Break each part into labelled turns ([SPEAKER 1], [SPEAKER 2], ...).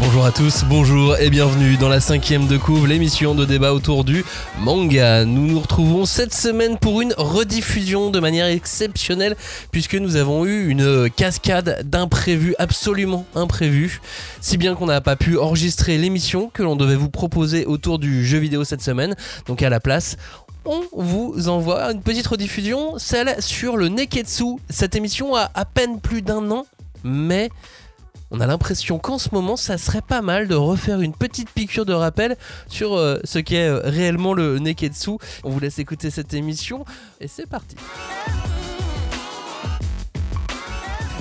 [SPEAKER 1] Bonjour à tous, bonjour et bienvenue dans la cinquième de couvre, l'émission de débat autour du manga. Nous nous retrouvons cette semaine pour une rediffusion de manière exceptionnelle puisque nous avons eu une cascade d'imprévus absolument imprévus. Si bien qu'on n'a pas pu enregistrer l'émission que l'on devait vous proposer autour du jeu vidéo cette semaine. Donc à la place, on vous envoie une petite rediffusion, celle sur le Neketsu. Cette émission a à peine plus d'un an, mais on a l'impression qu'en ce moment, ça serait pas mal de refaire une petite piqûre de rappel sur euh, ce qu'est euh, réellement le Neketsu. On vous laisse écouter cette émission et c'est parti.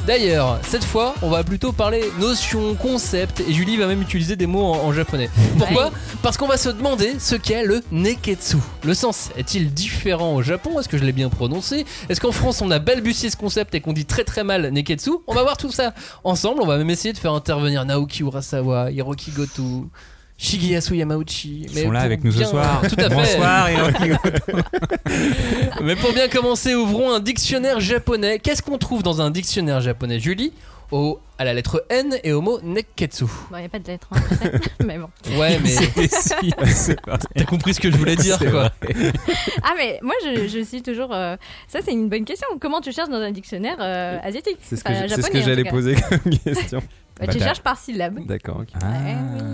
[SPEAKER 1] D'ailleurs, cette fois, on va plutôt parler notion, concept, et Julie va même utiliser des mots en, en japonais. Pourquoi? Parce qu'on va se demander ce qu'est le neketsu. Le sens est-il différent au Japon? Est-ce que je l'ai bien prononcé? Est-ce qu'en France, on a balbutié ce concept et qu'on dit très très mal neketsu? On va voir tout ça ensemble. On va même essayer de faire intervenir Naoki Urasawa, Hiroki Goto. Shigeyasu Yamauchi.
[SPEAKER 2] Ils sont là avec nous ce soir.
[SPEAKER 1] Tout à fait.
[SPEAKER 2] Bonsoir Hiroki
[SPEAKER 1] Mais pour bien commencer, ouvrons un dictionnaire japonais. Qu'est-ce qu'on trouve dans un dictionnaire japonais, Julie? Au, À la lettre N et au mot neketsu.
[SPEAKER 3] Bon, il n'y a pas de lettre, hein, je sais. mais bon.
[SPEAKER 1] Ouais, mais
[SPEAKER 2] Et si, c'est parti.
[SPEAKER 1] t'as compris ce que je voulais dire, quoi.
[SPEAKER 2] vrai.
[SPEAKER 3] Ah, mais moi, je, je suis toujours. euh, Ça, c'est une bonne question. Comment tu cherches dans un dictionnaire euh, asiatique?
[SPEAKER 4] C'est ce que,
[SPEAKER 3] Enfin, en
[SPEAKER 4] j'allais poser comme question.
[SPEAKER 3] Bah, tu cherches par syllabe.
[SPEAKER 4] D'accord, ok.
[SPEAKER 2] Ah.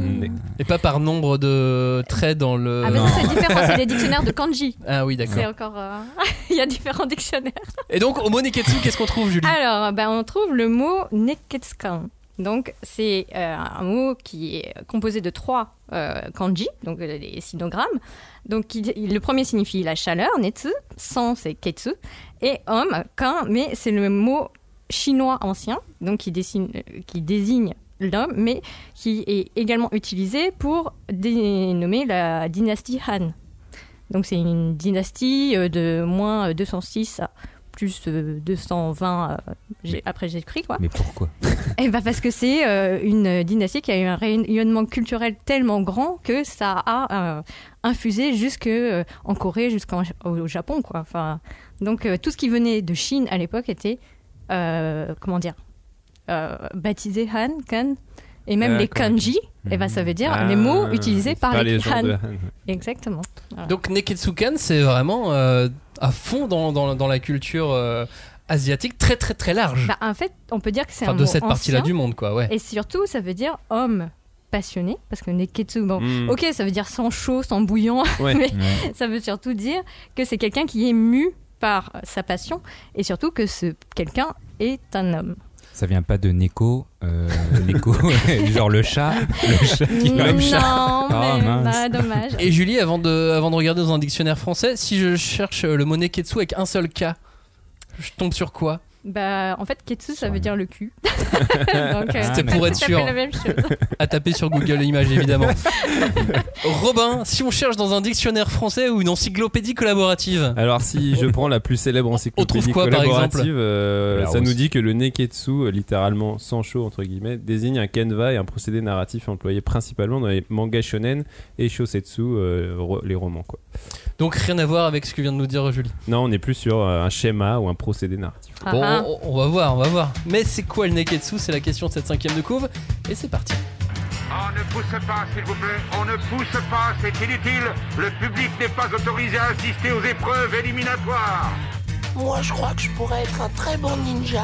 [SPEAKER 3] oui.
[SPEAKER 1] Et pas par nombre de traits dans le.
[SPEAKER 3] Ah, mais
[SPEAKER 2] non.
[SPEAKER 3] c'est différent. C'est des dictionnaires de kanji.
[SPEAKER 1] Ah oui,
[SPEAKER 3] C'est
[SPEAKER 1] d'accord.
[SPEAKER 3] encore. euh, Il y a différents dictionnaires.
[SPEAKER 1] Et donc, au mot neketsu, qu'est-ce qu'on trouve, Julie?
[SPEAKER 3] Alors, ben, on trouve le mot neketsukan. Donc, c'est euh, un mot qui est composé de trois euh, kanji, donc euh, les sinogrammes. Donc, il- il- le premier signifie la chaleur, netsu, san, c'est ketsu, et homme, kan, mais c'est le mot chinois ancien, donc qui, dessine- euh, qui désigne l'homme, mais qui est également utilisé pour dénommer la dynastie Han. Donc, c'est une dynastie euh, de moins 206 à plus euh, 220 euh, j'ai- après Jésus-Christ, quoi.
[SPEAKER 2] Mais pourquoi?
[SPEAKER 3] Eh ben parce que c'est euh, une dynastie qui a eu un rayonnement culturel tellement grand que ça a euh, infusé jusque euh, en Corée, jusqu'au au Japon, quoi. Enfin, donc euh, tout ce qui venait de Chine à l'époque était, euh, comment dire, euh, baptisé Han, Kan, et même les kanji. Eh ben ça veut dire
[SPEAKER 4] Ah,
[SPEAKER 3] les mots utilisés par les, Han. Exactement. Voilà.
[SPEAKER 1] Donc, neketsukan, c'est vraiment euh, à fond dans, dans, dans la culture euh, asiatique, très très très large.
[SPEAKER 3] Bah, en fait, on peut dire que c'est
[SPEAKER 1] enfin,
[SPEAKER 3] un
[SPEAKER 1] de
[SPEAKER 3] mot
[SPEAKER 1] cette partie-là du monde, quoi, ouais.
[SPEAKER 3] Et surtout, ça veut dire homme passionné, parce que neketsu, bon,
[SPEAKER 4] Hmm.
[SPEAKER 3] ok, ça veut dire sans chaud, sans bouillant,
[SPEAKER 4] Ouais.
[SPEAKER 3] mais ça veut surtout dire que c'est quelqu'un qui est mu par sa passion, et surtout que ce quelqu'un est un homme.
[SPEAKER 2] Ça vient pas de Neko, euh, Neko, genre le chat, le chat qui
[SPEAKER 3] non,
[SPEAKER 2] l'homme chat.
[SPEAKER 3] mais
[SPEAKER 2] Oh, mince.
[SPEAKER 3] bah, dommage.
[SPEAKER 1] Et Julie, avant de, avant de regarder dans un dictionnaire français, si je cherche le mot neketsu avec un seul K, je tombe sur quoi?
[SPEAKER 3] Bah, en fait, ketsu, ça veut dire le cul. Donc, euh, c'est
[SPEAKER 1] pour être sûr.
[SPEAKER 3] fait la même chose.
[SPEAKER 1] À taper sur Google Images, évidemment. Robin, si on cherche dans un dictionnaire français ou une encyclopédie collaborative,
[SPEAKER 4] Alors si je prends la plus célèbre encyclopédie
[SPEAKER 1] trouve quoi, par
[SPEAKER 4] collaborative, euh, ça nous dit que le neketsu, euh, littéralement sans chaud entre guillemets, désigne un kenva et un procédé narratif employé principalement dans les mangas shonen et shosetsu, euh, les romans quoi.
[SPEAKER 1] Donc rien à voir avec ce que vient de nous dire Julie.
[SPEAKER 4] Non, on est plus sur euh, un schéma ou un procédé narratif.
[SPEAKER 3] Ah,
[SPEAKER 1] Bon,
[SPEAKER 3] ah.
[SPEAKER 1] on, on va voir, on va voir. Mais c'est quoi le neketsu? C'est la question de cette cinquième de couve. Et c'est parti.
[SPEAKER 5] On ne pousse pas, s'il vous plaît. On ne pousse pas, c'est inutile. Le public n'est pas autorisé à assister aux épreuves éliminatoires.
[SPEAKER 6] Moi, je crois que je pourrais être un très bon ninja.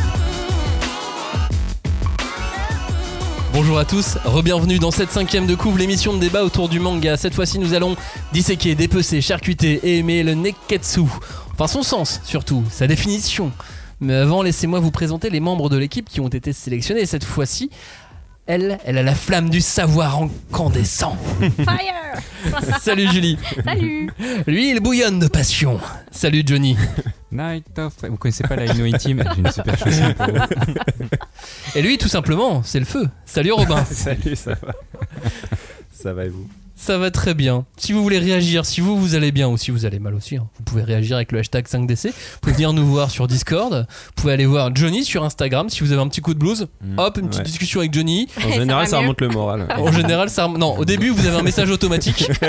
[SPEAKER 1] Bonjour à tous, re-bienvenue dans cette cinquième de couvre, l'émission de débat autour du manga. Cette fois-ci, nous allons disséquer, dépecer, charcuter et aimer le neketsu. Enfin, son sens surtout, sa définition. Mais avant, laissez-moi vous présenter les membres de l'équipe qui ont été sélectionnés. Cette fois-ci, elle, elle a la flamme du savoir incandescent.
[SPEAKER 3] Fire
[SPEAKER 1] Salut Julie.
[SPEAKER 3] Salut
[SPEAKER 1] Lui, il bouillonne de passion. Salut Johnny.
[SPEAKER 2] Night of. Vous connaissez pas la Ino Team J'ai une super chanson pour vous.
[SPEAKER 1] Et lui, tout simplement, c'est le feu. Salut Robin.
[SPEAKER 4] Salut, ça va Ça va et vous?
[SPEAKER 1] Ça va très bien. Si vous voulez réagir, si vous vous allez bien ou si vous allez mal aussi, hein, vous pouvez réagir avec le hashtag 5DC. Vous pouvez venir nous voir sur Discord. Vous pouvez aller voir Johnny sur Instagram si vous avez un petit coup de blues. Hop, une petite
[SPEAKER 4] Ouais.
[SPEAKER 1] discussion avec Johnny.
[SPEAKER 4] En général, ça
[SPEAKER 3] mieux.
[SPEAKER 4] remonte le moral.
[SPEAKER 1] En général, ça. Non, au début, vous avez un message automatique.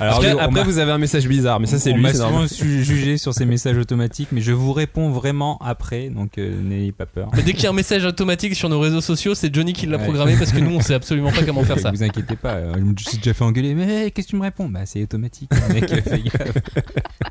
[SPEAKER 2] Alors,
[SPEAKER 4] Après,
[SPEAKER 2] oui, on
[SPEAKER 4] après,
[SPEAKER 2] m'a-
[SPEAKER 4] vous avez un message bizarre, mais ça, c'est
[SPEAKER 2] on
[SPEAKER 4] lui,
[SPEAKER 2] m'a
[SPEAKER 4] c'est
[SPEAKER 2] souvent jugé sur ces messages automatiques, mais je vous réponds vraiment après, donc euh, n'ayez pas peur.
[SPEAKER 1] Mais dès qu'il y a un message automatique sur nos réseaux sociaux, c'est Johnny qui l'a
[SPEAKER 2] Ouais.
[SPEAKER 1] programmé parce que nous, on sait absolument pas comment faire ça.
[SPEAKER 2] Vous inquiétez pas, euh, je me suis déjà fait engueuler, mais qu'est-ce que tu me réponds? Bah c'est automatique, mec, euh, fais gaffe.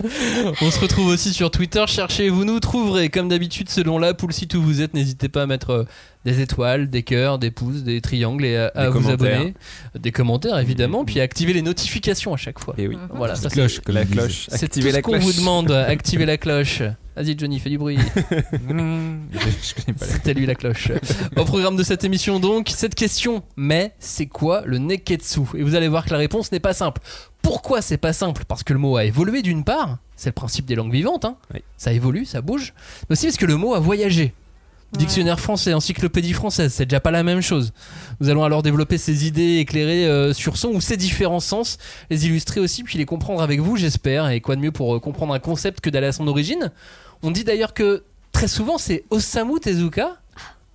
[SPEAKER 1] On se retrouve aussi sur Twitter. Cherchez, vous nous trouverez. Comme d'habitude, selon l'app ou le site où vous êtes, n'hésitez pas à mettre euh, des étoiles, des cœurs, des pouces, des triangles et à, vous abonner. Des commentaires, évidemment. Puis à activer les notifications à chaque fois.
[SPEAKER 4] Et oui.
[SPEAKER 1] Voilà, ça
[SPEAKER 2] La
[SPEAKER 1] c'est-
[SPEAKER 2] cloche, comme
[SPEAKER 4] La cloche.
[SPEAKER 1] C'est tout ce
[SPEAKER 4] la
[SPEAKER 1] qu'on
[SPEAKER 4] cloche.
[SPEAKER 1] vous demande. Activez la cloche. Vas-y, Johnny, fais du bruit.
[SPEAKER 2] je connais pas la
[SPEAKER 1] C'était lui la cloche. Au programme de cette émission, donc, cette question. Mais c'est quoi le neketsu? Et vous allez voir que la réponse n'est pas simple. Pourquoi c'est pas simple? Parce que le mot a évolué d'une part. C'est le principe des langues vivantes. hein.
[SPEAKER 4] Oui.
[SPEAKER 1] Ça évolue, ça bouge. Mais aussi parce que le mot a voyagé. Dictionnaire français, encyclopédie française, c'est déjà pas la même chose. Nous allons alors développer ces idées éclairées euh, sur son ou ces différents sens, les illustrer aussi, puis les comprendre avec vous, j'espère. Et quoi de mieux pour euh, comprendre un concept que d'aller à son origine? On dit d'ailleurs que très souvent c'est Osamu Tezuka,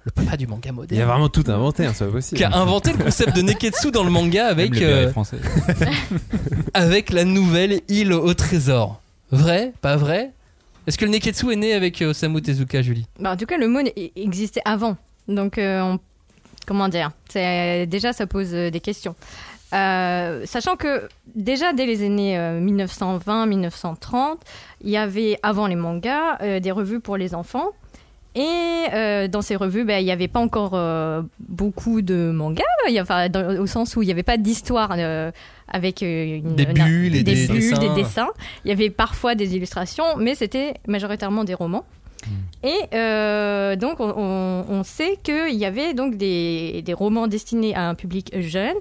[SPEAKER 1] le papa du manga
[SPEAKER 4] Il y a
[SPEAKER 1] moderne,
[SPEAKER 4] vraiment tout inventé, hein, c'est pas possible.
[SPEAKER 1] qui a inventé le concept de Neketsu dans le manga avec,
[SPEAKER 2] Même le béret
[SPEAKER 1] euh,
[SPEAKER 2] français.
[SPEAKER 1] avec la nouvelle île au trésor. Vrai Pas vrai? Est-ce que le Neketsu est né avec euh, Osamu Tezuka, Julie?
[SPEAKER 3] Bah, en tout cas, le mot e- existait avant. Donc, euh, on- comment dire? C'est- Déjà, ça pose des questions. Euh, sachant que déjà dès les années 1920-1930, il y avait avant les mangas euh, des revues pour les enfants. Et euh, dans ces revues, ben, il n'y avait pas encore euh, beaucoup de mangas, il y a- enfin, dans- au sens où il n'y avait pas d'histoire euh, avec euh, une,
[SPEAKER 1] Des
[SPEAKER 3] une-
[SPEAKER 1] bulles et des
[SPEAKER 3] bulles,
[SPEAKER 1] dessins.
[SPEAKER 3] des dessins. Il y avait parfois des illustrations, mais c'était majoritairement des romans. Et euh, donc, on, on- on sait qu'il y avait donc des, des romans destinés à un public jeune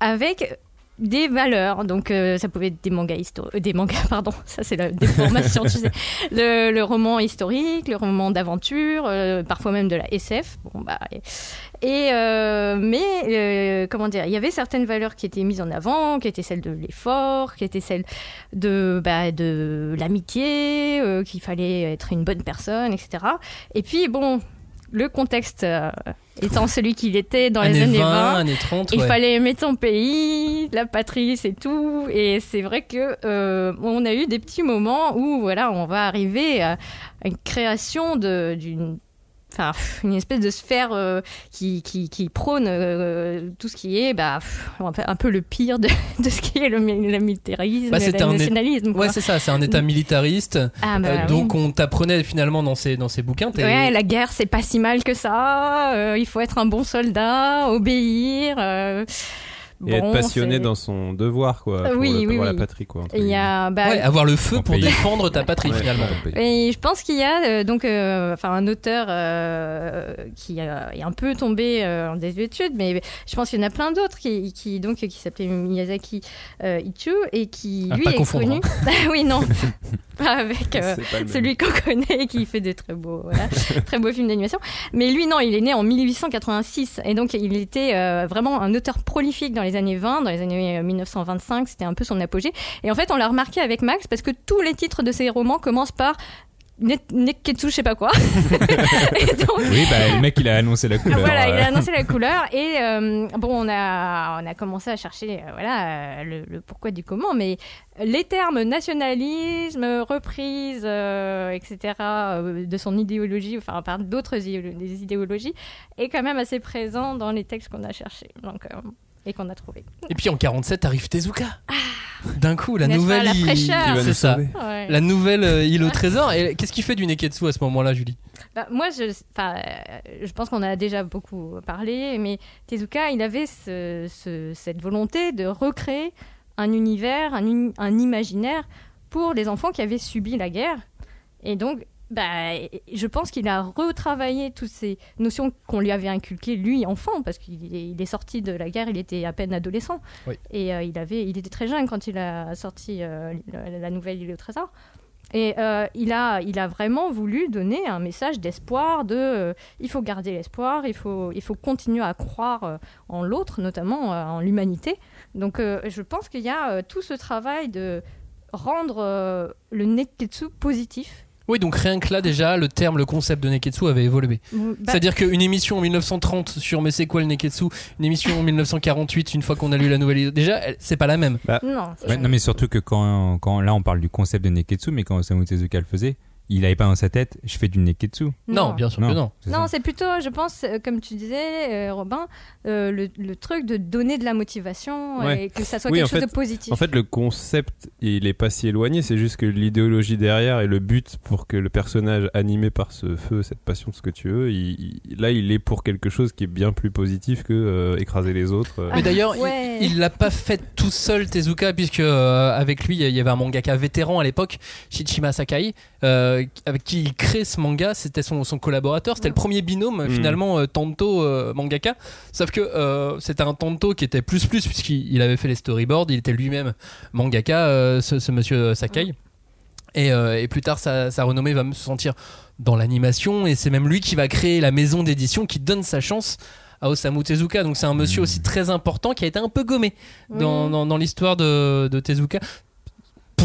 [SPEAKER 3] avec des valeurs. Donc, euh, ça pouvait être des mangas historiques, des mangas, pardon, ça c'est la déformation, tu sais. Le, roman historique, le roman d'aventure, euh, parfois même de la SF. Bon, bah, et, euh, mais euh, comment dire, il y avait certaines valeurs qui étaient mises en avant, qui étaient celles de l'effort, qui étaient celles de, bah, l'amitié, euh, qu'il fallait être une bonne personne, etc. Et puis bon, le contexte euh, étant celui qu'il était dans les années 20,
[SPEAKER 1] années 30,
[SPEAKER 3] il
[SPEAKER 1] ouais.
[SPEAKER 3] fallait aimer ton pays, la patrie, c'est tout. Et c'est vrai que euh, on a eu des petits moments où voilà, on va arriver à, une création de- d'une Enfin, une espèce de sphère euh, qui, qui, qui prône euh, tout ce qui est bah, un peu- le pire de, de ce qui est le, mi- le militarisme,
[SPEAKER 1] Bah,
[SPEAKER 3] le
[SPEAKER 1] é-
[SPEAKER 3] nationalisme.
[SPEAKER 1] Ouais, c'est ça, c'est un état militariste.
[SPEAKER 3] Ah, bah,
[SPEAKER 1] Euh,
[SPEAKER 3] oui.
[SPEAKER 1] donc on t'apprenait finalement dans ces, dans ces bouquins.
[SPEAKER 3] Ouais, la guerre, c'est pas si mal que ça. euh, il faut être un bon soldat, obéir.
[SPEAKER 4] Et être passionné dans son devoir, quoi.
[SPEAKER 3] Euh,
[SPEAKER 4] pour,
[SPEAKER 3] oui,
[SPEAKER 4] le-
[SPEAKER 3] oui,
[SPEAKER 4] pour la patrie, quoi. entre
[SPEAKER 3] Il y a, bah,
[SPEAKER 1] Ouais, avoir le feu pour
[SPEAKER 2] pays.
[SPEAKER 1] défendre ta patrie
[SPEAKER 4] Ouais,
[SPEAKER 1] finalement.
[SPEAKER 3] Et je pense qu'il y a euh, donc euh, enfin un auteur euh, qui euh, est un peu tombé euh, en désuétude, mais je pense qu'il y en a plein d'autres qui, qui donc qui s'appelait Miyazaki euh, Ichiu et qui
[SPEAKER 1] À
[SPEAKER 3] lui
[SPEAKER 1] pas
[SPEAKER 3] est
[SPEAKER 1] confondre,
[SPEAKER 3] connu. Ah oui non, pas avec euh, celui qu'on connaît et qui fait des très beaux voilà, très beaux films d'animation. Mais lui non, il est né en 1886 et donc il était euh, vraiment un auteur prolifique dans les années 20, dans les années euh, 1925, c'était un peu son apogée. Et en fait, on l'a remarqué avec Max parce que tous les titres de ses romans commencent par Ne- Neketsu, je sais pas quoi. Donc,
[SPEAKER 2] Oui, bah le mec il a annoncé la couleur.
[SPEAKER 3] voilà, il
[SPEAKER 2] euh,
[SPEAKER 3] a annoncé la couleur et euh, bon, on a on a commencé à chercher euh, voilà euh, le, le pourquoi du comment, mais les termes nationalisme, reprise, euh, etc. euh, de son idéologie, enfin par d'autres idéologies, est quand même assez présent dans les textes qu'on a cherchés, donc euh, et qu'on a trouvé.
[SPEAKER 1] Et puis en 47 arrive Tezuka. D'un coup, la
[SPEAKER 3] N'est-ce pas,
[SPEAKER 1] nouvelle
[SPEAKER 3] la fraîcheur.
[SPEAKER 1] C'est ça.
[SPEAKER 3] Ouais.
[SPEAKER 1] Nouvelle euh, île au trésor. Et qu'est-ce qui fait du Neketsu à ce moment-là, Julie?
[SPEAKER 3] Bah, moi, je, enfin, euh, je pense qu'on a déjà beaucoup parlé, mais Tezuka, il avait ce- ce- cette volonté de recréer un univers, un, un imaginaire pour les enfants qui avaient subi la guerre. Et donc, bah, je pense qu'il a retravaillé toutes ces notions qu'on lui avait inculquées, lui, enfant, parce qu'il est, il est sorti de la guerre, il était à peine adolescent.
[SPEAKER 1] Oui.
[SPEAKER 3] Et euh, il, avait, il était très jeune quand il a sorti euh, la, nouvelle Île au Trésor. Et euh, il, a, il a vraiment voulu donner un message d'espoir, de euh, il faut garder l'espoir, il faut, il faut continuer à croire euh, en l'autre, notamment en l'humanité. Donc je pense qu'il y a tout ce travail de rendre le Neketsu positif.
[SPEAKER 1] Oui, donc rien que là déjà, le terme, le concept de Neketsu avait évolué.
[SPEAKER 3] Bah,
[SPEAKER 1] C'est-à-dire qu'une émission en 1930 sur Mais c'est quoi le Neketsu, une émission en 1948, une fois qu'on a lu la nouvelle, déjà, c'est pas la même.
[SPEAKER 3] non,
[SPEAKER 2] Ouais, non, mais surtout que quand, quand là on parle du concept de Neketsu, mais quand Osamu Tezuka le faisait, il avait pas dans sa tête, je fais du Neketsu.
[SPEAKER 1] Non, bien sûr que non.
[SPEAKER 3] Non, c'est plutôt, je pense, euh, comme tu disais, euh, Robin, euh, le, le truc de donner de la motivation
[SPEAKER 4] Ouais.
[SPEAKER 3] et que ça soit
[SPEAKER 4] Oui,
[SPEAKER 3] quelque chose
[SPEAKER 4] fait-
[SPEAKER 3] de positif.
[SPEAKER 4] En fait, le concept, il est pas si éloigné, c'est juste que l'idéologie derrière et le but pour que le personnage animé par ce feu, cette passion de ce que tu veux, il- il- là, il est pour quelque chose qui est bien plus positif que euh, écraser les autres. euh.
[SPEAKER 1] Mais d'ailleurs, il-
[SPEAKER 3] Ouais.
[SPEAKER 1] il l'a pas fait tout seul, Tezuka, puisque euh, avec lui, il y avait un mangaka vétéran à l'époque, Shichima Sakai, euh, avec qui il crée ce manga. C'était son, son collaborateur. C'était le premier binôme,
[SPEAKER 4] Mm.
[SPEAKER 1] finalement, euh, Tanto euh, mangaka. Sauf que euh, c'était un Tanto qui était plus plus, puisqu'il il avait fait les storyboards. Il était lui-même mangaka, euh, ce, ce monsieur Sakai. Et, euh, et plus tard, sa, sa renommée va me sentir dans l'animation. Et c'est même lui qui va créer la maison d'édition qui donne sa chance à Osamu Tezuka. Donc c'est un monsieur aussi très important qui a été un peu gommé dans,
[SPEAKER 3] Oui.
[SPEAKER 1] dans- dans l'histoire de, de Tezuka.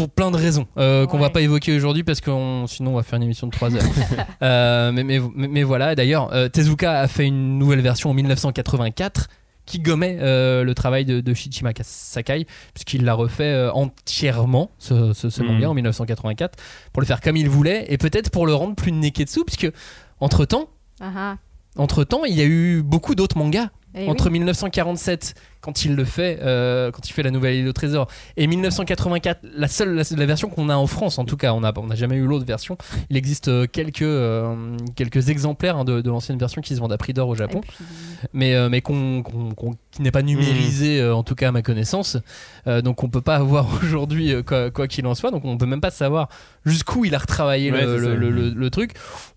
[SPEAKER 1] Pour plein de raisons euh, qu'on va pas évoquer aujourd'hui parce que sinon on va faire une émission de 3 heures. Euh, mais, mais, mais- mais voilà, d'ailleurs, euh, Tezuka a fait une nouvelle version en 1984 qui gommait euh, le travail de, de Shichima Sakai puisqu'il l'a refait euh, entièrement ce, ce- ce
[SPEAKER 4] Mhm.
[SPEAKER 1] manga en 1984 pour le faire comme il voulait et peut-être pour le rendre plus neketsu puisque entre temps
[SPEAKER 3] Ah, ah.
[SPEAKER 1] entre temps il y a eu beaucoup d'autres mangas
[SPEAKER 3] Eh
[SPEAKER 1] entre
[SPEAKER 3] oui.
[SPEAKER 1] 1947 quand il le fait euh, quand il fait la nouvelle île au trésor. Et 1984 la seule la, la version qu'on a en France en tout cas on n'a on n'a jamais eu l'autre version il existe euh, quelques euh, quelques exemplaires hein, de, de l'ancienne version qui se vendent à prix d'or au Japon.
[SPEAKER 3] Puis-
[SPEAKER 1] mais, euh, mais qu'on, qu'on- qu'on- qui n'est pas numérisé euh, en tout cas à ma connaissance. Euh, donc on peut pas avoir aujourd'hui euh, quoi, quoi qu'il en soit. Donc on peut même pas savoir jusqu'où il a retravaillé
[SPEAKER 4] Ouais,
[SPEAKER 1] le, le- le- le- le truc.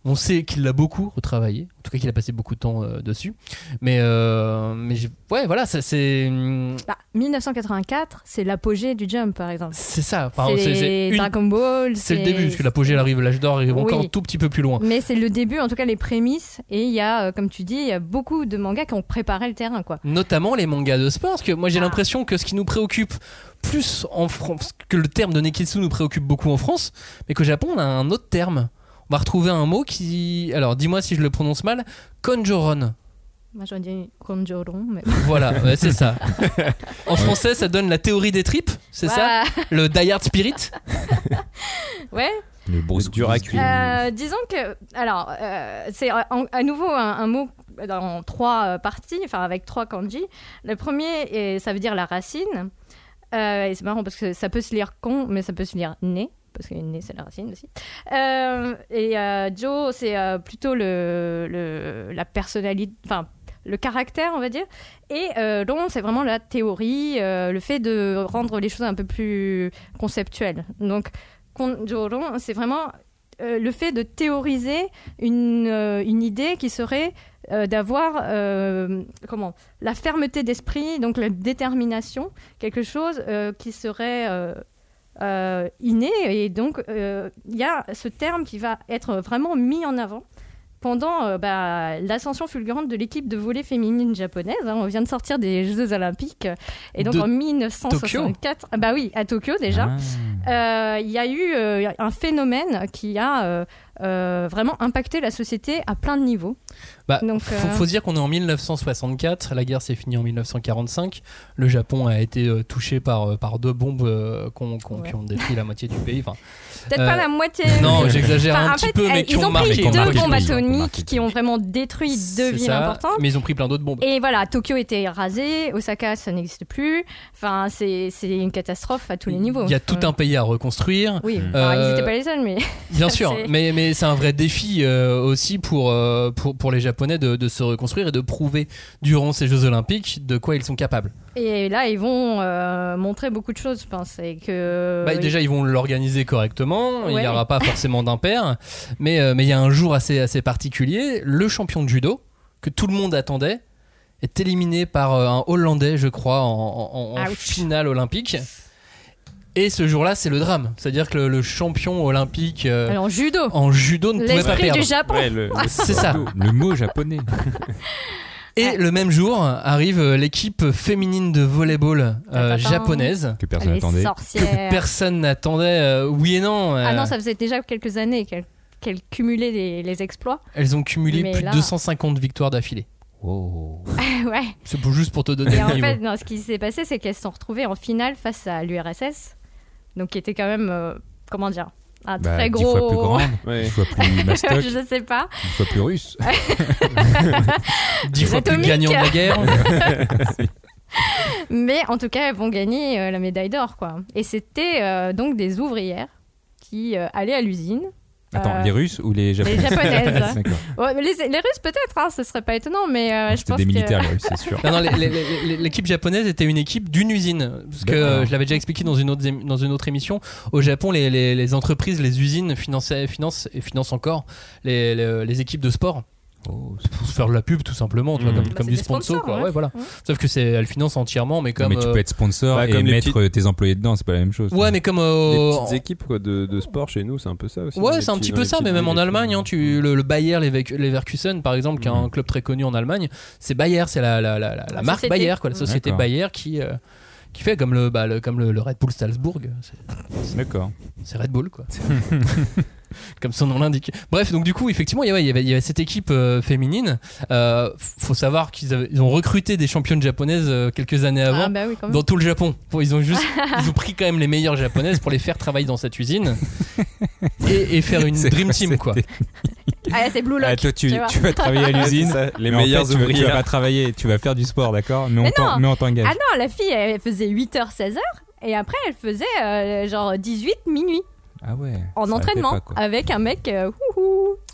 [SPEAKER 1] On sait qu'il l'a beaucoup retravaillé en tout cas qu'il a passé beaucoup de temps euh, dessus. Mais euh, mais ouais voilà ça c'est hum,
[SPEAKER 3] Bah, 1984, c'est l'apogée du Jump, par exemple.
[SPEAKER 1] c'est ça Enfin,
[SPEAKER 3] c'est
[SPEAKER 1] une-
[SPEAKER 3] Dragon Ball.
[SPEAKER 1] c'est le début parce que l'apogée elle arrive l'âge d'or arrive
[SPEAKER 3] Oui.
[SPEAKER 1] encore un tout petit peu plus loin
[SPEAKER 3] Mais c'est le début, en tout cas les prémices. Et il y a, euh, comme tu dis, il y a beaucoup de mangas qui ont préparé le terrain, quoi.
[SPEAKER 1] notamment les mangas de sport parce que moi j'ai
[SPEAKER 3] Ah.
[SPEAKER 1] l'impression que ce qui nous préoccupe plus en France que le terme de Neketsu nous préoccupe beaucoup en France mais qu'au Japon on a un autre terme on va retrouver un mot qui alors dis-moi si je le prononce mal Konjoron
[SPEAKER 3] Moi, j'aurais dit Conjoron, mais.
[SPEAKER 1] voilà ouais, c'est ça en français ça donne la théorie des tripes c'est ça le Die Hard Spirit
[SPEAKER 3] Ouais.
[SPEAKER 2] Le Bruce
[SPEAKER 4] dur à cuire.
[SPEAKER 3] Euh, disons que, alors, euh, c'est en- à nouveau un, un mot dans trois euh, parties, enfin avec trois kanji. Le premier, est- ça veut dire la racine. Euh, et c'est marrant parce que ça peut se lire con, mais ça peut se lire né. Parce que né, c'est la racine aussi. Euh, et euh, Jo, c'est euh, plutôt le, le- la personnalité, enfin, le caractère, on va dire. Et euh, Long, c'est vraiment la théorie, euh, le fait de rendre les choses un peu plus conceptuelles. Donc, Konjoron, c'est vraiment euh, le fait de théoriser une, euh, une idée qui serait d'avoir comment la fermeté d'esprit, donc la détermination, quelque chose qui serait inné. Et donc, il y a ce terme qui va être vraiment mis en avant pendant euh, bah, l'ascension fulgurante de l'équipe de volley féminine japonaise. hein. On vient de sortir des Jeux Olympiques. Et donc
[SPEAKER 1] De
[SPEAKER 3] en 1964, ah bah oui, à Tokyo déjà,
[SPEAKER 2] Ah.
[SPEAKER 3] euh, il y a eu euh, un phénomène qui a euh, vraiment impacté la société à plein de niveaux.
[SPEAKER 1] Bah,
[SPEAKER 3] Donc,
[SPEAKER 1] faut,
[SPEAKER 3] euh,
[SPEAKER 1] faut dire qu'on est en 1964, la guerre s'est finie en 1945, le Japon a été euh, touché par, euh, par deux bombes euh, qu'on- qu'on-
[SPEAKER 3] Ouais.
[SPEAKER 1] qui ont détruit la moitié du pays. Enfin,
[SPEAKER 3] Peut-être
[SPEAKER 1] Euh,
[SPEAKER 3] pas la moitié.
[SPEAKER 1] non, j'exagère
[SPEAKER 3] Enfin,
[SPEAKER 1] un petit
[SPEAKER 3] fait,
[SPEAKER 1] peu, mais
[SPEAKER 3] eh,
[SPEAKER 1] qui
[SPEAKER 3] ils
[SPEAKER 1] ont
[SPEAKER 3] ont
[SPEAKER 1] marqué.
[SPEAKER 3] pris
[SPEAKER 2] qui ont
[SPEAKER 3] deux
[SPEAKER 2] marqué
[SPEAKER 3] bombes atomiques qui ont vraiment détruit deux villes
[SPEAKER 1] ça,
[SPEAKER 3] importantes.
[SPEAKER 1] Mais ils ont pris plein d'autres bombes.
[SPEAKER 3] Et voilà, Tokyo était rasé, Osaka ça n'existe plus. Enfin, c'est c'est une catastrophe à tous les niveaux.
[SPEAKER 1] Il y a tout un pays à reconstruire.
[SPEAKER 3] Oui, alors, ils n'étaient pas les seuls, mais
[SPEAKER 1] Bien sûr, mais, mais c'est un vrai défi euh, aussi pour, euh, pour, pour les Japonais de, de se reconstruire et de prouver durant ces Jeux Olympiques de quoi ils sont capables.
[SPEAKER 3] et là ils vont euh, montrer beaucoup de choses. Je pense que
[SPEAKER 1] Bah, déjà, ils vont l'organiser correctement. Il n'y aura pas forcément d'impair. Mais mais il y a un jour assez, assez particulier. Le champion de judo, que tout le monde attendait, est éliminé par un Hollandais, je crois, en, en- en
[SPEAKER 3] Ouch.
[SPEAKER 1] finale olympique. Et ce jour-là, c'est le drame. C'est-à-dire que le, le champion olympique euh,
[SPEAKER 3] Alors, judo.
[SPEAKER 1] en judo ne pouvait pas
[SPEAKER 3] L'esprit
[SPEAKER 1] perdre.
[SPEAKER 3] du Japon.
[SPEAKER 4] Ouais, le- le-
[SPEAKER 1] C'est ça.
[SPEAKER 2] Le mot japonais.
[SPEAKER 1] Et le même jour arrive euh, l'équipe féminine de volleyball euh, japonaise.
[SPEAKER 2] Que personne
[SPEAKER 3] Les
[SPEAKER 2] n'attendait.
[SPEAKER 3] sorcières.
[SPEAKER 1] Personne n'attendait. euh, oui et non.
[SPEAKER 3] Ah
[SPEAKER 1] euh,
[SPEAKER 3] non, ça faisait déjà quelques années qu'elles qu'elles cumulaient les, les exploits.
[SPEAKER 1] Elles ont cumulé
[SPEAKER 3] Mais
[SPEAKER 1] plus
[SPEAKER 3] là-
[SPEAKER 1] de 250 victoires d'affilée.
[SPEAKER 2] Oh.
[SPEAKER 3] ouais.
[SPEAKER 1] C'est pour- juste pour te donner
[SPEAKER 3] Et
[SPEAKER 1] le
[SPEAKER 3] en
[SPEAKER 1] niveau.
[SPEAKER 3] fait, non, ce qui s'est passé, c'est qu'elles se sont retrouvées en finale face à l'URSS. Donc, qui était quand même, euh, comment dire, un
[SPEAKER 2] Bah,
[SPEAKER 3] très gros.
[SPEAKER 2] fois plus grande,
[SPEAKER 4] Ouais.
[SPEAKER 2] dix fois plus mastoc,
[SPEAKER 3] je sais pas.
[SPEAKER 2] dix fois plus russe.
[SPEAKER 1] Dix fois plus gagnant de la guerre.
[SPEAKER 3] Mais en tout cas, elles vont gagner euh, la médaille d'or, quoi. Et c'était euh, donc des ouvrières qui euh, allaient à l'usine.
[SPEAKER 2] Attends,
[SPEAKER 3] Euh,
[SPEAKER 2] les Russes ou les Japonais
[SPEAKER 3] Japonaises.
[SPEAKER 2] D'accord.
[SPEAKER 3] Ouais, mais les, les Russes peut-être, hein, ce serait pas étonnant, mais euh,
[SPEAKER 2] Non,
[SPEAKER 3] je
[SPEAKER 2] C'était
[SPEAKER 3] pense
[SPEAKER 2] des
[SPEAKER 3] que...
[SPEAKER 2] militaires, les Russes, c'est sûr.
[SPEAKER 1] Non, non, l'équipe japonaise était une équipe d'une usine. Parce que euh, je l'avais déjà expliqué dans une autre, émi- dans une autre émission. Au Japon, les, les- les entreprises, les usines finançaient, financent et financent encore les, les- les équipes de sport.
[SPEAKER 2] Oh,
[SPEAKER 1] Pour se faire de la pub, tout simplement, tu vois,
[SPEAKER 4] Mhm.
[SPEAKER 1] comme,
[SPEAKER 3] Bah,
[SPEAKER 1] comme
[SPEAKER 3] c'est
[SPEAKER 1] du sponsor.
[SPEAKER 3] sponsors,
[SPEAKER 1] quoi.
[SPEAKER 3] ouais.
[SPEAKER 1] Ouais, voilà. Sauf que c'est, elle finance entièrement, mais comme.
[SPEAKER 2] mais tu
[SPEAKER 1] euh,
[SPEAKER 2] peux être sponsor
[SPEAKER 4] bah,
[SPEAKER 2] et
[SPEAKER 4] comme les
[SPEAKER 2] mettre tes employés dedans, c'est pas la même chose.
[SPEAKER 1] Ouais, mais comme.
[SPEAKER 4] Les
[SPEAKER 1] euh,
[SPEAKER 4] petites équipes quoi, de, de sport chez nous, c'est un peu ça aussi.
[SPEAKER 1] Ouais,
[SPEAKER 4] Les
[SPEAKER 1] c'est un petit peu
[SPEAKER 4] les
[SPEAKER 1] ça, mais même en Allemagne, hein, tu, le, le Bayer Leverk- Leverkusen, par exemple, qui est un
[SPEAKER 4] Mhm.
[SPEAKER 1] club très connu en Allemagne, c'est Bayer, c'est la, la, la, la- la
[SPEAKER 3] La
[SPEAKER 1] marque
[SPEAKER 3] société.
[SPEAKER 1] Bayer, quoi, la société. Bayer qui, euh, qui fait comme le, bah, le, comme le, le Red Bull Salzbourg. C'est-
[SPEAKER 2] D'accord.
[SPEAKER 1] C'est Red Bull, quoi. Comme son nom l'indique. Bref, donc du coup, effectivement, il y avait, il y avait, il y avait cette équipe euh, féminine. Euh, faut savoir qu'ils avaient- ils ont recruté des championnes japonaises euh, quelques années avant.
[SPEAKER 3] Ah bah oui, quand même.
[SPEAKER 1] Dans tout le Japon. Ils ont juste, ils ont pris quand même les meilleures japonaises pour les faire travailler dans cette usine et, et faire une
[SPEAKER 2] C'est
[SPEAKER 1] dream team, quoi.
[SPEAKER 3] Ah, c'est Blue Lock.
[SPEAKER 2] Ah, toi, tu,
[SPEAKER 3] tu vois.
[SPEAKER 2] tu vas travailler à l'usine.
[SPEAKER 4] Ça, les
[SPEAKER 2] fait,
[SPEAKER 4] meilleures
[SPEAKER 2] tu, vas- tu vas
[SPEAKER 4] ouvrières.
[SPEAKER 2] pas travailler, tu vas faire du sport, d'accord? Mais,
[SPEAKER 3] mais
[SPEAKER 2] on t'engage.
[SPEAKER 3] Ah non, la fille, elle faisait 8h, 16h. Et après, elle faisait euh, genre 18 minuit
[SPEAKER 2] Ah ouais.
[SPEAKER 3] en entraînement
[SPEAKER 2] pas,
[SPEAKER 3] avec un mec. euh,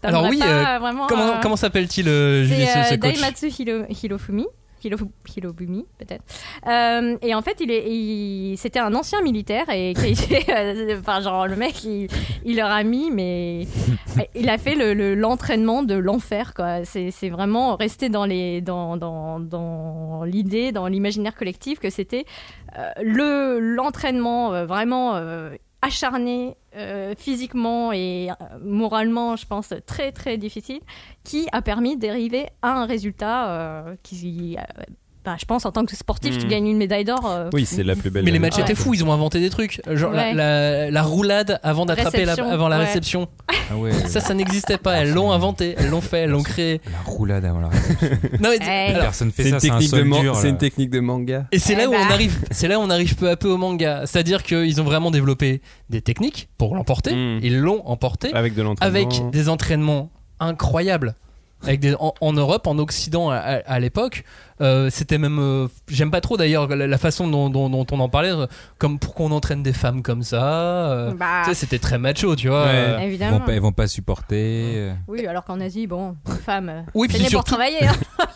[SPEAKER 1] Alors oui,
[SPEAKER 3] pas
[SPEAKER 1] euh,
[SPEAKER 3] vraiment,
[SPEAKER 1] Comment,
[SPEAKER 3] euh,
[SPEAKER 1] comment s'appelle-t-il, euh, ce, ce coach
[SPEAKER 3] Daimatsu Hiro- Hirofumi. Hiro- Hirobumi, peut-être. Euh, et en fait, il est, il- c'était un ancien militaire et qui a été, euh, enfin, genre, le mec, il, il leur a mis, mais il a fait le- le- l'entraînement de l'enfer, quoi. C'est, vraiment resté dans les, dans, dans, dans l'idée, dans l'imaginaire collectif que c'était euh, le, l'entraînement euh, vraiment euh, acharné euh, physiquement et euh, moralement, je pense, très très difficile, qui a permis d'arriver à un résultat euh, qui, bah, je pense, en tant que sportif, tu
[SPEAKER 4] Mhm.
[SPEAKER 3] gagnes une médaille d'or. euh,
[SPEAKER 4] Oui, c'est la plus belle.
[SPEAKER 1] Mais les
[SPEAKER 4] euh,
[SPEAKER 1] matchs
[SPEAKER 3] Ouais.
[SPEAKER 1] étaient fous, ils ont inventé des trucs. Genre la,
[SPEAKER 3] Ouais.
[SPEAKER 1] la, la roulade avant d'attraper la,
[SPEAKER 3] Réception,
[SPEAKER 1] avant la
[SPEAKER 3] ouais.
[SPEAKER 1] réception.
[SPEAKER 2] Ah ouais.
[SPEAKER 1] Ça, ça n'existait pas. Elles l'ont inventé, elles l'ont fait, elles l'ont créé.
[SPEAKER 2] La roulade avant la
[SPEAKER 1] Non, mais-
[SPEAKER 3] Hey.
[SPEAKER 1] alors,
[SPEAKER 2] Personne fait
[SPEAKER 4] C'est
[SPEAKER 2] ça,
[SPEAKER 4] une,
[SPEAKER 2] c'est un
[SPEAKER 4] une technique de manga.
[SPEAKER 1] Et c'est
[SPEAKER 3] Eh
[SPEAKER 1] là où on
[SPEAKER 3] bah.
[SPEAKER 1] arrive, c'est là où on arrive peu à peu au manga. C'est-à-dire qu'ils ont vraiment développé des techniques pour l'emporter.
[SPEAKER 4] Mm.
[SPEAKER 1] Ils l'ont emporté
[SPEAKER 4] Avec de l'entraînement.
[SPEAKER 1] avec des entraînements incroyables. Avec des, en, en Europe, en Occident à, à- à l'époque, euh, c'était même. euh, J'aime pas trop d'ailleurs la, la façon dont, dont- dont on en parlait, euh, comme pourquoi on entraîne des femmes comme ça. euh,
[SPEAKER 3] bah,
[SPEAKER 1] tu sais, c'était très macho, tu vois.
[SPEAKER 4] Ouais.
[SPEAKER 1] euh.
[SPEAKER 2] Ils
[SPEAKER 3] évidemment.
[SPEAKER 2] vont pas, ils vont pas supporter. euh.
[SPEAKER 3] Oui, alors qu'en Asie, bon, une femme, euh,
[SPEAKER 1] Oui,
[SPEAKER 3] c'est
[SPEAKER 1] puis
[SPEAKER 3] né pour
[SPEAKER 1] surtout-
[SPEAKER 3] travailler. hein.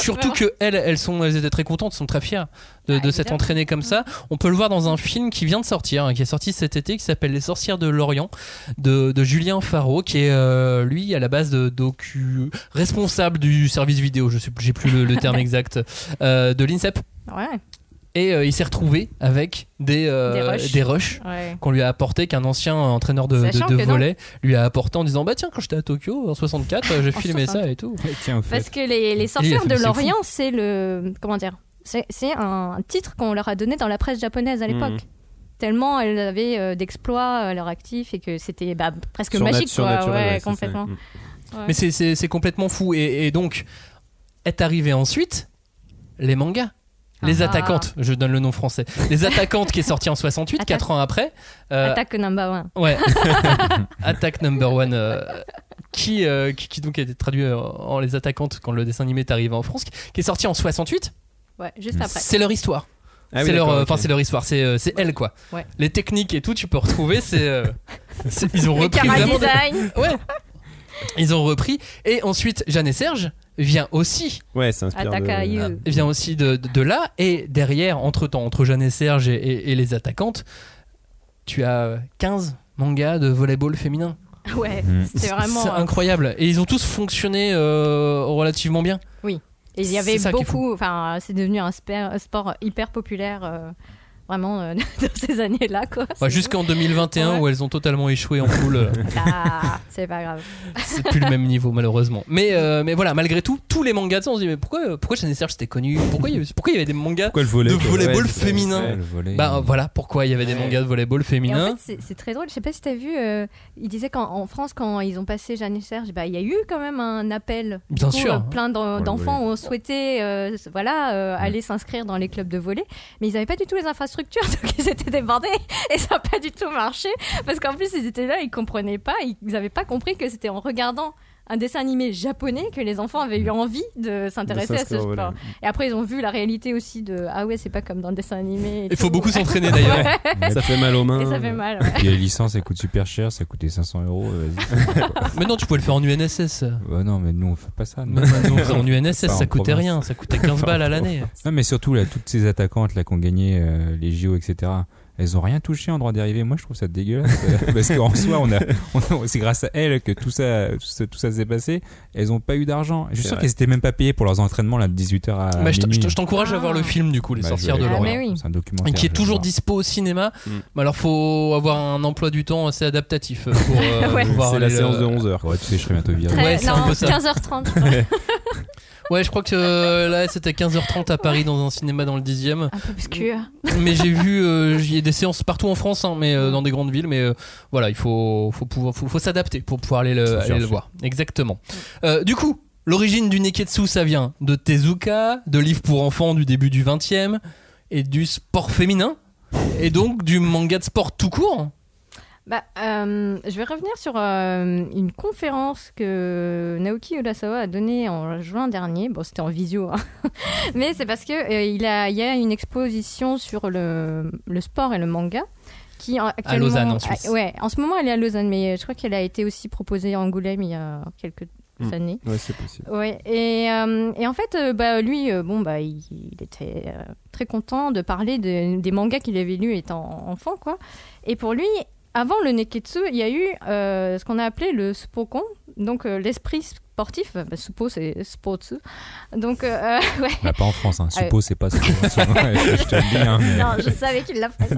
[SPEAKER 1] Surtout que elles, elles sont, elles étaient très contentes, sont très fières de,
[SPEAKER 3] Ah,
[SPEAKER 1] de s'être entraînées comme ça. On peut le voir dans un film qui vient de sortir, hein, qui est sorti cet été, qui s'appelle Les Sorcières de l'Orient, de, de Julien Faro, qui est euh, lui à la base de docu responsable du service vidéo. Je sais, plus- j'ai plus le, le terme exact euh, de l'INSEP.
[SPEAKER 3] Ouais,
[SPEAKER 1] Et euh, il s'est retrouvé avec des euh,
[SPEAKER 3] Des rushs.
[SPEAKER 1] des rushs
[SPEAKER 3] ouais.
[SPEAKER 1] qu'on lui a apporté, qu'un ancien entraîneur de, de, de volet lui a apporté en disant bah tiens quand j'étais à Tokyo en 64 euh, j'ai filmé
[SPEAKER 3] 60.
[SPEAKER 1] ça et tout.
[SPEAKER 2] Tiens, au fait.
[SPEAKER 3] Parce que les, les sorcières de l'Orient, c'est le. Comment dire C'est c'est un titre qu'on leur a donné dans la presse japonaise à l'époque.
[SPEAKER 4] Mhm.
[SPEAKER 3] Tellement elles avaient euh, d'exploits à leur actif et que c'était bah, presque
[SPEAKER 4] Surna-
[SPEAKER 3] magique, quoi. Ouais,
[SPEAKER 4] ouais, c'est ça.
[SPEAKER 3] complètement. Ouais.
[SPEAKER 1] Mais c'est- complètement fou. Et, et donc, est arrivé ensuite les mangas. Les
[SPEAKER 3] Ah.
[SPEAKER 1] attaquantes, je donne le nom français. Les attaquantes qui est sorti en 68,
[SPEAKER 3] Attaque.
[SPEAKER 1] 4 ans après. Euh,
[SPEAKER 3] Attaque number one.
[SPEAKER 1] Ouais. Attack number one. euh, qui, euh, qui, qui donc a été traduit en Les attaquantes quand le dessin animé est arrivé en France, qui est sorti en 68.
[SPEAKER 3] Ouais, juste après.
[SPEAKER 1] C'est leur histoire.
[SPEAKER 4] Ah oui,
[SPEAKER 1] c'est leur,
[SPEAKER 4] d'accord,
[SPEAKER 1] euh, enfin
[SPEAKER 4] ok.
[SPEAKER 1] c'est leur histoire, c'est c'est elle quoi.
[SPEAKER 3] Ouais.
[SPEAKER 1] Les techniques et tout, tu peux retrouver, c'est euh, c'est- ils ont
[SPEAKER 3] Le
[SPEAKER 1] repris vraiment des-
[SPEAKER 3] design.
[SPEAKER 1] Ouais. Ils ont repris et ensuite Jeanne et Serge vient aussi
[SPEAKER 4] Ouais, ça inspire.
[SPEAKER 3] Attaque
[SPEAKER 4] de-
[SPEAKER 3] à You.
[SPEAKER 1] vient aussi de, de, de là et derrière entre temps entre Jeanne et Serge et, et- et les attaquantes, tu as 15 mangas de volleyball féminin.
[SPEAKER 3] Ouais,
[SPEAKER 2] Mm.
[SPEAKER 3] c'était vraiment.
[SPEAKER 1] C'est
[SPEAKER 3] euh,
[SPEAKER 1] incroyable et ils ont tous fonctionné euh, relativement bien.
[SPEAKER 3] Et il y avait
[SPEAKER 1] C'est
[SPEAKER 3] beaucoup. Enfin, c'est devenu un, sport hyper populaire. euh, vraiment euh, dans ces années-là. quoi.
[SPEAKER 1] Bah, Jusqu'en 2021
[SPEAKER 3] Ouais.
[SPEAKER 1] où elles ont totalement échoué en poule. euh,
[SPEAKER 3] Ah, c'est pas grave.
[SPEAKER 1] c'est plus le même niveau malheureusement. Mais, euh, mais voilà, malgré tout, tous les mangas, on se dit mais pourquoi, pourquoi Jeanne et Serge c'était connu? Pourquoi il, y avait, pourquoi il y avait des mangas
[SPEAKER 4] Pourquoi le volet
[SPEAKER 1] de volleyball
[SPEAKER 4] ça,
[SPEAKER 1] féminin?
[SPEAKER 4] ouais.
[SPEAKER 2] le volet.
[SPEAKER 1] Bah euh, voilà pourquoi il y avait des mangas de volleyball
[SPEAKER 3] en
[SPEAKER 1] féminin?
[SPEAKER 3] fait, c'est- très drôle. Je sais pas si t'as vu, euh, il disait qu'en en France, quand ils ont passé Jeanne et Serge, bah, il y a eu quand même un appel.
[SPEAKER 1] Bien
[SPEAKER 3] coup,
[SPEAKER 1] sûr.
[SPEAKER 3] euh, plein d'en-
[SPEAKER 2] le
[SPEAKER 3] d'enfants ont souhaité euh, voilà, euh, aller s'inscrire dans les clubs de volley, mais ils n'avaient pas du tout les infrastructures, donc ils étaient débordés et ça n'a pas du tout marché. Parce qu'en plus, ils étaient là, ils comprenaient pas, ils n'avaient pas compris que c'était en regardant un dessin animé japonais que les enfants avaient eu envie de s'intéresser à ce sport. Et après, ils ont vu la réalité aussi de ah ouais, c'est pas comme dans le dessin animé. et
[SPEAKER 1] Il faut beaucoup s'entraîner d'ailleurs.
[SPEAKER 3] Ouais.
[SPEAKER 4] Ça fait mal aux mains.
[SPEAKER 3] Et ça fait mal. ouais.
[SPEAKER 2] Puis les licences, elles coûtent super cher, ça coûtait 500 euros. euh,
[SPEAKER 1] mais non, tu pouvais le faire en UNSS.
[SPEAKER 2] Non, mais nous, on fait pas ça. nous.
[SPEAKER 1] Nous, en UNSS,
[SPEAKER 2] en
[SPEAKER 1] ça coûtait
[SPEAKER 2] province.
[SPEAKER 1] rien, ça coûtait 15 balles à l'année.
[SPEAKER 2] Non, mais surtout, là, toutes ces attaquantes là, qui ont gagné euh, les JO, etc., elles ont rien touché en droit dérivé. Moi, je trouve ça dégueulasse. euh, parce qu'en soi, on a, on a- c'est grâce à elles que tout ça, tout ça, tout ça s'est passé. Elles ont pas eu d'argent. Je suis sûr qu'elles étaient même pas payées pour leurs entraînements là, de 18h à.
[SPEAKER 1] Bah, je t'encourage à voir le film du coup, Les
[SPEAKER 2] Bah,
[SPEAKER 1] Sorcières de
[SPEAKER 3] Ah,
[SPEAKER 1] l'Orient.
[SPEAKER 3] mais oui.
[SPEAKER 2] C'est un documentaire.
[SPEAKER 1] qui est toujours dispo au cinéma.
[SPEAKER 4] Mm.
[SPEAKER 1] Mais alors, faut avoir un emploi du temps assez adaptatif pour euh,
[SPEAKER 3] Ouais.
[SPEAKER 1] pouvoir
[SPEAKER 4] C'est la séance de 11h.
[SPEAKER 2] Ouais, tu sais, je serais bientôt viré.
[SPEAKER 1] Ouais,
[SPEAKER 3] non,
[SPEAKER 1] peu ça.
[SPEAKER 3] 15h30.
[SPEAKER 1] Ouais, je crois que euh, là, c'était 15h30 à Paris dans un cinéma dans le 10e.
[SPEAKER 3] un peu obscur.
[SPEAKER 1] Mais j'ai vu, euh, il y a des séances partout en France, hein, mais euh, dans des grandes villes. Mais euh, voilà, il faut, faut, pouvoir, faut, faut s'adapter pour pouvoir aller le, aller le voir. Exactement. Euh, du coup, l'origine du Neketsu, ça vient de Tezuka, de livres pour enfants du début du 20e, et du sport féminin, et donc du manga de sport tout court.
[SPEAKER 3] Bah, euh, je vais revenir sur euh, une conférence que Naoki Urasawa a donnée en juin dernier. Bon, c'était en visio, hein. mais c'est parce que euh, il, a, il y a une exposition sur le, le sport et le manga. Qui, actuellement,
[SPEAKER 1] Lausanne, en Suisse.
[SPEAKER 3] ouais, en ce moment, elle est à Lausanne, mais je crois qu'elle a été aussi proposée à Angoulême il y a quelques
[SPEAKER 4] Hmm.
[SPEAKER 3] années.
[SPEAKER 4] Ouais, c'est possible.
[SPEAKER 3] Ouais, et, euh, et en fait, euh, bah, lui, euh, bon, bah, il, il était très content de parler de- des mangas qu'il avait lus étant enfant, quoi. Et pour lui, avant le Neketsu, il y a eu euh, ce qu'on a appelé le Spokon, donc euh, l'esprit sportif. Bah, Suppo, c'est Spotsu. Donc, euh, ouais.
[SPEAKER 2] Bah, pas en France, hein. Suppo, c'est pas ça. je je te le dis, hein. mais-
[SPEAKER 3] Non, je savais qu'il l'a fait ça.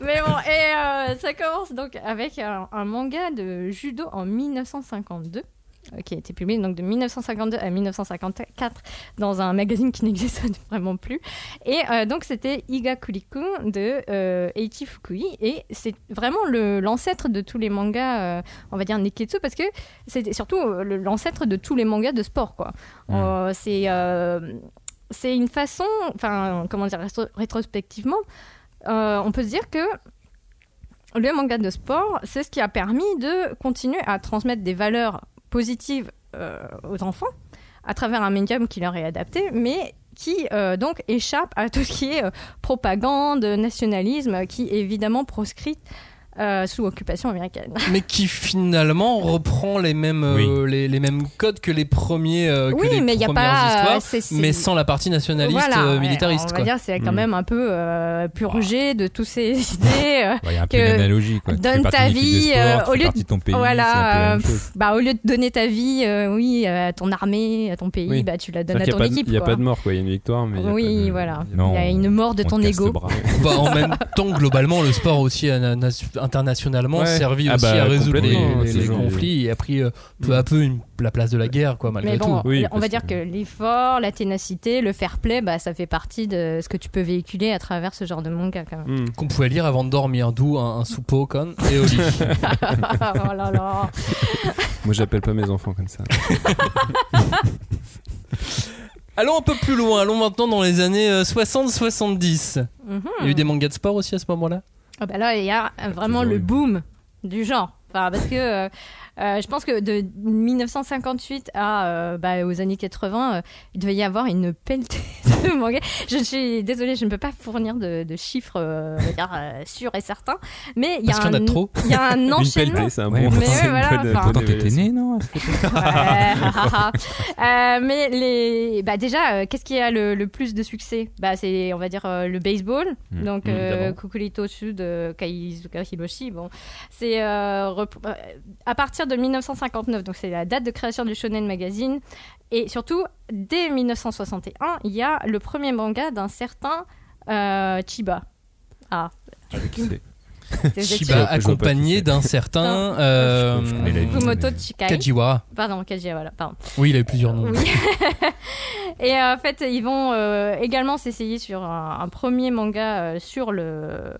[SPEAKER 3] Mais bon, et euh, ça commence donc avec un, un manga de judo en 1952 euh, qui a été publié donc de 1952 à 1954 dans un magazine qui n'existe vraiment plus. Et euh, donc c'était Iga Kuriku de euh, Eiichi Fukui et c'est vraiment l'ancêtre de tous les mangas, euh, on va dire Neketsu, parce que c'est surtout euh, l'ancêtre de tous les mangas de sport quoi.
[SPEAKER 2] Mm.
[SPEAKER 3] Euh, c'est euh, c'est une façon, enfin comment dire rétro- rétrospectivement, euh, on peut se dire que le manga de sport, c'est ce qui a permis de continuer à transmettre des valeurs positives euh, aux enfants à travers un médium qui leur est adapté, mais qui euh, donc échappe à tout ce qui est euh, propagande, nationalisme, qui est évidemment proscrit euh, sous occupation américaine.
[SPEAKER 1] mais qui finalement reprend les mêmes, euh, les, les mêmes codes que les premiers euh, que
[SPEAKER 3] oui,
[SPEAKER 1] les
[SPEAKER 3] mais il n'y a
[SPEAKER 1] premières
[SPEAKER 3] pas.
[SPEAKER 1] histoires, mais sans la partie nationaliste
[SPEAKER 3] Voilà,
[SPEAKER 1] euh, militariste.
[SPEAKER 3] On va
[SPEAKER 1] quoi.
[SPEAKER 3] dire c'est quand
[SPEAKER 4] Mm.
[SPEAKER 3] même un peu euh, purgé de toutes ces idées. euh,
[SPEAKER 2] Ouais, Il y a un peu
[SPEAKER 3] que
[SPEAKER 2] d'analogie. quoi.
[SPEAKER 3] Donne ta vie,
[SPEAKER 2] sport,
[SPEAKER 3] euh, au lieu de-
[SPEAKER 2] ton pays.
[SPEAKER 3] voilà, bah, au lieu de donner ta vie, euh, oui, à ton armée, à ton pays,
[SPEAKER 4] Oui.
[SPEAKER 3] bah, tu la donnes à ton
[SPEAKER 4] qu'il n'y a, pas de-
[SPEAKER 3] équipe.
[SPEAKER 4] il y a pas de mort, quoi. Il y a une victoire, mais. il y a pas
[SPEAKER 3] Oui, voilà. Il y a une mort de
[SPEAKER 2] on
[SPEAKER 3] ton ego.
[SPEAKER 1] Bah, en même temps, globalement, le sport aussi internationalement
[SPEAKER 4] Ouais.
[SPEAKER 1] servi
[SPEAKER 4] Ah
[SPEAKER 1] aussi
[SPEAKER 4] bah,
[SPEAKER 1] à résoudre les,
[SPEAKER 4] genre-
[SPEAKER 1] conflits et a pris euh, peu à peu une- la place de la guerre, quoi, malgré
[SPEAKER 3] Mais bon,
[SPEAKER 1] tout.
[SPEAKER 4] Oui,
[SPEAKER 3] on va dire
[SPEAKER 4] que-
[SPEAKER 3] l'effort, la ténacité, le fair play, bah, ça fait partie de ce que tu peux véhiculer à travers ce genre de manga.
[SPEAKER 4] Hmm.
[SPEAKER 1] Qu'on pouvait lire avant de dormir, d'où un, un soupeau con et au lit.
[SPEAKER 3] oh là là.
[SPEAKER 4] Moi, j'appelle pas mes enfants comme ça.
[SPEAKER 1] Allons un peu plus loin, allons maintenant dans les années euh, 60-70.
[SPEAKER 3] Mhm.
[SPEAKER 1] Il y a eu des mangas de sport aussi à ce moment-là?
[SPEAKER 3] Ah bah là, il y a vraiment
[SPEAKER 2] Toujours
[SPEAKER 3] le boom du genre. Enfin, parce que euh, je pense que de 1958 à, euh, bah, aux années 80, euh, il devait y avoir une pelletée de mangas. Je suis désolée, je ne peux pas fournir de, de chiffres euh, euh, sûrs et certains. Mais il y a
[SPEAKER 1] Parce qu'il y a
[SPEAKER 3] un,
[SPEAKER 1] trop.
[SPEAKER 3] il y a un
[SPEAKER 4] Une
[SPEAKER 3] enchaînement.
[SPEAKER 4] pelletée, c'est un bon.
[SPEAKER 3] mais
[SPEAKER 4] c'est
[SPEAKER 3] voilà,
[SPEAKER 4] bonne-
[SPEAKER 3] enfin-
[SPEAKER 2] t'étais né, non
[SPEAKER 3] Ouais, mais les, bah déjà, qu'est-ce qui a le, le plus de succès? Bah c'est, on va dire, le baseball.
[SPEAKER 2] Mm,
[SPEAKER 3] Donc,
[SPEAKER 1] mm,
[SPEAKER 3] euh,
[SPEAKER 1] évidemment.
[SPEAKER 3] Kukurito Sud, Kaizuka Hiroshi. Bon, c'est rep- à partir de 1959. Donc c'est la date de création du Shonen Magazine. Et surtout, dès 1961, il y a le premier manga d'un certain euh, Chiba. Ah,
[SPEAKER 2] Avec
[SPEAKER 4] vois pas qui
[SPEAKER 1] accompagné d'un certain euh,
[SPEAKER 3] Chikai.
[SPEAKER 1] Kajiwara.
[SPEAKER 3] Pardon, Kajiwara, pardon.
[SPEAKER 1] Oui, il a eu plusieurs noms.
[SPEAKER 3] Oui. Et euh, en fait, ils vont euh, également s'essayer sur un, un premier manga euh, sur le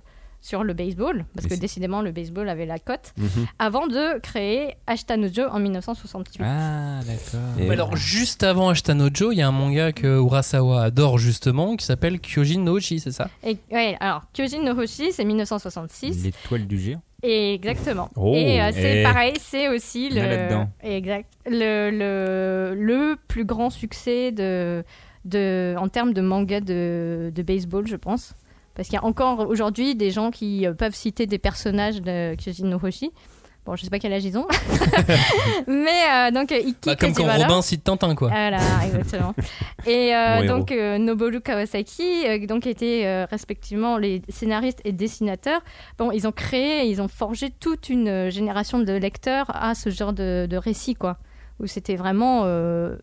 [SPEAKER 3] sur le baseball, parce
[SPEAKER 2] Mais
[SPEAKER 3] que décidément le baseball avait la cote,
[SPEAKER 4] Mhm.
[SPEAKER 3] avant de créer Ashtanojo en 1968.
[SPEAKER 2] Ah, d'accord.
[SPEAKER 4] Et-
[SPEAKER 1] alors, juste avant Ashtanojo, il y a un manga que Urasawa adore justement qui s'appelle Kyojin no Uchi, c'est ça?
[SPEAKER 3] Et, ouais, alors Kyojin no Hoshi, c'est 1966.
[SPEAKER 2] L'étoile du géant.
[SPEAKER 3] Et exactement.
[SPEAKER 4] Oh,
[SPEAKER 3] et euh, c'est
[SPEAKER 2] eh.
[SPEAKER 3] pareil, c'est aussi le, exact, le, le, le plus grand succès de, de, en termes de manga de, de baseball, je pense. Parce qu'il y a encore aujourd'hui des gens qui euh, peuvent citer des personnages de Kyojin no Hoshi. Bon, je sais pas quel âge ils ont. Mais euh, donc, euh, Iki
[SPEAKER 1] Bah, Comme quand. Robin cite Tintin, quoi.
[SPEAKER 3] Voilà, exactement. Et euh, donc euh, Noboru Kawasaki, euh, donc étaient euh, respectivement les scénaristes et dessinateurs. Bon, ils ont créé, ils ont forgé toute une génération de lecteurs à ce genre de, de récit, quoi, où c'était vraiment euh,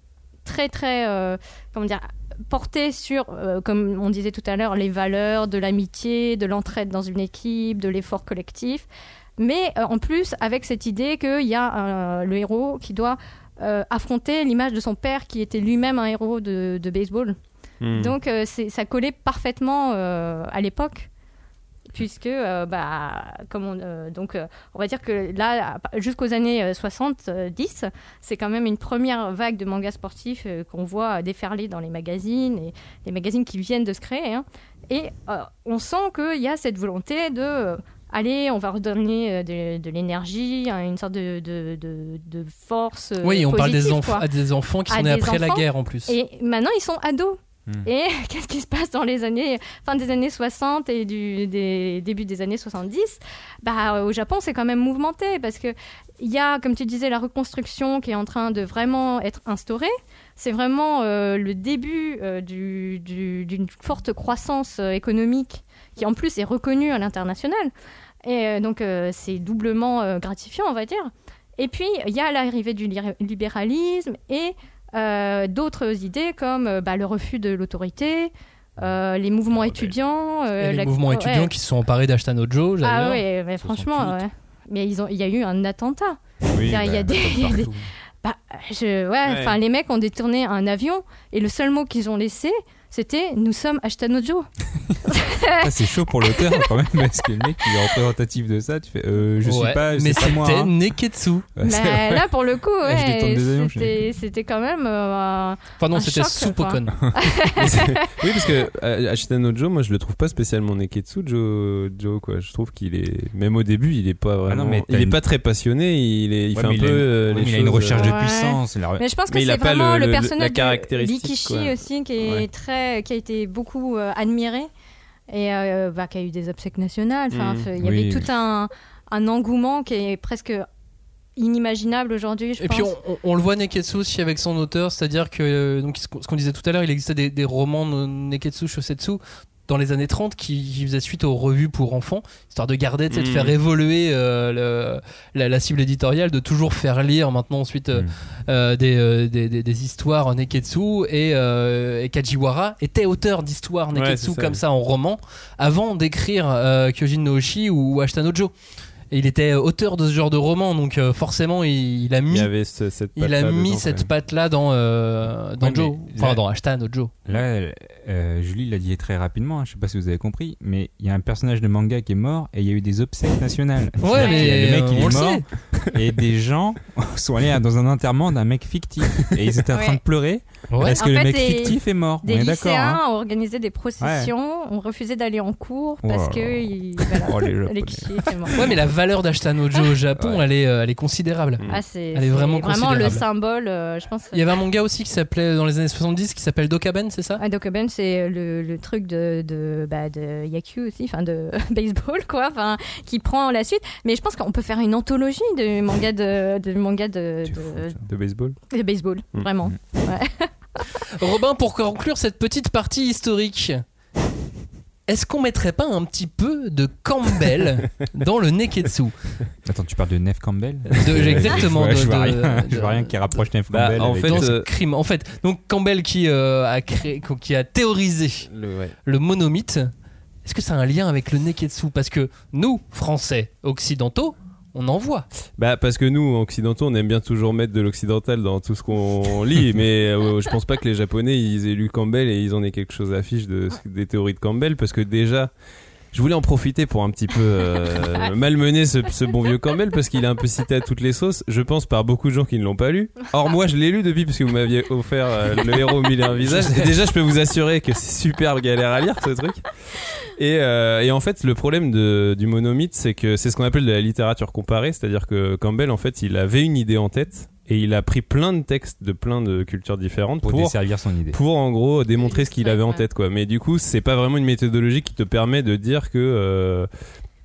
[SPEAKER 3] très très, euh, comment dire, porté sur, euh, comme on disait tout à l'heure, les valeurs de l'amitié, de l'entraide dans une équipe, de l'effort collectif. Mais euh, en plus, avec cette idée qu'il y a euh, le héros qui doit affronter l'image de son père qui était lui-même un héros de, de baseball.
[SPEAKER 4] Mhm.
[SPEAKER 3] Donc ça collait parfaitement à l'époque. Puisque, euh, bah, comme on, euh, donc, euh, on va dire que là, jusqu'aux années euh, 70, c'est quand même une première vague de mangas sportifs qu'on voit déferler dans les magazines, et les magazines qui viennent de se créer. hein. Et on sent qu'il y a cette volonté de allez, on va redonner de, de l'énergie, hein, une sorte de, de, de- force.
[SPEAKER 1] Oui, on parle des,
[SPEAKER 3] quoi.
[SPEAKER 1] à des enfants qui
[SPEAKER 3] À
[SPEAKER 1] sont nés
[SPEAKER 3] des
[SPEAKER 1] après la guerre en plus.
[SPEAKER 3] Et maintenant, ils sont ados.
[SPEAKER 2] Hmm.
[SPEAKER 3] Et qu'est-ce qui se passe dans les années, fin des années 60 et du début des années 70 bah, Au Japon, c'est quand même mouvementé parce que il y a, comme tu disais, la reconstruction qui est en train de vraiment être instaurée. C'est vraiment euh, le début euh, du- du- d'une forte croissance euh, économique qui, en plus, est reconnue à l'international. Et donc, c'est doublement gratifiant, on va dire. Et puis, il y a l'arrivée du li- libéralisme et euh, d'autres idées comme euh, bah, le refus de l'autorité, euh, les mouvements étudiants. euh,
[SPEAKER 1] Et les mouvements
[SPEAKER 3] ouais.
[SPEAKER 1] étudiants qui se sont emparés d'Ashtanojo,
[SPEAKER 3] Ah
[SPEAKER 1] d'ailleurs.
[SPEAKER 3] oui, mais franchement, ouais. Mais ils ont, il y a eu un attentat.
[SPEAKER 2] Oui,
[SPEAKER 3] y il y a
[SPEAKER 2] bah,
[SPEAKER 3] des- il y a des-
[SPEAKER 2] partout.
[SPEAKER 3] Bah, je, ouais, enfin, les mecs ont détourné un avion et le seul mot qu'ils ont laissé, c'était nous sommes Ashtanojo.
[SPEAKER 2] Ah, c'est chaud pour l'auteur quand même, parce que le mec il est représentatif de ça, tu fais euh, je
[SPEAKER 1] Ouais,
[SPEAKER 2] suis pas,
[SPEAKER 1] mais
[SPEAKER 2] c'est pas moi.
[SPEAKER 1] c'était
[SPEAKER 2] hein.
[SPEAKER 1] Neketsu.
[SPEAKER 2] Ouais,
[SPEAKER 3] là, pour le coup,
[SPEAKER 2] Ouais, détourne
[SPEAKER 3] ouais, c'était, c'était quand même. euh,
[SPEAKER 1] Enfin non, c'était Supokon.
[SPEAKER 4] Oui, parce que euh, Ashitano Joe, moi je le trouve pas spécialement Neketsu Joe, Joe quoi. Je trouve qu'il est, même au début, il est pas vraiment.
[SPEAKER 2] non, mais
[SPEAKER 4] il est
[SPEAKER 2] une-
[SPEAKER 4] pas très passionné. Il est, il
[SPEAKER 2] Ouais,
[SPEAKER 4] fait un
[SPEAKER 2] il
[SPEAKER 4] peu
[SPEAKER 2] a une-
[SPEAKER 4] euh, les
[SPEAKER 2] il a une recherche
[SPEAKER 4] euh,
[SPEAKER 2] de
[SPEAKER 3] Ouais.
[SPEAKER 2] puissance.
[SPEAKER 3] Mais je pense que c'est
[SPEAKER 4] a pas
[SPEAKER 3] vraiment
[SPEAKER 4] le-
[SPEAKER 3] personnage
[SPEAKER 4] caractéristique,
[SPEAKER 3] de Rikishi
[SPEAKER 4] quoi.
[SPEAKER 3] aussi qui est
[SPEAKER 4] Ouais.
[SPEAKER 3] Très, qui a été beaucoup euh, admiré et euh, bah, qui a eu des obsèques nationales. Enfin,
[SPEAKER 4] Mhm.
[SPEAKER 3] il y avait
[SPEAKER 2] oui.
[SPEAKER 3] tout un, un engouement qui est presque inimaginable aujourd'hui,
[SPEAKER 1] Et
[SPEAKER 3] pense.
[SPEAKER 1] puis on, on- on le voit Neketsu aussi avec son auteur, c'est-à-dire que euh, donc ce qu'on disait tout à l'heure, il existait des, des romans de Neketsu Shosetsu dans les années 30 qui, qui faisaient suite aux revues pour enfants, histoire de garder, de faire évoluer euh, le- la, la cible éditoriale, de toujours faire lire maintenant ensuite euh,
[SPEAKER 2] Mm.
[SPEAKER 1] euh, des, des, des- des histoires en Neketsu et, et Kajiwara était auteur d'histoires
[SPEAKER 4] Ouais,
[SPEAKER 1] Neketsu
[SPEAKER 4] ça,
[SPEAKER 1] comme
[SPEAKER 4] ouais.
[SPEAKER 1] ça en roman avant d'écrire Kyojin no Oshi ou Ashtanojo. Et il était auteur de ce genre de roman, donc euh, forcément il, il a
[SPEAKER 4] Il
[SPEAKER 1] mis
[SPEAKER 4] avait ce- cette.
[SPEAKER 1] il a
[SPEAKER 4] patte-là
[SPEAKER 1] mis
[SPEAKER 4] dedans,
[SPEAKER 1] cette patte là dans euh, dans
[SPEAKER 2] Ouais,
[SPEAKER 1] Joe, enfin
[SPEAKER 2] là-
[SPEAKER 1] dans Ashtan Joe.
[SPEAKER 2] Là, euh, Julie l'a dit très rapidement, hein, je sais pas si vous avez compris, mais il y a un personnage de manga qui est mort et il y a eu des obsèques nationales.
[SPEAKER 1] Ouais, mais
[SPEAKER 2] le mec
[SPEAKER 1] euh,
[SPEAKER 2] il est mort et des gens sont allés dans un enterrement d'un mec fictif et ils étaient en train
[SPEAKER 3] Ouais.
[SPEAKER 2] de pleurer
[SPEAKER 1] Ouais.
[SPEAKER 2] parce
[SPEAKER 3] En
[SPEAKER 2] que le mec
[SPEAKER 3] des-
[SPEAKER 2] fictif est mort.
[SPEAKER 3] Des
[SPEAKER 2] On est d'accord.
[SPEAKER 3] lycéens
[SPEAKER 2] hein.
[SPEAKER 3] ont organisé des processions, ont refusé d'aller en cours
[SPEAKER 2] Oh
[SPEAKER 3] parce
[SPEAKER 2] là
[SPEAKER 3] que il- voilà,
[SPEAKER 2] Oh, les
[SPEAKER 3] mort.
[SPEAKER 1] Ouais, mais la valeur d'Ashtan Joe au Japon,
[SPEAKER 2] Ouais.
[SPEAKER 1] elle est euh, elle est considérable.
[SPEAKER 4] Mm.
[SPEAKER 3] Ah, c'est,
[SPEAKER 1] Elle est vraiment
[SPEAKER 3] le
[SPEAKER 1] considérable.
[SPEAKER 3] symbole, euh, je pense.
[SPEAKER 1] Il y avait un manga aussi qui s'appelait dans les années 70 qui s'appelle Dokaben, c'est ça?
[SPEAKER 3] Ah, Dokuben, c'est le, le truc de, de, bah, de Yaku aussi, enfin de baseball, quoi, enfin, qui prend la suite. Mais je pense qu'on peut faire une anthologie de manga de, de, manga de,
[SPEAKER 2] fou,
[SPEAKER 3] de,
[SPEAKER 4] baseball?
[SPEAKER 3] de baseball,
[SPEAKER 4] Mm.
[SPEAKER 3] vraiment.
[SPEAKER 1] Robin, pour conclure cette petite partie historique, est-ce qu'on mettrait pas un petit peu de Campbell dans le Neketsu?
[SPEAKER 2] Attends, tu parles de Neve Campbell?
[SPEAKER 1] De- exactement,
[SPEAKER 2] Je vois, je
[SPEAKER 1] de-
[SPEAKER 2] vois
[SPEAKER 1] de-
[SPEAKER 2] rien,
[SPEAKER 1] de-
[SPEAKER 2] je vois rien qui rapproche Neve
[SPEAKER 4] Bah,
[SPEAKER 2] Campbell.
[SPEAKER 4] en
[SPEAKER 2] avec-
[SPEAKER 4] fait,
[SPEAKER 1] dans ce
[SPEAKER 4] euh,
[SPEAKER 1] crime. En fait, donc Campbell qui euh, a créé, qui a théorisé
[SPEAKER 4] Le, ouais.
[SPEAKER 1] le monomythe. est-ce que ça a un lien avec le neketsu? Parce que nous, Français occidentaux, on en voit.
[SPEAKER 4] Bah parce que nous occidentaux on aime bien toujours mettre de l'occidental dans tout ce qu'on lit mais euh, je pense pas que les japonais ils aient lu Campbell et ils en aient quelque chose à fiche de, des théories de Campbell parce que déjà je voulais en profiter pour un petit peu euh, malmener ce, ce bon vieux Campbell parce qu'il est un peu cité à toutes les sauces, je pense par beaucoup de gens qui ne l'ont pas lu. Or moi je l'ai lu depuis parce que vous m'aviez offert euh, le héros au mille et un visages. Et déjà je peux vous assurer que c'est super galère à lire ce truc. Et, euh, et en fait le problème de, du monomythe c'est que c'est ce qu'on appelle de la littérature comparée, c'est-à-dire que Campbell en fait il avait une idée en tête et il a pris plein de textes de plein de cultures différentes
[SPEAKER 2] Pour
[SPEAKER 4] pour,
[SPEAKER 2] desservir son idée.
[SPEAKER 4] pour en gros démontrer ce qu'il avait en tête quoi mais du coup c'est pas vraiment une méthodologie qui te permet de dire que euh,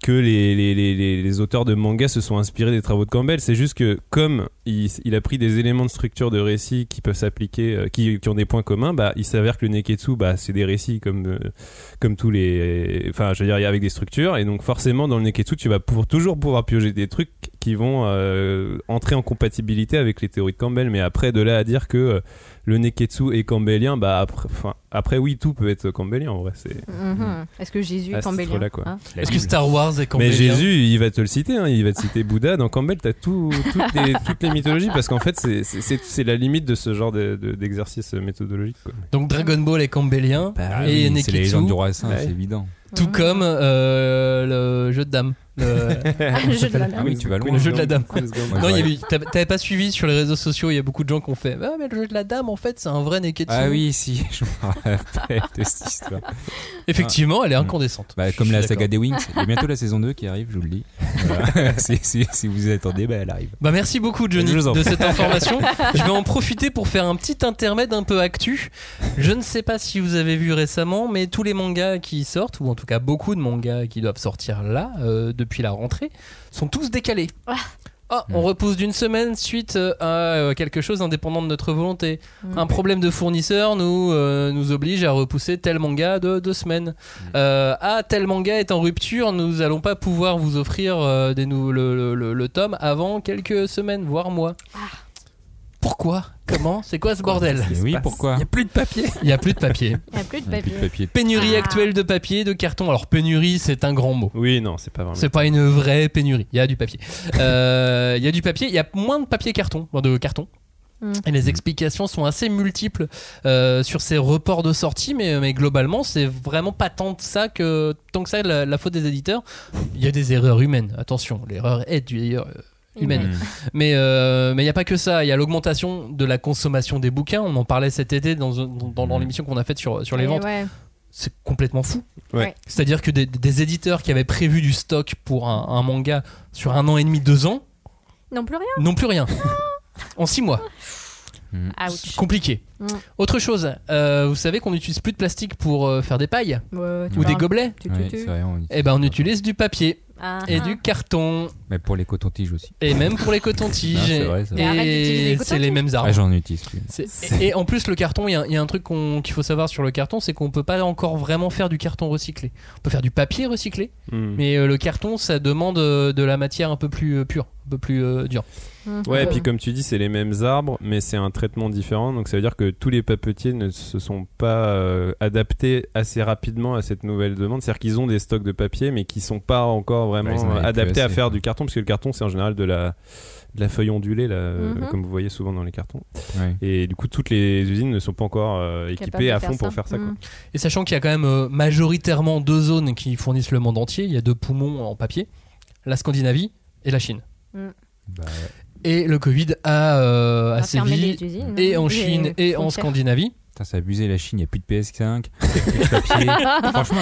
[SPEAKER 4] que les, les, les, les- auteurs de manga se sont inspirés des travaux de Campbell. C'est juste que comme il, il a pris des éléments de structure de récit qui peuvent s'appliquer euh, qui, qui ont des points communs bah il s'avère que le neketsu bah c'est des récits comme euh, comme tous les enfin je veux dire avec des structures. Et donc forcément dans le neketsu tu vas toujours pouvoir piocher des trucs qui vont euh, entrer en compatibilité avec les théories de Campbell. Mais après de là à dire que euh, le neketsu est campbellien bah après, après oui tout peut être campbellien en vrai c'est
[SPEAKER 3] Mhm. Est-ce que Jésus est cambélien hein
[SPEAKER 1] Est-ce que Star Wars est
[SPEAKER 4] mais
[SPEAKER 1] campbellien
[SPEAKER 4] Jésus il va te le citer hein, il va te citer Bouddha dans Campbell t'as tout, toutes, les, toutes les mythologies parce qu'en fait c'est- la limite de ce genre de- de- d'exercice méthodologique quoi.
[SPEAKER 1] Donc Dragon Ball est campbellien
[SPEAKER 2] Bah
[SPEAKER 1] et
[SPEAKER 2] oui, c'est les légendes
[SPEAKER 1] neketsu,
[SPEAKER 2] du roi saint,
[SPEAKER 4] Ouais.
[SPEAKER 2] c'est évident.
[SPEAKER 1] tout comme euh, le jeu de dames. Le-
[SPEAKER 3] Le jeu de la
[SPEAKER 2] Ah
[SPEAKER 3] dame.
[SPEAKER 2] oui, tu vas loin.
[SPEAKER 1] le jeu de la dame. Non, il y a
[SPEAKER 2] j'aurais-
[SPEAKER 1] eu- t'avais pas suivi sur les réseaux sociaux, il y a beaucoup de gens qui ont fait Ah, mais le jeu de la dame, en fait, c'est un vrai neketsu.
[SPEAKER 2] Ah oui, si, je me rappelle de cette histoire.
[SPEAKER 1] Effectivement, elle est incandescente.
[SPEAKER 2] Bah, comme la saga des Wings. Il y a bientôt la saison 2 qui arrive, je vous le dis. Voilà. si, si- si vous y attendez, bah, elle arrive.
[SPEAKER 1] Bah merci beaucoup Johnny de cette information. Je vais en profiter pour faire un petit intermède un peu actu. Je ne sais pas si vous avez vu récemment, mais tous les mangas qui sortent, ou en tout cas beaucoup de mangas qui doivent sortir là euh, depuis la rentrée, sont tous décalés.
[SPEAKER 3] Ah.
[SPEAKER 1] Ah, on repousse d'une semaine suite euh, à euh, quelque chose indépendant de notre volonté.
[SPEAKER 3] Mm.
[SPEAKER 1] Un problème de fournisseur nous, euh, nous oblige à repousser tel manga de deux semaines. Euh, ah, tel manga est en rupture, nous allons pas pouvoir vous offrir euh, des nou- le, le- le- le tome avant quelques semaines, voire mois. Pourquoi Comment C'est quoi ce bordel
[SPEAKER 2] Mais oui, pourquoi
[SPEAKER 4] il y a plus de papier
[SPEAKER 1] Il y a plus de papier.
[SPEAKER 3] Il n'y a plus de
[SPEAKER 2] Il y a plus
[SPEAKER 3] papier.
[SPEAKER 2] de papier.
[SPEAKER 1] Pénurie
[SPEAKER 3] Ah.
[SPEAKER 1] actuelle de papier, de carton. Alors pénurie, c'est un grand mot.
[SPEAKER 4] oui non c'est pas vraiment
[SPEAKER 1] C'est pas une vraie pénurie. Il y a du papier. Euh, Il y a du papier. Il y a moins de papier carton, de carton.
[SPEAKER 3] Mm.
[SPEAKER 1] Et les explications sont assez multiples euh, sur ces reports de sortie, mais, mais globalement, c'est vraiment pas tant que ça que tant que ça la, la faute des éditeurs. Il y a des erreurs humaines. Attention, l'erreur est du- euh, humaine.
[SPEAKER 2] Mmh.
[SPEAKER 1] Mais euh, mais il n'y a pas que ça. Il y a l'augmentation de la consommation des bouquins. On en parlait cet été dans, dans, dans
[SPEAKER 2] Mm.
[SPEAKER 1] l'émission qu'on a faite sur, sur les
[SPEAKER 3] Et
[SPEAKER 1] ventes.
[SPEAKER 3] ouais.
[SPEAKER 1] C'est complètement fou.
[SPEAKER 4] Ouais.
[SPEAKER 1] C'est-à-dire que des, des éditeurs qui avaient prévu du stock pour un, un manga sur un an et demi, deux ans,
[SPEAKER 3] Non plus rien.
[SPEAKER 1] n'ont plus rien. en six mois.
[SPEAKER 3] Ouch.
[SPEAKER 1] Compliqué.
[SPEAKER 3] Mm.
[SPEAKER 1] Autre chose, euh, vous savez qu'on n'utilise plus de plastique pour euh, faire des pailles
[SPEAKER 3] Ouais,
[SPEAKER 1] ou des gobelets
[SPEAKER 3] Tu, tu,
[SPEAKER 2] Ouais,
[SPEAKER 3] tu.
[SPEAKER 2] c'est vrai, on-
[SPEAKER 1] Eh ben on utilise du papier et
[SPEAKER 3] ah.
[SPEAKER 1] du carton
[SPEAKER 2] Mais pour les cotons-tiges aussi.
[SPEAKER 1] et même pour les cotons-tiges.
[SPEAKER 2] C'est vrai, c'est
[SPEAKER 3] vrai.
[SPEAKER 1] Et
[SPEAKER 3] les
[SPEAKER 1] c'est les mêmes arbres.
[SPEAKER 2] Ah, j'en utilise plus.
[SPEAKER 1] C'est- Et, et en plus, le carton, il y, a- il y a un truc qu'on- qu'il faut savoir sur le carton, c'est qu'on peut pas encore vraiment faire du carton recyclé. On peut faire du papier recyclé,
[SPEAKER 4] Hmm.
[SPEAKER 1] mais euh, le carton, ça demande euh, de la matière un peu plus euh, pure, un peu plus euh, dure.
[SPEAKER 3] Mhm.
[SPEAKER 4] Ouais, et puis comme tu dis, c'est les mêmes arbres, mais c'est un traitement différent. Donc ça veut dire que tous les papetiers ne se sont pas euh, adaptés assez rapidement à cette nouvelle demande. C'est-à-dire qu'ils ont des stocks de papier, mais qui sont pas encore
[SPEAKER 2] ils en
[SPEAKER 4] vraiment
[SPEAKER 2] plus
[SPEAKER 4] adaptés à
[SPEAKER 2] assez,
[SPEAKER 4] faire du carton, parce que le carton, c'est en général de la, de la feuille ondulée, là, euh,
[SPEAKER 3] Mhm.
[SPEAKER 4] comme vous voyez souvent dans les cartons.
[SPEAKER 2] Ouais.
[SPEAKER 4] Et du coup, toutes les usines ne sont pas encore euh,
[SPEAKER 3] Capable
[SPEAKER 4] équipées
[SPEAKER 3] de
[SPEAKER 4] à
[SPEAKER 3] faire
[SPEAKER 4] fond pour faire ça. Quoi.
[SPEAKER 3] Mhm.
[SPEAKER 1] Et sachant qu'il y a quand même euh, majoritairement deux zones qui fournissent le monde entier, il y a deux poumons en papier, la Scandinavie et la Chine.
[SPEAKER 2] Bah,
[SPEAKER 1] Et le Covid a, euh, a sévi
[SPEAKER 3] usines,
[SPEAKER 1] et
[SPEAKER 3] hein,
[SPEAKER 1] en Chine et en. Scandinavie.
[SPEAKER 2] putain, c'est abusé la Chine, il n'y a plus de PS5, il y a plus de papier. Franchement,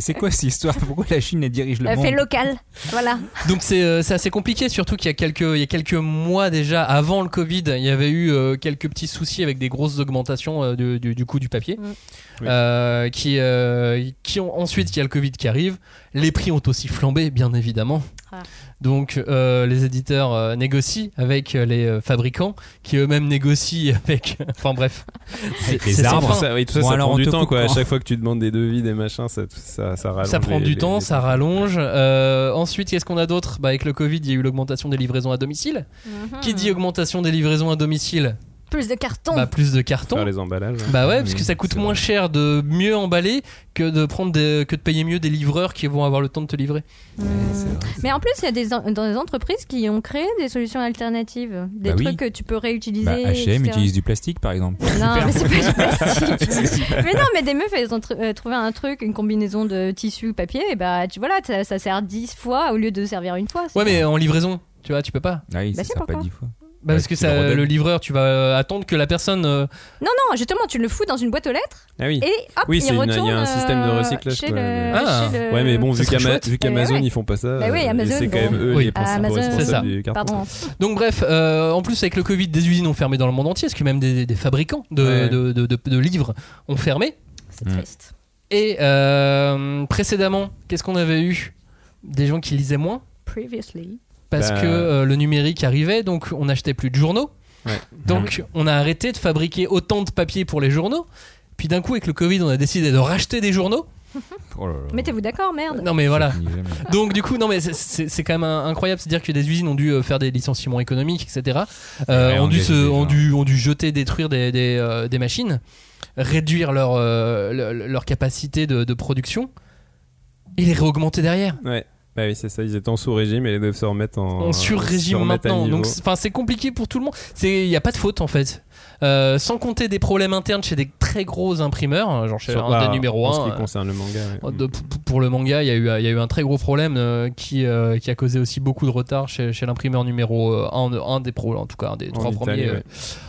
[SPEAKER 2] c'est quoi cette histoire? Pourquoi la Chine elle dirige le monde
[SPEAKER 3] fait local. Voilà.
[SPEAKER 1] Donc c'est euh, c'est assez compliqué, surtout qu'il y a quelques il y a quelques mois déjà avant le Covid, il y avait eu euh, quelques petits soucis avec des grosses augmentations euh, du, du- du coût du papier.
[SPEAKER 3] Mm.
[SPEAKER 4] Oui.
[SPEAKER 1] Euh, qui euh, qui ont ensuite il y a le Covid qui arrive, les prix ont aussi flambé bien évidemment.
[SPEAKER 3] Ah.
[SPEAKER 1] Donc euh, les éditeurs euh, négocient avec euh, les euh, fabricants qui eux-mêmes négocient avec enfin bref.
[SPEAKER 2] Avec les arbres.
[SPEAKER 4] ça, oui, tout ça,
[SPEAKER 2] Bon,
[SPEAKER 4] ça
[SPEAKER 2] alors,
[SPEAKER 4] prend du
[SPEAKER 2] te
[SPEAKER 4] temps. Quoi. À chaque fois que tu demandes des devis, des machins, ça, ça, ça rallonge.
[SPEAKER 1] Ça prend
[SPEAKER 4] les-
[SPEAKER 1] du
[SPEAKER 4] les-
[SPEAKER 1] temps,
[SPEAKER 4] les-
[SPEAKER 1] ça rallonge. Euh, ensuite, qu'est-ce qu'on a d'autre? Bah, Avec le Covid, il y a eu l'augmentation des livraisons à domicile.
[SPEAKER 3] Mhm.
[SPEAKER 1] Qui dit augmentation des livraisons à domicile
[SPEAKER 3] Plus de carton.
[SPEAKER 1] bah, plus de carton.
[SPEAKER 4] Faire les emballages. hein.
[SPEAKER 1] Bah ouais, parce que ça coûte moins
[SPEAKER 2] vrai.
[SPEAKER 1] cher de mieux emballer que de prendre des- que de payer mieux des livreurs qui vont avoir le temps de te livrer.
[SPEAKER 3] Mais en plus, il y a des, en- dans des entreprises qui ont créé des solutions alternatives, des
[SPEAKER 2] Bah oui.
[SPEAKER 3] trucs que tu peux réutiliser.
[SPEAKER 2] Bah, H&M utilise du plastique par exemple.
[SPEAKER 3] Non, mais c'est pas du plastique. mais non, mais des meufs, elles ont tr- euh, trouvé un truc, une combinaison de tissu, papier, et bah, tu vois là, ça, ça sert 10 fois au lieu de servir une fois.
[SPEAKER 1] Ouais, mais en livraison, tu vois, tu peux pas.
[SPEAKER 2] Ah oui,
[SPEAKER 3] Bah
[SPEAKER 2] ça
[SPEAKER 3] si,
[SPEAKER 2] sert pas
[SPEAKER 3] pourquoi
[SPEAKER 2] dix fois.
[SPEAKER 1] Bah, parce que
[SPEAKER 2] le
[SPEAKER 1] ça, le livreur, tu vas euh, attendre que la personne. euh,
[SPEAKER 3] Non, non, justement, tu le fous dans une boîte aux lettres
[SPEAKER 4] Ah oui.
[SPEAKER 3] et hop,
[SPEAKER 4] Oui,
[SPEAKER 3] il
[SPEAKER 4] c'est une- il y a
[SPEAKER 3] retourne
[SPEAKER 4] un système de
[SPEAKER 3] euh,
[SPEAKER 4] recyclage,
[SPEAKER 3] Chez
[SPEAKER 4] quoi.
[SPEAKER 3] le,
[SPEAKER 1] Ah.
[SPEAKER 3] chez le-
[SPEAKER 4] Ouais, mais bon,
[SPEAKER 1] Ça
[SPEAKER 4] vu qu'Ama- qu'Amazon
[SPEAKER 3] Ouais, ouais.
[SPEAKER 4] ils font pas ça,
[SPEAKER 3] Bah oui,
[SPEAKER 4] et
[SPEAKER 3] Amazon,
[SPEAKER 4] c'est quand même
[SPEAKER 3] bon.
[SPEAKER 4] eux
[SPEAKER 1] Oui.
[SPEAKER 4] les principaux
[SPEAKER 3] Amazon,
[SPEAKER 4] responsables
[SPEAKER 1] c'est ça.
[SPEAKER 4] du carton.
[SPEAKER 3] Pardon.
[SPEAKER 1] Donc bref, euh, en plus avec le Covid, des usines ont fermé dans le monde entier, parce que même des, des fabricants de,
[SPEAKER 4] Ouais.
[SPEAKER 1] de, de- de- de livres ont fermé.
[SPEAKER 3] C'est
[SPEAKER 2] Mm.
[SPEAKER 3] triste.
[SPEAKER 1] Et euh, précédemment, qu'est-ce qu'on avait eu? Des gens qui lisaient moins?
[SPEAKER 3] Previously.
[SPEAKER 1] Parce
[SPEAKER 4] Bah.
[SPEAKER 1] que euh, le numérique arrivait, donc on n'achetait plus de journaux.
[SPEAKER 4] Ouais.
[SPEAKER 1] Donc on a arrêté de fabriquer autant de papier pour les journaux. Puis d'un coup, avec le Covid, on a décidé de racheter des journaux.
[SPEAKER 2] Oh là là.
[SPEAKER 3] Mettez-vous d'accord, merde.
[SPEAKER 1] Non mais voilà. Donc du coup, non mais c'est- c'est c'est quand même incroyable, c'est-à-dire que des usines ont dû euh, faire des licenciements économiques, etc. Euh, ont, dû se,
[SPEAKER 2] des
[SPEAKER 1] ont, dû, ont dû jeter, détruire des, des, euh, des machines, réduire leur, euh, leur, leur capacité de, de production et les réaugmenter derrière.
[SPEAKER 4] Ouais. Bah oui, c'est ça, ils étaient en sous-régime et ils doivent se remettre en,
[SPEAKER 1] En sur-régime maintenant. Donc c'est- compliqué pour tout le monde. Il n'y a pas de faute en fait. Euh, sans compter des problèmes internes chez des très gros imprimeurs, hein, genre chez un des
[SPEAKER 4] En ce
[SPEAKER 1] 1.
[SPEAKER 4] qui concerne le manga. ouais.
[SPEAKER 1] De- p- pour le manga, il y, a eu, y a eu un très gros problème euh, qui, euh, qui a causé aussi beaucoup de retard chez, chez l'imprimeur numéro 1, un des pros, en tout cas, un des
[SPEAKER 4] En
[SPEAKER 1] trois
[SPEAKER 4] Italie,
[SPEAKER 1] premiers euh,
[SPEAKER 4] ouais.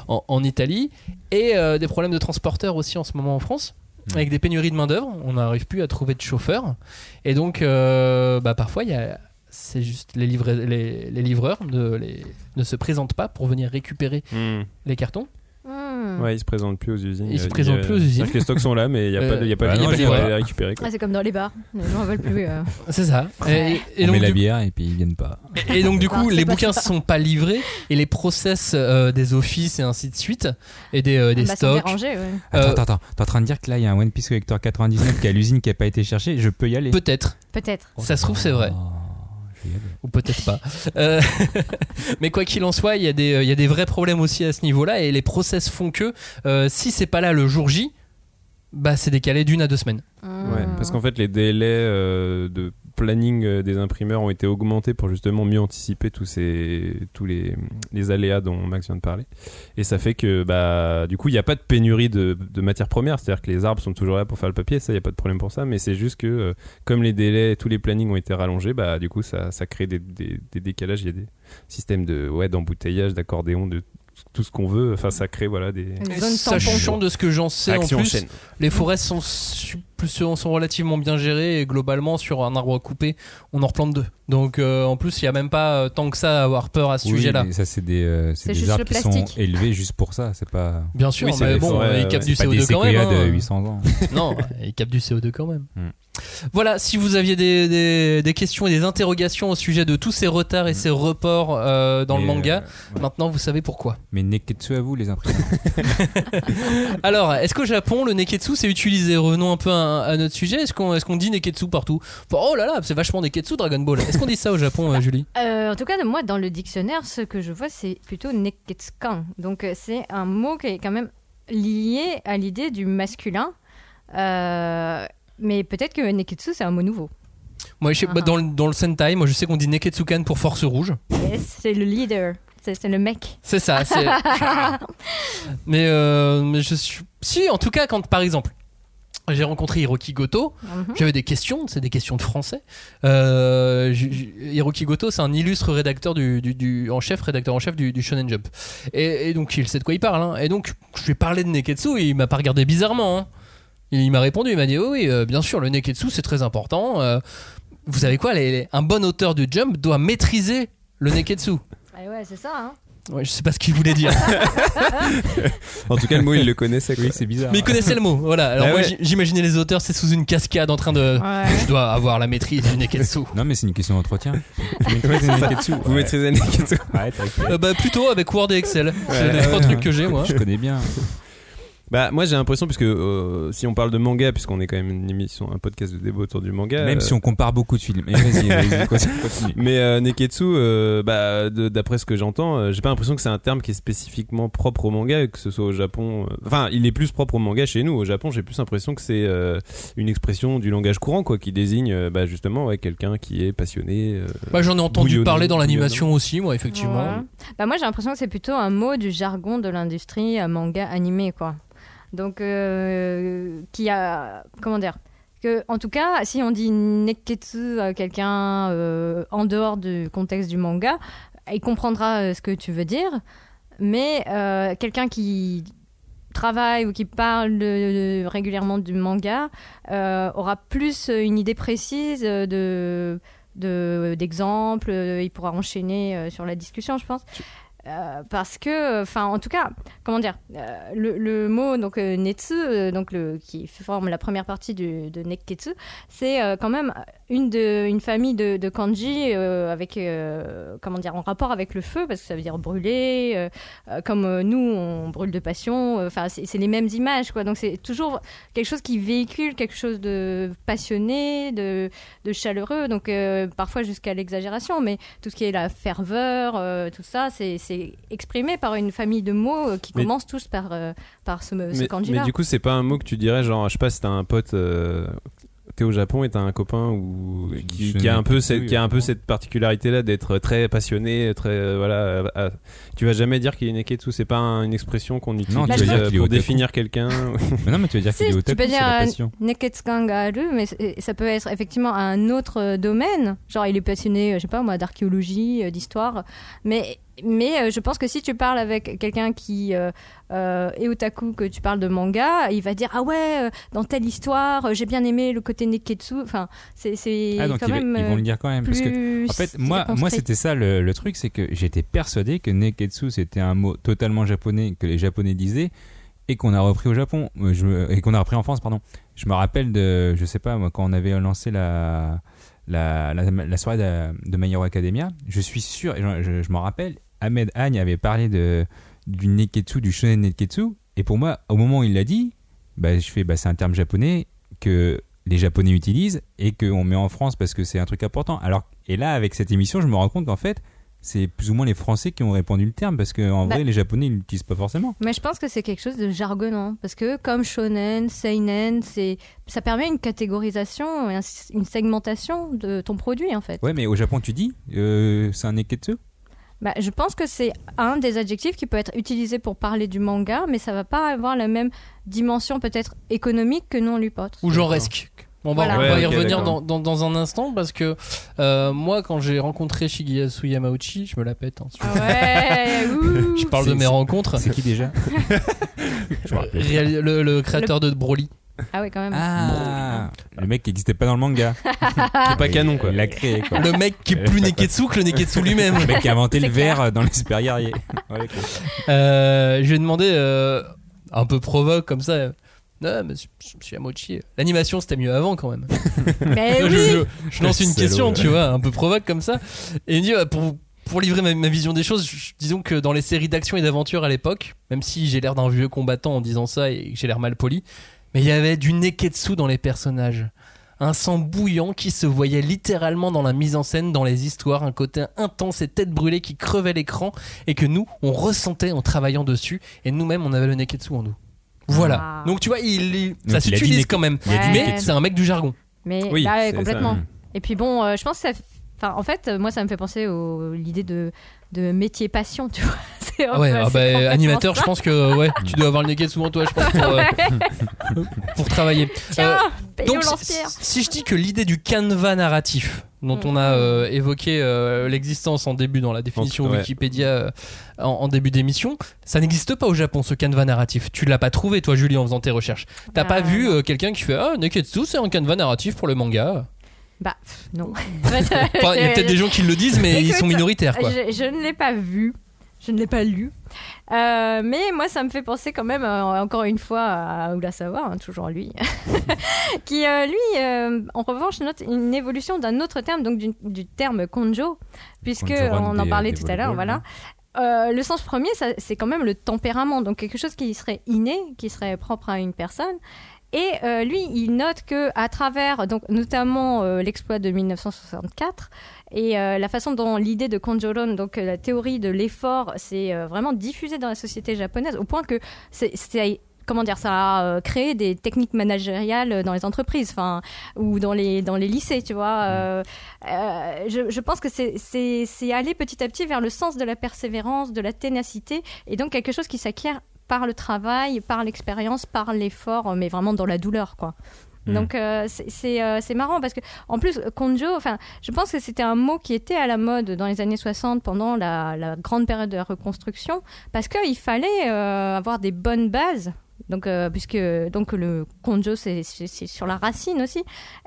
[SPEAKER 1] en, en Italie. Et euh, des problèmes de transporteurs aussi en ce moment en France.
[SPEAKER 2] Mm.
[SPEAKER 1] Avec des pénuries de main-d'œuvre, on n'arrive plus à trouver de chauffeurs. Et donc, euh, bah, parfois, il y a. C'est juste les, livra- les, les livreurs ne, les- ne se présentent pas pour venir récupérer
[SPEAKER 4] Hmm.
[SPEAKER 1] les cartons.
[SPEAKER 3] Hmm.
[SPEAKER 4] Ouais, ils se présentent plus aux usines.
[SPEAKER 1] Ils se
[SPEAKER 4] a-
[SPEAKER 1] présentent plus aux usines.
[SPEAKER 4] les stocks sont là, mais il n'y a pas de, il y a pas
[SPEAKER 1] Euh,
[SPEAKER 4] de
[SPEAKER 1] bah
[SPEAKER 4] les récupérer.
[SPEAKER 3] Ah, c'est comme dans les bars. Les gens en veulent plus. euh.
[SPEAKER 1] C'est ça. Et, et
[SPEAKER 2] On
[SPEAKER 1] donc,
[SPEAKER 2] la
[SPEAKER 1] du-
[SPEAKER 2] bière et puis ils viennent pas.
[SPEAKER 1] Et donc du coup, les
[SPEAKER 3] pas
[SPEAKER 1] bouquins
[SPEAKER 3] ça.
[SPEAKER 1] sont pas livrés et les process euh, des offices et ainsi de suite et des, euh, des
[SPEAKER 3] Bah, sans
[SPEAKER 1] stocks. Euh,
[SPEAKER 2] Attends, attends, attends. T'es en train de dire que là, il y a un One Piece Collector 99 qui est à l'usine qui a pas été cherché. Je peux y aller.
[SPEAKER 1] Peut-être.
[SPEAKER 3] Peut-être.
[SPEAKER 1] Ça se trouve, c'est vrai. Ou peut-être pas. Euh, Mais quoi qu'il en soit, il y, a des, euh, il y a des vrais problèmes aussi à ce niveau-là et les process font que euh, si c'est pas là le jour J, bah c'est décalé d'une à deux semaines.
[SPEAKER 4] Ouais, parce qu'en fait, les délais euh, de planning euh, des imprimeurs ont été augmentés pour justement mieux anticiper tous ces tous les, les aléas dont Max vient de parler. Et ça fait que bah du coup, il n'y a pas de pénurie de, de matières premières, c'est-à-dire que les arbres sont toujours là pour faire le papier, ça il y a pas de problème pour ça, mais c'est juste que euh, comme les délais, tous les plannings ont été rallongés, bah du coup ça, ça crée des, des, des décalages, il y a des systèmes de ouais d'embouteillage, d'accordéon, de tout ce qu'on veut, enfin ça crée voilà des
[SPEAKER 1] Sachant de ce que j'en sais en plus,
[SPEAKER 4] chaîne.
[SPEAKER 1] les forêts sont, su- plus- sont relativement bien gérées et globalement sur un arbre à couper, on en replante deux. Donc euh, en plus, il y a même pas euh, tant que ça à avoir peur à ce
[SPEAKER 2] Oui,
[SPEAKER 1] sujet-là.
[SPEAKER 2] mais ça, c'est des, euh,
[SPEAKER 3] C'est
[SPEAKER 2] c'est
[SPEAKER 3] juste
[SPEAKER 2] des arbres
[SPEAKER 3] le
[SPEAKER 2] qui sont
[SPEAKER 3] plastique.
[SPEAKER 2] élevés juste pour ça. C'est pas,
[SPEAKER 1] Bien sûr,
[SPEAKER 4] Oui,
[SPEAKER 1] mais bon,
[SPEAKER 4] forêts,
[SPEAKER 1] ils captent du
[SPEAKER 2] c'est pas des
[SPEAKER 1] CO2 quand même. hein.
[SPEAKER 2] de 800 ans.
[SPEAKER 1] Non, ils captent du CO2 quand même.
[SPEAKER 2] Mm.
[SPEAKER 1] Voilà, si vous aviez des, des- des questions et des interrogations au sujet de tous ces retards et ces reports euh, dans le manga,
[SPEAKER 2] euh, ouais.
[SPEAKER 1] maintenant vous savez pourquoi.
[SPEAKER 2] Mais Neketsu à vous, les imprimeurs.
[SPEAKER 1] Alors, est-ce qu'au Japon, le neketsu c'est utilisé? Revenons un peu à, à notre sujet. Est-ce qu'on est qu'on dit neketsu partout? Enfin, Oh là là, c'est vachement neketsu Dragon Ball. Est-ce qu'on dit ça au Japon, euh, Julie?
[SPEAKER 3] Euh, en tout cas, moi, dans le dictionnaire, ce que je vois, c'est plutôt neketsukan. Donc, euh, c'est un mot qui est quand même lié à l'idée du masculin. Euh, mais peut-être que neketsu, c'est un mot nouveau.
[SPEAKER 1] Moi, je sais, bah,
[SPEAKER 3] Ah.
[SPEAKER 1] dans, le, dans le Sentai, moi je sais qu'on dit neketsukan pour force rouge.
[SPEAKER 3] Yes, c'est le leader. C'est le mec.
[SPEAKER 1] C'est ça. mais, euh, mais je suis. Si, en tout cas, quand par exemple, j'ai rencontré Hiroki Goto,
[SPEAKER 3] Mhm.
[SPEAKER 1] j'avais des questions, c'est des questions de français. Euh, Hiroki Goto, c'est un illustre rédacteur du, du- du- en chef, rédacteur en chef du, du Shonen Jump. Et, et donc, il sait de quoi il parle. hein. Et donc, je lui ai parlé de Neketsu et il m'a pas regardé bizarrement. hein. Il m'a répondu, il m'a dit oui, oui, euh, bien sûr, le Neketsu c'est très important. Euh, vous savez quoi, les- les- un bon auteur du Jump doit maîtriser le Neketsu.
[SPEAKER 3] Ah ouais, c'est ça. Hein.
[SPEAKER 1] Ouais, je sais pas ce qu'il voulait dire.
[SPEAKER 4] En tout cas, le mot il le connaissait.
[SPEAKER 2] oui, c'est bizarre.
[SPEAKER 1] Mais il connaissait le mot. Voilà. Alors
[SPEAKER 4] Ah
[SPEAKER 1] moi,
[SPEAKER 4] ouais.
[SPEAKER 1] j'imaginais les auteurs, c'est sous une cascade en train de.
[SPEAKER 3] Ouais.
[SPEAKER 1] Je dois avoir la maîtrise du Neketsu.
[SPEAKER 2] Non, mais c'est une question d'entretien.
[SPEAKER 4] Vous maîtrisez Neketsu.
[SPEAKER 2] Ouais, t'inquiète.
[SPEAKER 1] Euh, bah plutôt avec Word et Excel. c'est les trois trucs que j'ai moi.
[SPEAKER 2] Je connais bien.
[SPEAKER 4] Bah moi j'ai l'impression puisque euh, si on parle de manga puisqu'on est quand même une émission un podcast de débat autour du manga
[SPEAKER 2] Même
[SPEAKER 4] euh,
[SPEAKER 2] si on compare beaucoup de films. Mais vas-y, vas-y, continue. continue.
[SPEAKER 4] mais euh, Neketsu euh, bah de- d'après ce que j'entends euh, j'ai pas l'impression que c'est un terme qui est spécifiquement propre au manga que ce soit au Japon euh, enfin il est plus propre au manga chez nous au Japon j'ai plus l'impression que c'est euh, une expression du langage courant quoi qui désigne euh, bah justement ouais, quelqu'un qui est passionné euh,
[SPEAKER 1] Bah, j'en ai entendu parler dans l'animation aussi, moi, effectivement.
[SPEAKER 3] Ouais. Bah, moi, j'ai l'impression que c'est plutôt un mot du jargon de l'industrie euh, manga animé, quoi. Donc, euh, qui a. Comment dire que, en tout cas, si on dit neketsu à quelqu'un euh, en dehors du contexte du manga, il comprendra euh, ce que tu veux dire. Mais euh, quelqu'un qui travaille ou qui parle de- régulièrement du manga euh, aura plus une idée précise de de- d'exemples, euh, il pourra enchaîner euh, sur la discussion, je pense. Euh, parce que, enfin, en tout cas, comment dire, euh, le, le mot donc euh, netsu, euh, donc le qui forme la première partie du, de neketsu, c'est euh, quand même une de une famille de, de kanji euh, avec euh, comment dire en rapport avec le feu parce que ça veut dire brûler, euh, comme nous on brûle de passion. Enfin, c'est les mêmes images quoi. Donc c'est toujours quelque chose qui véhicule quelque chose de passionné, de de chaleureux, donc parfois jusqu'à l'exagération, mais tout ce qui est la ferveur, tout ça, c'est exprimé par une famille de mots qui
[SPEAKER 4] Mais-
[SPEAKER 3] commencent tous par, par ce, kanji-là.
[SPEAKER 4] mais du coup c'est pas un mot que tu dirais genre je sais pas si t'as un pote T'es au Japon et t'as un copain ou qui, a un peu cette, qui a un peu cette particularité là d'être très passionné, très euh, voilà. euh, euh, tu vas jamais dire qu'il est neketsu, c'est pas un- une expression qu'on utilise
[SPEAKER 2] tu
[SPEAKER 3] vas
[SPEAKER 4] euh,
[SPEAKER 3] dire
[SPEAKER 2] qu'il est
[SPEAKER 4] pour définir quelqu'un.
[SPEAKER 2] Non, mais tu veux dire qu'il est
[SPEAKER 3] tu
[SPEAKER 2] otaku,
[SPEAKER 3] peux
[SPEAKER 2] c'est
[SPEAKER 3] dire
[SPEAKER 2] la
[SPEAKER 3] euh,
[SPEAKER 2] passion.
[SPEAKER 3] neketsukan ga aru, mais ça peut être effectivement un autre euh, domaine. Genre, il est passionné, euh, je sais pas moi, d'archéologie, euh, d'histoire. Mais, mais euh, je pense que si tu parles avec quelqu'un qui euh, euh, est otaku, que tu parles de manga, il va dire Ah ouais, euh, dans telle histoire, euh, j'ai bien aimé le côté neketsu. Enfin, c'est
[SPEAKER 2] Ah, donc
[SPEAKER 3] quand
[SPEAKER 2] ils,
[SPEAKER 3] même.
[SPEAKER 2] ils vont le dire quand même. Parce que, en fait, moi, moi c'était ça le, le truc, c'est que j'étais persuadé que neketsu c'était un mot totalement japonais que les japonais disaient et qu'on a repris au Japon je, et qu'on a repris en France, pardon. Je me rappelle de, je sais pas, moi, quand on avait lancé la, la, la, la soirée de, de My Hero Academia, je suis sûr, et je, je- je m'en rappelle, Ahmed Agne avait parlé de, du neketsu, du shonen neketsu, et pour moi, au moment où il l'a dit, bah, je fais, bah, c'est un terme japonais que les Japonais utilisent et qu'on met en France parce que c'est un truc important. Alors, et là, avec cette émission, je me rends compte qu'en fait, c'est plus ou moins les Français qui ont répandu le terme parce qu'en
[SPEAKER 3] Bah.
[SPEAKER 2] vrai, les Japonais, ils l'utilisent pas forcément.
[SPEAKER 3] Mais je pense que c'est quelque chose de jargonnant parce que comme shonen, seinen, c'est ça permet une catégorisation, une segmentation de ton produit en fait.
[SPEAKER 2] Ouais, mais au Japon, tu dis, euh, c'est un neketsu?
[SPEAKER 3] Bah, je pense que c'est un des adjectifs qui peut être utilisé pour parler du manga, mais ça va pas avoir la même dimension peut-être économique que nous on lui porte.
[SPEAKER 1] Ou genresque. On va,
[SPEAKER 3] Voilà.
[SPEAKER 1] on va
[SPEAKER 4] Ouais,
[SPEAKER 1] y revenir dans, dans, dans un instant parce que euh, moi, quand j'ai rencontré Shigeyasu Yamauchi, je me la pète. hein,
[SPEAKER 3] Ah ouais,
[SPEAKER 1] je parle de mes rencontres.
[SPEAKER 2] C'est qui déjà
[SPEAKER 1] le créateur de Broly.
[SPEAKER 3] Ah ouais quand même.
[SPEAKER 2] Ah Le mec qui n'existait pas dans le manga.
[SPEAKER 4] Qui est pas canon quoi.
[SPEAKER 2] Il l'a créé, quoi.
[SPEAKER 1] Le mec qui est plus Neketsu que le Neketsu lui-même.
[SPEAKER 2] Le mec qui a inventé
[SPEAKER 3] C'est
[SPEAKER 2] le verre dans les super guerriers. Ouais.
[SPEAKER 1] Euh, je lui ai demandé, euh, un peu provoque comme ça. euh, Non, mais monsieur Yamauchi, l'animation c'était mieux avant quand même.
[SPEAKER 3] Mais
[SPEAKER 1] je,
[SPEAKER 3] oui.
[SPEAKER 1] je- je lance une
[SPEAKER 2] Salaud,
[SPEAKER 1] question,
[SPEAKER 2] ouais.
[SPEAKER 1] tu vois, un peu provoque comme ça. Et il me dit, pour, pour livrer ma, ma vision des choses, je- disons que dans les séries d'action et d'aventure à l'époque, même si j'ai l'air d'un vieux combattant en disant ça et que j'ai l'air mal poli, mais il y avait du neketsu dans les personnages. Un sang bouillant qui se voyait littéralement dans la mise en scène, dans les histoires, un côté intense et tête brûlée qui crevait l'écran et que nous, on ressentait en travaillant dessus et nous-mêmes, on avait le neketsu en nous. Voilà.
[SPEAKER 3] Ah.
[SPEAKER 1] Donc tu vois, il, il-
[SPEAKER 2] Donc,
[SPEAKER 1] ça
[SPEAKER 2] a
[SPEAKER 1] s'utilise
[SPEAKER 2] nek-
[SPEAKER 1] quand même.
[SPEAKER 2] il a dit
[SPEAKER 3] Ouais.
[SPEAKER 1] Mais
[SPEAKER 2] neketsu.
[SPEAKER 1] c'est un mec du jargon.
[SPEAKER 3] Mais
[SPEAKER 4] Oui,
[SPEAKER 3] bah
[SPEAKER 4] ça.
[SPEAKER 3] complètement. Et puis bon, euh, je pense que ça. Enfin, en fait, moi, ça me fait penser à l'idée de, de métier passion, tu vois. C'est
[SPEAKER 1] Ah ouais, ah bah, animateur, je pense que ouais, tu dois avoir le neketsu souvent toi, je pense, pour, euh, pour travailler.
[SPEAKER 3] Tiens,
[SPEAKER 1] Euh, donc, si, je dis que l'idée du canevas narratif, dont on a euh, évoqué euh, l'existence en début dans la définition
[SPEAKER 4] Ouais.
[SPEAKER 1] Wikipédia euh, en, en début d'émission, ça n'existe pas au Japon ce canevas narratif. Tu l'as pas trouvé toi, Julie, en faisant tes recherches. T'as
[SPEAKER 3] Ah,
[SPEAKER 1] pas vu euh, quelqu'un qui fait ah Neketsu, c'est un canevas narratif pour le manga.
[SPEAKER 3] Bah, pff, non.
[SPEAKER 1] Enfin, il y a peut-être des gens qui le disent, mais ils sont minoritaires quoi.
[SPEAKER 3] Je, je ne l'ai pas vu. Je ne l'ai pas lu. Euh, mais moi, ça me fait penser quand même, euh, encore une fois, à Oula Savoir, hein, toujours lui, qui, euh, lui, euh, en revanche, note une évolution d'un autre terme, donc du, du terme konjo, puisque on en parlait
[SPEAKER 2] des
[SPEAKER 3] tout à l'heure, voilà. euh, le sens premier, c'est quand même le tempérament, donc quelque chose qui serait inné, qui serait propre à une personne. Et euh, lui, il note que à travers, donc notamment euh, l'exploit de 1964 et euh, la façon dont l'idée de Konjoron, donc la théorie de l'effort, s'est vraiment diffusée dans la société japonaise, au point que c'est comment dire, ça a créé des techniques managériales dans les entreprises, enfin, ou dans les dans les lycées, tu vois. Euh, euh, je, je pense que c'est aller petit à petit vers le sens de la persévérance, de la ténacité, et donc quelque chose qui s'acquiert par le travail, par l'expérience, par l'effort, mais vraiment dans la douleur, quoi.
[SPEAKER 2] Mm.
[SPEAKER 3] Donc euh, c'est- euh, c'est marrant parce que en plus konjo, enfin je pense que c'était un mot qui était à la mode dans les années 60 pendant la, la grande période de la reconstruction parce qu'il fallait euh, avoir des bonnes bases. Donc, euh, puisque donc le konjo c'est sur la racine aussi,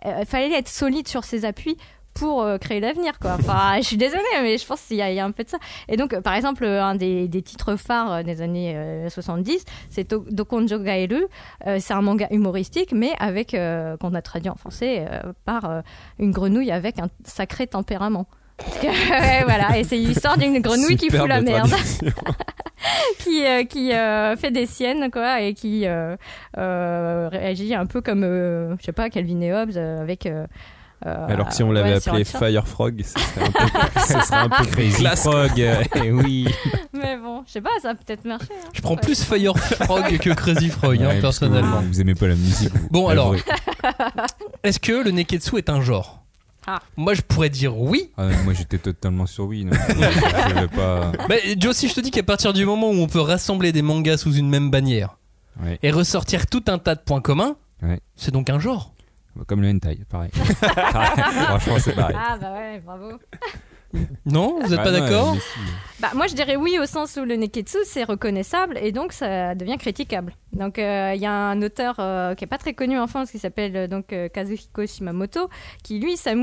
[SPEAKER 3] Euh, il fallait être solide sur ses appuis pour euh, créer l'avenir quoi. Enfin, je suis désolée mais je pense qu'il y, a- il y a un peu de ça. Et donc euh, par exemple un des, des titres phares euh, des années euh, 70, c'est Dokonjo Gaeru. Euh, c'est un manga humoristique mais avec euh, qu'on a traduit en français euh, par euh, une grenouille avec un sacré tempérament. Parce que, ouais, voilà, et c'est l'histoire d'une grenouille qui fout la merde qui, euh, qui euh, fait des siennes quoi et qui euh, euh, réagit un peu comme euh, je sais pas Calvin et Hobbes euh, avec euh, euh,
[SPEAKER 4] Alors que si on l'avait
[SPEAKER 3] ouais,
[SPEAKER 4] appelé. Fire Frog, ce serait un peu, ce serait un peu
[SPEAKER 2] Crazy
[SPEAKER 4] classe.
[SPEAKER 2] Frog, euh, eh oui.
[SPEAKER 3] mais bon je sais pas ça a peut-être marché hein.
[SPEAKER 1] Je prends plus Fire Frog que Crazy Frog, hein,
[SPEAKER 2] Ouais,
[SPEAKER 1] personnellement.
[SPEAKER 2] Vous, vous aimez pas la musique. vous.
[SPEAKER 1] Bon, alors. Est-ce que le Neketsu est un genre?
[SPEAKER 3] Ah.
[SPEAKER 1] Moi, je pourrais dire oui.
[SPEAKER 2] Ah, moi j'étais totalement sur oui. non. Je pas.
[SPEAKER 1] Mais Joe, si je te dis qu'à partir du moment où on peut rassembler des mangas sous une même bannière
[SPEAKER 2] Ouais.
[SPEAKER 1] et ressortir tout un tas de points communs,
[SPEAKER 2] Ouais.
[SPEAKER 1] c'est donc un genre.
[SPEAKER 2] Comme le hentai, pareil. Franchement, c'est pareil.
[SPEAKER 3] ah bah ouais bravo
[SPEAKER 1] Non Vous êtes
[SPEAKER 2] Bah
[SPEAKER 1] pas d'accord
[SPEAKER 3] bah moi je dirais oui au sens où le neketsu c'est reconnaissable et donc ça devient critiquable donc euh, il y a un auteur euh, qui est pas très connu en France qui s'appelle euh, donc euh, Kazuhiko Shimamoto qui lui s'est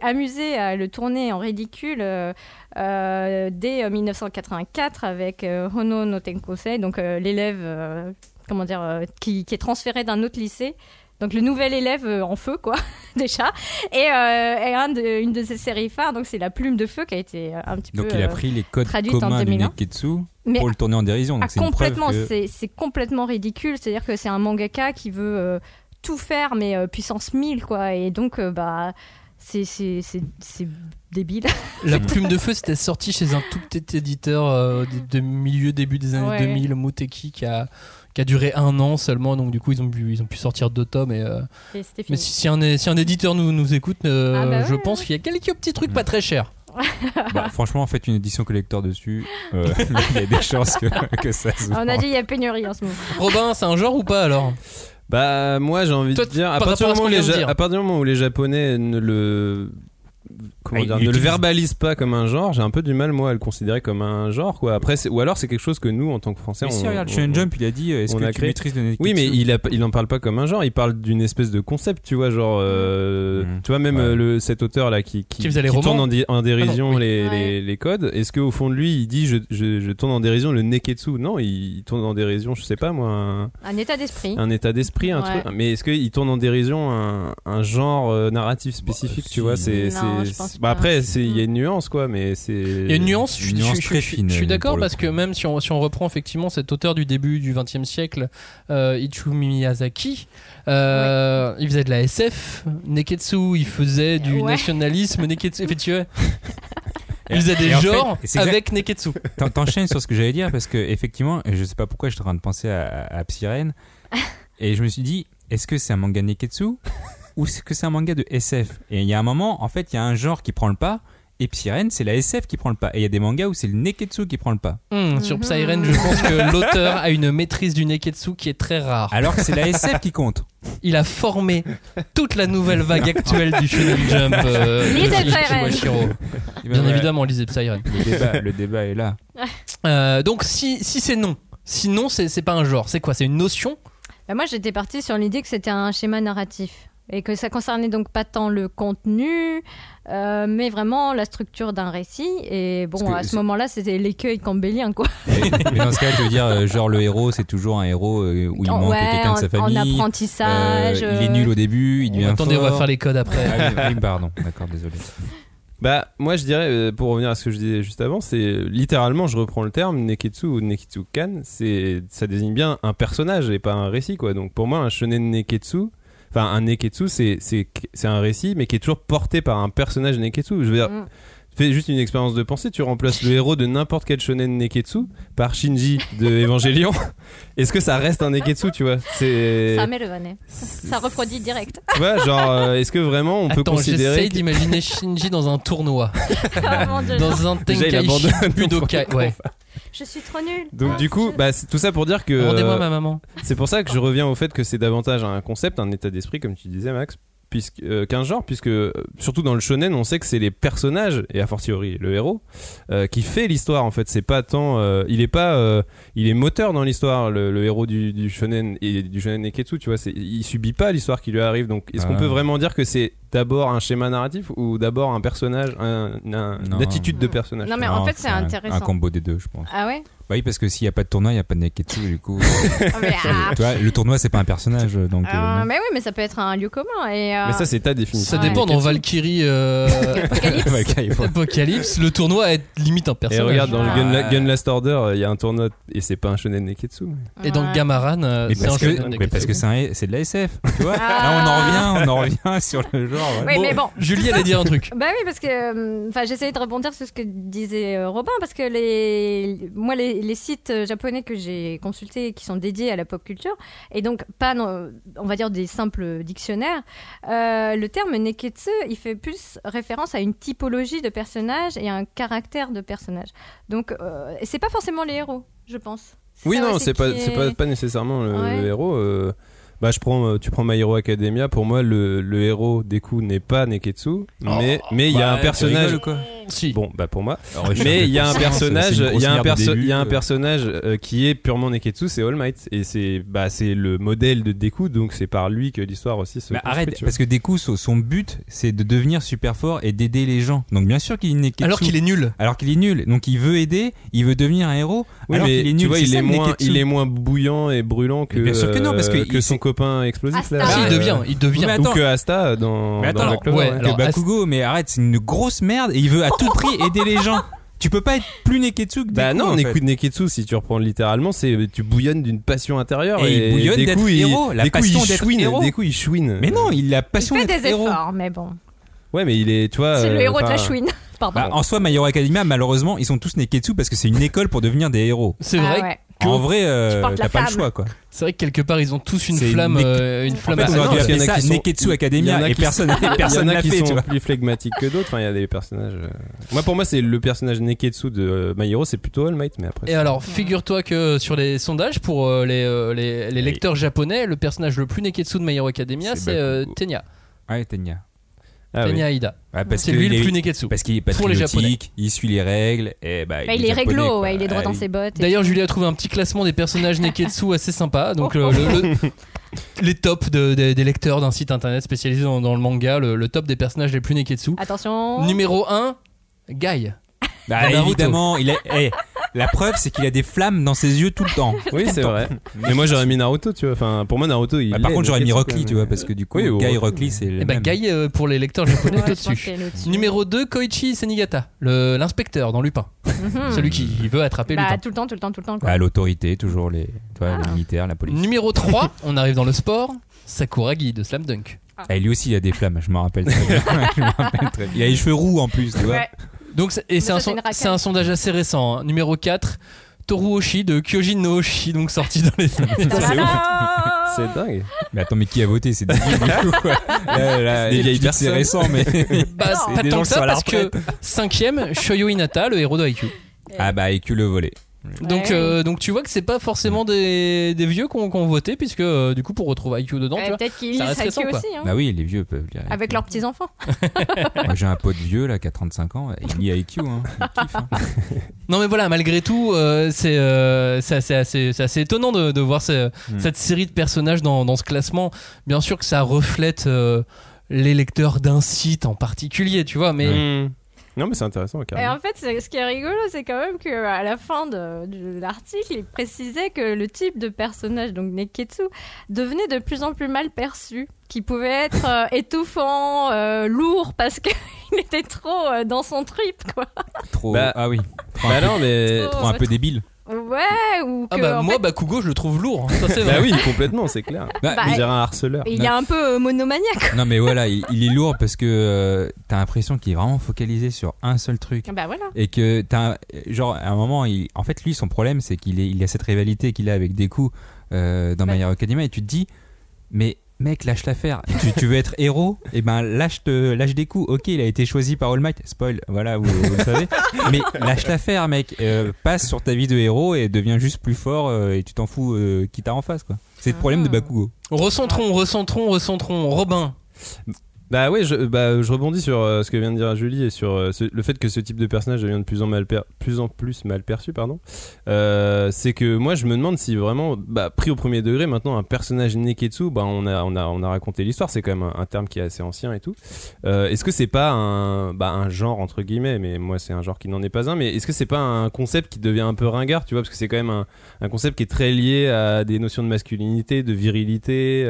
[SPEAKER 3] amusé à le tourner en ridicule euh, euh, dès euh, 1984 avec euh, Hono no Tenkosei, donc euh, l'élève euh, comment dire euh, qui, qui est transféré d'un autre lycée. Donc le nouvel élève euh, en feu quoi déjà et, euh, et un de- une de ses séries phares donc c'est la plume de feu qui a été euh, un petit
[SPEAKER 2] Donc
[SPEAKER 3] peu
[SPEAKER 2] il a pris les codes
[SPEAKER 3] traduite en
[SPEAKER 2] communs du
[SPEAKER 3] 2001.
[SPEAKER 2] Neketsu
[SPEAKER 3] mais
[SPEAKER 2] pour le tourner en dérision. Donc
[SPEAKER 3] ah, complètement,
[SPEAKER 2] que-
[SPEAKER 3] c'est complètement ridicule. C'est-à-dire que c'est un mangaka qui veut euh, tout faire, mais euh, puissance 1000, quoi. Et donc, euh, bah, c'est c'est- c'est- c'est débile.
[SPEAKER 1] La plume de feu, c'était sorti chez un tout petit éditeur euh, de, de milieu, début des années
[SPEAKER 3] Ouais.
[SPEAKER 1] 2000, Moteki, qui a, qui a duré un an seulement. Donc, du coup, ils ont pu, ils ont pu sortir deux tomes. Et, euh,
[SPEAKER 3] Et
[SPEAKER 1] mais si, si un, si un éditeur nous, nous écoute, euh,
[SPEAKER 3] Ah bah
[SPEAKER 1] je
[SPEAKER 3] ouais,
[SPEAKER 1] pense qu'il y a quelques petits trucs pas très chers.
[SPEAKER 2] Bah, franchement, faites une édition collector dessus. Euh, il y a des chances que, que ça se
[SPEAKER 3] On a dit il y a pénurie en ce moment.
[SPEAKER 1] Robin, c'est un genre ou pas alors?
[SPEAKER 4] Bah moi j'ai envie
[SPEAKER 1] Toi,
[SPEAKER 4] de à partir,
[SPEAKER 1] à dire.
[SPEAKER 4] à partir du moment où les japonais ne le comment dire,
[SPEAKER 2] il
[SPEAKER 4] ne le verbalisent pas comme un genre, j'ai un peu du mal moi à le considérer comme un genre quoi. Après ou alors c'est quelque chose que nous en tant que français
[SPEAKER 2] Mais
[SPEAKER 4] on,
[SPEAKER 2] si, regarde,
[SPEAKER 4] on-
[SPEAKER 2] Shonen Jump, il a dit euh, est-ce
[SPEAKER 4] on
[SPEAKER 2] que
[SPEAKER 4] a
[SPEAKER 2] tu
[SPEAKER 4] créé-
[SPEAKER 2] maîtrises le Neketsu
[SPEAKER 4] Oui, mais il, a, il en parle pas comme un genre, il parle d'une espèce de concept, tu vois, genre, euh,
[SPEAKER 2] Mhm.
[SPEAKER 4] tu vois, même
[SPEAKER 2] Ouais.
[SPEAKER 4] euh, le, cet auteur là qui,
[SPEAKER 1] Qui faisait les
[SPEAKER 4] tourne
[SPEAKER 1] romans
[SPEAKER 4] en, en dérision
[SPEAKER 1] Ah non, oui.
[SPEAKER 4] les,
[SPEAKER 3] Ouais.
[SPEAKER 4] les, les codes, est-ce qu'au fond de lui il dit je, je, je tourne en dérision le neketsu? Non, il, il tourne en dérision, je sais pas moi, un,
[SPEAKER 3] Un état d'esprit.
[SPEAKER 4] un état d'esprit, un
[SPEAKER 3] Ouais.
[SPEAKER 4] truc. Mais est-ce qu'il tourne en dérision un, un genre euh, narratif spécifique,
[SPEAKER 2] Bah,
[SPEAKER 4] tu
[SPEAKER 2] si.
[SPEAKER 4] vois C'est,
[SPEAKER 3] Je
[SPEAKER 4] bah,
[SPEAKER 3] pas.
[SPEAKER 4] après, c'est- il y a une nuance quoi, mais c'est.
[SPEAKER 1] Il y a une nuance, je,
[SPEAKER 2] Une
[SPEAKER 1] je-
[SPEAKER 2] nuance
[SPEAKER 1] je-
[SPEAKER 2] très
[SPEAKER 1] je-
[SPEAKER 2] fine,
[SPEAKER 1] je suis d'accord parce
[SPEAKER 2] coup.
[SPEAKER 1] que même si on, si on reprend effectivement cet auteur du début du XXe siècle, euh, Ichiro Miyazaki, euh, il faisait de la SF, Neketsu, il faisait du
[SPEAKER 3] Ouais.
[SPEAKER 1] nationalisme, Neketsu, effectivement. Il faisait des
[SPEAKER 2] Et en fait,
[SPEAKER 1] genres avec Neketsu.
[SPEAKER 2] T'en- T'enchaînes sur ce que j'allais dire parce que effectivement, et je sais pas pourquoi j'étais en train de penser à, à Psyrene et je me suis dit est-ce que c'est un manga Neketsu? Ou est-ce que c'est un manga de SF Et il y a un moment, en fait, il y a un genre qui prend le pas et Psyrene, c'est la SF qui prend le pas. Et il y a des mangas où c'est le Neketsu qui prend le pas.
[SPEAKER 1] Hmm, Sur. Psyren, je pense que l'auteur a une maîtrise du Neketsu qui est très rare.
[SPEAKER 2] Alors que c'est la SF qui compte.
[SPEAKER 1] Il a formé toute la nouvelle vague actuelle du Shonen Jump. euh,
[SPEAKER 3] Lisez Psyren.
[SPEAKER 2] Et ben
[SPEAKER 1] Bien évidemment, lisez Psyren.
[SPEAKER 2] Le débat, le débat est là.
[SPEAKER 1] Euh, donc si, si c'est non, sinon c'est c'est pas un genre, c'est quoi? C'est une notion?
[SPEAKER 3] Bah, moi, j'étais partie sur l'idée que c'était un schéma narratif et que ça concernait donc pas tant le contenu, euh, mais vraiment la structure d'un récit. Et bon, à ce moment-là, c'était l'écueil campbellien, quoi.
[SPEAKER 2] Mais, dans ce cas, tu veux dire, euh, genre le héros, c'est toujours un héros euh, où il
[SPEAKER 3] En-
[SPEAKER 2] manque
[SPEAKER 3] ouais,
[SPEAKER 2] quelqu'un de sa
[SPEAKER 3] en- en
[SPEAKER 2] famille.
[SPEAKER 3] apprentissage,
[SPEAKER 2] euh, il est nul au début, il devient
[SPEAKER 1] Attendez, on va faire les codes après.
[SPEAKER 2] Ah oui, oui, pardon, d'accord, désolé.
[SPEAKER 4] Bah, moi je dirais, pour revenir à ce que je disais juste avant, c'est littéralement, je reprends le terme, Neketsu ou Neketsu-kan, c'est, ça désigne bien un personnage et pas un récit, quoi. Donc pour moi, un shonen Neketsu, enfin un Neketsu, c'est, un récit, mais qui est toujours porté par un personnage Neketsu. Je veux dire,
[SPEAKER 3] Mm.
[SPEAKER 4] Fais juste une expérience de pensée, tu remplaces le héros de n'importe quel shonen Neketsu par Shinji de Evangelion. Est-ce que ça reste un Neketsu, tu vois? C'est.
[SPEAKER 3] Ça met le. Ça refroidit direct.
[SPEAKER 4] Tu vois, genre, euh, est-ce que vraiment on peut
[SPEAKER 1] Attends,
[SPEAKER 4] considérer.
[SPEAKER 1] j'essaye
[SPEAKER 4] que-
[SPEAKER 1] d'imaginer Shinji dans un tournoi.
[SPEAKER 3] Dieu.
[SPEAKER 1] Dans un Tenkaichi. Budokai. Ouais.
[SPEAKER 3] Je suis trop nulle.
[SPEAKER 4] Donc
[SPEAKER 3] Ah,
[SPEAKER 4] du coup,
[SPEAKER 3] je-
[SPEAKER 4] bah, c'est tout ça pour dire que
[SPEAKER 1] Rendez-moi
[SPEAKER 4] euh,
[SPEAKER 1] ma maman.
[SPEAKER 4] c'est pour ça que je reviens au fait que c'est davantage un concept, un état d'esprit, comme tu disais, Max, puisque euh, qu'un genre, puisque euh, surtout dans le shonen, on sait que c'est les personnages et a fortiori le héros euh, qui fait l'histoire. En fait, c'est pas tant, euh, il est pas, euh, il est moteur dans l'histoire, le, le héros du, du shonen et du shonen Neketsu. Tu vois, il subit pas l'histoire qui lui arrive. Donc, est-ce qu'on
[SPEAKER 2] Ah.
[SPEAKER 4] peut vraiment dire que c'est d'abord un schéma narratif ou d'abord un personnage, un, un-
[SPEAKER 2] Non.
[SPEAKER 4] une attitude de personnage?
[SPEAKER 3] Non, mais en fait, c'est intéressant.
[SPEAKER 2] Un combo des deux, je pense.
[SPEAKER 3] Ah ouais?
[SPEAKER 2] Bah oui, parce que s'il n'y a pas de tournoi, il n'y a pas de Neketsu, du coup.
[SPEAKER 3] Ah, ah,
[SPEAKER 2] tu vois, le tournoi, c'est pas un personnage, donc. euh,
[SPEAKER 3] euh, mais oui, mais ça peut être un lieu commun. Et, euh,
[SPEAKER 4] Mais ça, c'est ta définition.
[SPEAKER 1] Ça
[SPEAKER 3] Ouais.
[SPEAKER 1] dépend dans Valkyrie euh,
[SPEAKER 3] Apocalypse.
[SPEAKER 1] Apocalypse, le tournoi est limite un
[SPEAKER 4] Et
[SPEAKER 1] personnage.
[SPEAKER 4] regarde dans le
[SPEAKER 3] Ah.
[SPEAKER 4] Gun, Gun Last Order, il y a un tournoi et c'est pas un shonen Neketsu.
[SPEAKER 1] Et dans
[SPEAKER 3] Ouais.
[SPEAKER 1] Gamaran, c'est un
[SPEAKER 2] parce,
[SPEAKER 1] shonen
[SPEAKER 2] que, mais
[SPEAKER 1] Neketsu.
[SPEAKER 2] parce que c'est de la SF, tu vois.
[SPEAKER 3] Ah.
[SPEAKER 2] Là, on en revient, on en revient sur le genre. Ouais.
[SPEAKER 3] Oui,
[SPEAKER 1] Bon,
[SPEAKER 3] mais bon.
[SPEAKER 1] Julie allait dire un truc.
[SPEAKER 3] Bah oui, parce que euh, enfin, j'essayais de rebondir sur ce que disait euh, Robin, parce que les, moi, les, les sites euh, japonais que j'ai consultés qui sont dédiés à la pop culture, et donc pas, on va dire, des simples dictionnaires, euh, le terme neketsu, il fait plus référence à une typologie de personnage et à un caractère de personnage. Donc, euh, c'est pas forcément les héros, je pense.
[SPEAKER 4] Oui,
[SPEAKER 3] Ça
[SPEAKER 4] non, c'est pas,
[SPEAKER 3] est-
[SPEAKER 4] pas, pas nécessairement le,
[SPEAKER 3] Ouais.
[SPEAKER 4] le héros. euh, bah, je prends, euh, tu prends My Hero Academia. Pour moi, le, le héros Deku n'est pas Neketsu, mais mais il y a
[SPEAKER 2] Bah,
[SPEAKER 4] un
[SPEAKER 2] tu
[SPEAKER 4] personnage.
[SPEAKER 2] quoi
[SPEAKER 1] Si.
[SPEAKER 4] Bon, bah pour moi.
[SPEAKER 2] Alors, je
[SPEAKER 4] Mais il y a un personnage, il y a un perso-
[SPEAKER 2] début,
[SPEAKER 4] il y a un
[SPEAKER 2] euh.
[SPEAKER 4] personnage euh, qui est purement Neketsu, c'est All Might, et c'est bah c'est le modèle de Deku, donc c'est par lui que l'histoire aussi se.
[SPEAKER 2] Mais
[SPEAKER 4] construit,
[SPEAKER 2] arrête, parce que Deku, son but, c'est de devenir super fort et d'aider les gens. Donc bien sûr qu'il est Neketsu.
[SPEAKER 1] Alors qu'il est nul.
[SPEAKER 2] Alors qu'il est nul. Donc il veut aider, il veut devenir un héros.
[SPEAKER 4] Oui,
[SPEAKER 2] alors
[SPEAKER 4] mais
[SPEAKER 2] qu'il est nul.
[SPEAKER 4] tu vois,
[SPEAKER 2] C'est
[SPEAKER 4] il
[SPEAKER 2] ça,
[SPEAKER 4] est moins,
[SPEAKER 2] Neketsu.
[SPEAKER 4] il est moins bouillant et brûlant que,
[SPEAKER 2] Mais bien sûr que non, parce que
[SPEAKER 4] euh,
[SPEAKER 2] il-
[SPEAKER 4] son copain explosif là.
[SPEAKER 1] Si, il
[SPEAKER 4] euh,
[SPEAKER 1] devient, il devient.
[SPEAKER 4] Ou que Asta dans,
[SPEAKER 2] Mais attends,
[SPEAKER 4] dans
[SPEAKER 2] alors,
[SPEAKER 4] Black Clover,
[SPEAKER 1] ouais,
[SPEAKER 4] ouais.
[SPEAKER 1] alors,
[SPEAKER 2] que Bakugo, mais arrête, c'est une grosse merde et il veut à tout prix aider les gens. Tu peux pas être plus Neketsu que Deku.
[SPEAKER 4] Bah non,
[SPEAKER 2] en
[SPEAKER 4] on
[SPEAKER 2] fait.
[SPEAKER 4] écoute Neketsu si tu reprends littéralement, c'est tu bouillonnes d'une passion intérieure
[SPEAKER 2] Et il bouillonne d'être
[SPEAKER 4] il-
[SPEAKER 2] héros, la
[SPEAKER 4] Deku,
[SPEAKER 2] passion
[SPEAKER 4] il
[SPEAKER 2] d'être
[SPEAKER 4] chouine,
[SPEAKER 2] héros.
[SPEAKER 4] Deku, il chouine.
[SPEAKER 2] Mais non, il a
[SPEAKER 3] Il
[SPEAKER 2] passion
[SPEAKER 3] fait
[SPEAKER 2] d'être
[SPEAKER 3] des
[SPEAKER 2] héros.
[SPEAKER 3] efforts, mais bon.
[SPEAKER 4] Ouais, mais il est, tu vois.
[SPEAKER 3] C'est le
[SPEAKER 4] euh,
[SPEAKER 3] héros de la
[SPEAKER 4] enfin,
[SPEAKER 3] chouine. Pardon.
[SPEAKER 2] Bah, en soi, My Hero Academia, malheureusement, ils sont tous Neketsu parce que c'est une école pour devenir des héros.
[SPEAKER 1] C'est
[SPEAKER 3] Ah
[SPEAKER 1] vrai.
[SPEAKER 3] ouais.
[SPEAKER 1] Que-
[SPEAKER 2] En vrai, euh, t'as pas le choix, quoi.
[SPEAKER 1] C'est vrai que quelque part ils ont tous une flamme,
[SPEAKER 2] Nek-
[SPEAKER 1] euh, une
[SPEAKER 2] En
[SPEAKER 1] flamme.
[SPEAKER 2] fait,
[SPEAKER 1] à-
[SPEAKER 2] on aurait dû
[SPEAKER 4] parce qu'il y
[SPEAKER 2] appeler
[SPEAKER 4] en a
[SPEAKER 2] ça
[SPEAKER 4] qui sont-
[SPEAKER 2] Neketsu
[SPEAKER 4] il y
[SPEAKER 2] Academia
[SPEAKER 4] en a
[SPEAKER 2] et
[SPEAKER 4] qui
[SPEAKER 2] personne
[SPEAKER 4] Il y
[SPEAKER 2] personne
[SPEAKER 4] en a qui
[SPEAKER 2] fait,
[SPEAKER 4] sont plus flegmatiques que d'autres. Enfin, il y a des personnages. euh, Moi, pour moi, c'est le personnage Neketsu de euh, My Hero, c'est plutôt All Might, mais après.
[SPEAKER 1] Et alors, figure-toi que sur les sondages pour euh, les, euh, les, les lecteurs japonais, le personnage le plus Neketsu de My Hero Academia,
[SPEAKER 2] C'est
[SPEAKER 1] euh. Tenya.
[SPEAKER 2] Ouais, Tenya.
[SPEAKER 4] Ah oui.
[SPEAKER 1] Aida.
[SPEAKER 2] Ouais, parce
[SPEAKER 1] C'est lui le plus Neketsu.
[SPEAKER 2] Parce qu'il est patriotique, il suit les règles, et bah,
[SPEAKER 3] Bah, il est réglo, ouais, il est droit
[SPEAKER 2] Ah,
[SPEAKER 3] dans ses bottes.
[SPEAKER 1] D'ailleurs. Julie a trouvé un petit classement des personnages Neketsu assez sympa. Donc, euh, le- le- les tops de- des- des lecteurs d'un site internet spécialisé dans, dans le manga, le, le top des personnages les plus Neketsu.
[SPEAKER 3] Attention.
[SPEAKER 1] Numéro 1, Guy.
[SPEAKER 2] Bah,
[SPEAKER 1] Naruto.
[SPEAKER 2] évidemment, il a, eh, la preuve, c'est qu'il a des flammes dans ses yeux tout le temps.
[SPEAKER 4] Oui, c'est vrai. Mais moi, j'aurais mis Naruto, tu vois. Enfin, pour moi, Naruto, il.
[SPEAKER 2] Bah, par
[SPEAKER 4] est
[SPEAKER 2] contre, j'aurais mis
[SPEAKER 4] Neketsu,
[SPEAKER 2] Rock
[SPEAKER 4] quand
[SPEAKER 2] Lee,
[SPEAKER 4] même.
[SPEAKER 2] tu vois, parce que du coup,
[SPEAKER 4] Oui, ou
[SPEAKER 2] Guy
[SPEAKER 4] Rock
[SPEAKER 2] Lee, c'est le
[SPEAKER 1] Et bah,
[SPEAKER 2] même.
[SPEAKER 1] Guy, euh, pour les lecteurs japonais,
[SPEAKER 3] Ouais,
[SPEAKER 1] est
[SPEAKER 3] je pense
[SPEAKER 1] au-dessus.
[SPEAKER 3] qu'elle est au-dessus.
[SPEAKER 1] Numéro 2, Koichi Senigata, le- l'inspecteur dans Lupin.
[SPEAKER 3] Mhm.
[SPEAKER 1] Celui qui veut attraper
[SPEAKER 3] Bah,
[SPEAKER 1] Lupin.
[SPEAKER 3] tout le temps, tout le temps, tout le temps. Quoi.
[SPEAKER 2] Bah, l'autorité, toujours les, tu vois,
[SPEAKER 3] Ah.
[SPEAKER 2] les militaires, la police.
[SPEAKER 1] Numéro 3, on arrive dans le sport, Sakuragi de Slam Dunk.
[SPEAKER 2] Ah, lui aussi, il a des flammes, je m'en rappelle très bien. Je m'en rappelle très bien. Il a les cheveux roux en plus, tu vois.
[SPEAKER 3] Ouais.
[SPEAKER 1] Donc, c'est- et c'est un,
[SPEAKER 3] c'est
[SPEAKER 1] son- un sondage assez récent. hein. Numéro 4, Toru Oshi de Kyojin no Oshi, donc sorti dans les.
[SPEAKER 4] C'est dingue.
[SPEAKER 2] Mais attends, mais qui a voté? C'est des
[SPEAKER 4] vieilles
[SPEAKER 2] que C'est
[SPEAKER 4] personnes.
[SPEAKER 2] récent, mais.
[SPEAKER 1] Bah,
[SPEAKER 3] Non.
[SPEAKER 1] pas
[SPEAKER 2] Des
[SPEAKER 1] tant
[SPEAKER 2] gens
[SPEAKER 1] que
[SPEAKER 2] qui
[SPEAKER 1] ça parce que cinquième, Shoyo Inata, le héros de Haikyuu.
[SPEAKER 2] ah bah, que le volet.
[SPEAKER 1] Donc,
[SPEAKER 3] Ouais.
[SPEAKER 1] euh, donc tu vois que c'est pas forcément des, des vieux qui ont ont voté, puisque euh, du coup pour retrouver Haikyuu dedans,
[SPEAKER 3] Ouais,
[SPEAKER 1] tu vois.
[SPEAKER 3] Peut-être qu'ils lisent
[SPEAKER 1] récent, quoi.
[SPEAKER 3] aussi. hein.
[SPEAKER 2] Bah oui, les vieux peuvent lire.
[SPEAKER 3] Avec leurs petits-enfants.
[SPEAKER 2] Moi, j'ai un pote vieux, là, qui a 35 ans. Il lit IQ, hein. Il kiffe, hein.
[SPEAKER 1] Non mais voilà, malgré tout, euh, c'est euh, assez, assez- c'est assez étonnant de, de voir ce-
[SPEAKER 2] Hmm.
[SPEAKER 1] cette série de personnages dans, dans ce classement. Bien sûr que ça reflète euh, les lecteurs d'un site en particulier, tu vois, mais
[SPEAKER 4] Hmm. Non, mais c'est intéressant,
[SPEAKER 3] Et en fait, c'est- ce qui est rigolo, c'est quand même qu'à la fin de, de l'article, il précisait que le type de personnage, donc Neketsu, devenait de plus en plus mal perçu, qui pouvait être euh, étouffant, euh, lourd, parce qu'il il était trop euh, dans son trip, quoi.
[SPEAKER 2] Trop.
[SPEAKER 4] Bah,
[SPEAKER 2] ah oui. Trop
[SPEAKER 4] Bah
[SPEAKER 2] un peu-
[SPEAKER 4] non, mais.
[SPEAKER 3] Trop-
[SPEAKER 2] trop un peu débile.
[SPEAKER 3] Ouais, ou que.
[SPEAKER 1] Ah bah
[SPEAKER 3] en
[SPEAKER 1] moi
[SPEAKER 3] fait,
[SPEAKER 1] Bakugo je le trouve lourd, hein, ça c'est
[SPEAKER 4] Bah
[SPEAKER 1] vrai.
[SPEAKER 4] oui, complètement, c'est clair.
[SPEAKER 2] Bah,
[SPEAKER 3] Bah,
[SPEAKER 4] On dirait un harceleur.
[SPEAKER 3] il est un peu euh, monomaniaque.
[SPEAKER 2] Non mais voilà, il, il est lourd parce que euh, t'as l'impression qu'il est vraiment focalisé sur un seul truc.
[SPEAKER 3] Bah voilà.
[SPEAKER 2] Et que t'as un- genre à un moment, il, en fait lui son problème c'est qu'il est, il a cette rivalité qu'il a avec Deku euh, dans
[SPEAKER 3] Ouais.
[SPEAKER 2] My Hero Academia et tu te dis mais mec lâche l'affaire, tu, tu veux être héros? Et ben lâche te, lâche Deku. Ok il a été choisi par All Might, spoil, voilà vous, vous le savez. Mais lâche l'affaire mec, Euh, passe sur ta vie de héros et deviens juste plus fort euh, et tu t'en fous euh, qui t'a en face quoi. C'est le problème de
[SPEAKER 3] Ah.
[SPEAKER 2] Bakugo.
[SPEAKER 1] Recentrons, recentrons, recentrons. Robin,
[SPEAKER 4] Bah ouais, je, bah, je rebondis sur euh, ce que vient de dire Julie et sur euh, ce- le fait que ce type de personnage devient de plus en, mal per- plus, en plus mal perçu. pardon. Euh, c'est que moi je me demande si vraiment, bah, pris au premier degré, maintenant un personnage Neketsu, bah, on, a, on, a, on a raconté l'histoire, c'est quand même un, un terme qui est assez ancien et tout. Est-ce que c'est pas un, bah, un genre entre guillemets, mais moi c'est un genre qui n'en est pas un, mais est-ce que c'est pas un concept qui devient un peu ringard, tu vois, parce que c'est quand même un, un concept qui est très lié à des notions de masculinité, de virilité.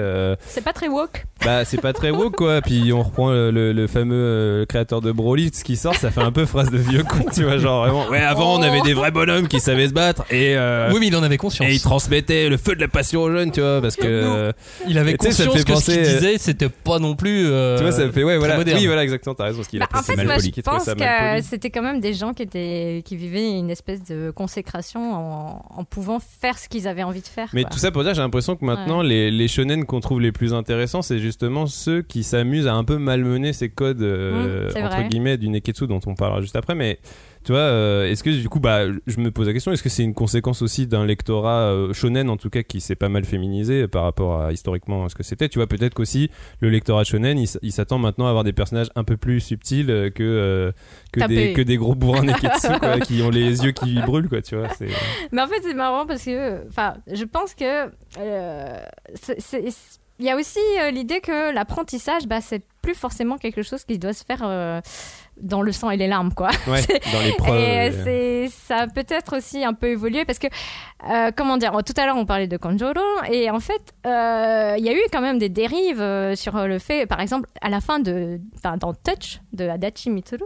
[SPEAKER 3] C'est pas très woke.
[SPEAKER 4] bah, c'est pas très woke quoi. Puis on reprend le, le- le fameux euh, créateur de Broly, ce qui sort, ça fait un peu phrase de vieux con, tu vois. Genre vraiment, ouais, avant on avait des vrais bonhommes qui savaient se battre et, euh,
[SPEAKER 1] oui mais il en avait conscience.
[SPEAKER 4] et ils transmettaient le feu de la passion aux jeunes, tu vois. Parce que, euh,
[SPEAKER 1] Il avait conscience
[SPEAKER 4] fait
[SPEAKER 1] que ce qu'il
[SPEAKER 4] euh,
[SPEAKER 1] disait c'était pas non plus. euh,
[SPEAKER 4] tu vois, ça me fait, ouais, voilà.
[SPEAKER 1] moderne.
[SPEAKER 4] Oui, voilà, exactement, t'as raison. Parce qu'il
[SPEAKER 3] Bah,
[SPEAKER 4] a
[SPEAKER 3] en
[SPEAKER 4] pris
[SPEAKER 3] fait,
[SPEAKER 4] mal
[SPEAKER 3] moi,
[SPEAKER 4] poli,
[SPEAKER 3] je pense que c'était quand même des gens qui, étaient, qui vivaient une espèce de consécration en, en pouvant faire ce qu'ils avaient envie de faire.
[SPEAKER 4] Mais
[SPEAKER 3] quoi.
[SPEAKER 4] tout ça pour dire, j'ai l'impression que maintenant, les, les shonen qu'on trouve les plus intéressants, c'est justement ceux qui s'amusent à un peu malmener ces codes, euh,
[SPEAKER 3] Mmh,
[SPEAKER 4] entre
[SPEAKER 3] vrai.
[SPEAKER 4] guillemets, du Neketsu dont on parlera juste après. Mais tu vois, euh, est-ce que du coup, bah, je me pose la question, est-ce que c'est une conséquence aussi d'un lectorat euh, shonen, en tout cas, qui s'est pas mal féminisé par rapport à historiquement à ce que c'était? Tu vois, peut-être qu'aussi le lectorat shonen, il, s'attend maintenant à avoir des personnages un peu plus subtils euh, que, des, que des gros bourrins Neketsu, quoi, qui ont les yeux qui brûlent, quoi, tu vois.
[SPEAKER 3] Mais en fait, c'est marrant parce que, enfin, je pense que c'est- il y a aussi euh, l'idée que l'apprentissage, bah, c'est plus forcément quelque chose qui doit se faire euh, dans le sang et les larmes, quoi.
[SPEAKER 4] Ouais, dans les preuves.
[SPEAKER 3] Et
[SPEAKER 4] euh,
[SPEAKER 3] ça a peut-être aussi un peu évolué parce que, euh, comment dire, tout à l'heure on parlait de Kanjuro et en fait, euh, il y a eu quand même des dérives sur le fait, par exemple, à la fin de, enfin, dans Touch de Adachi Mitsuru,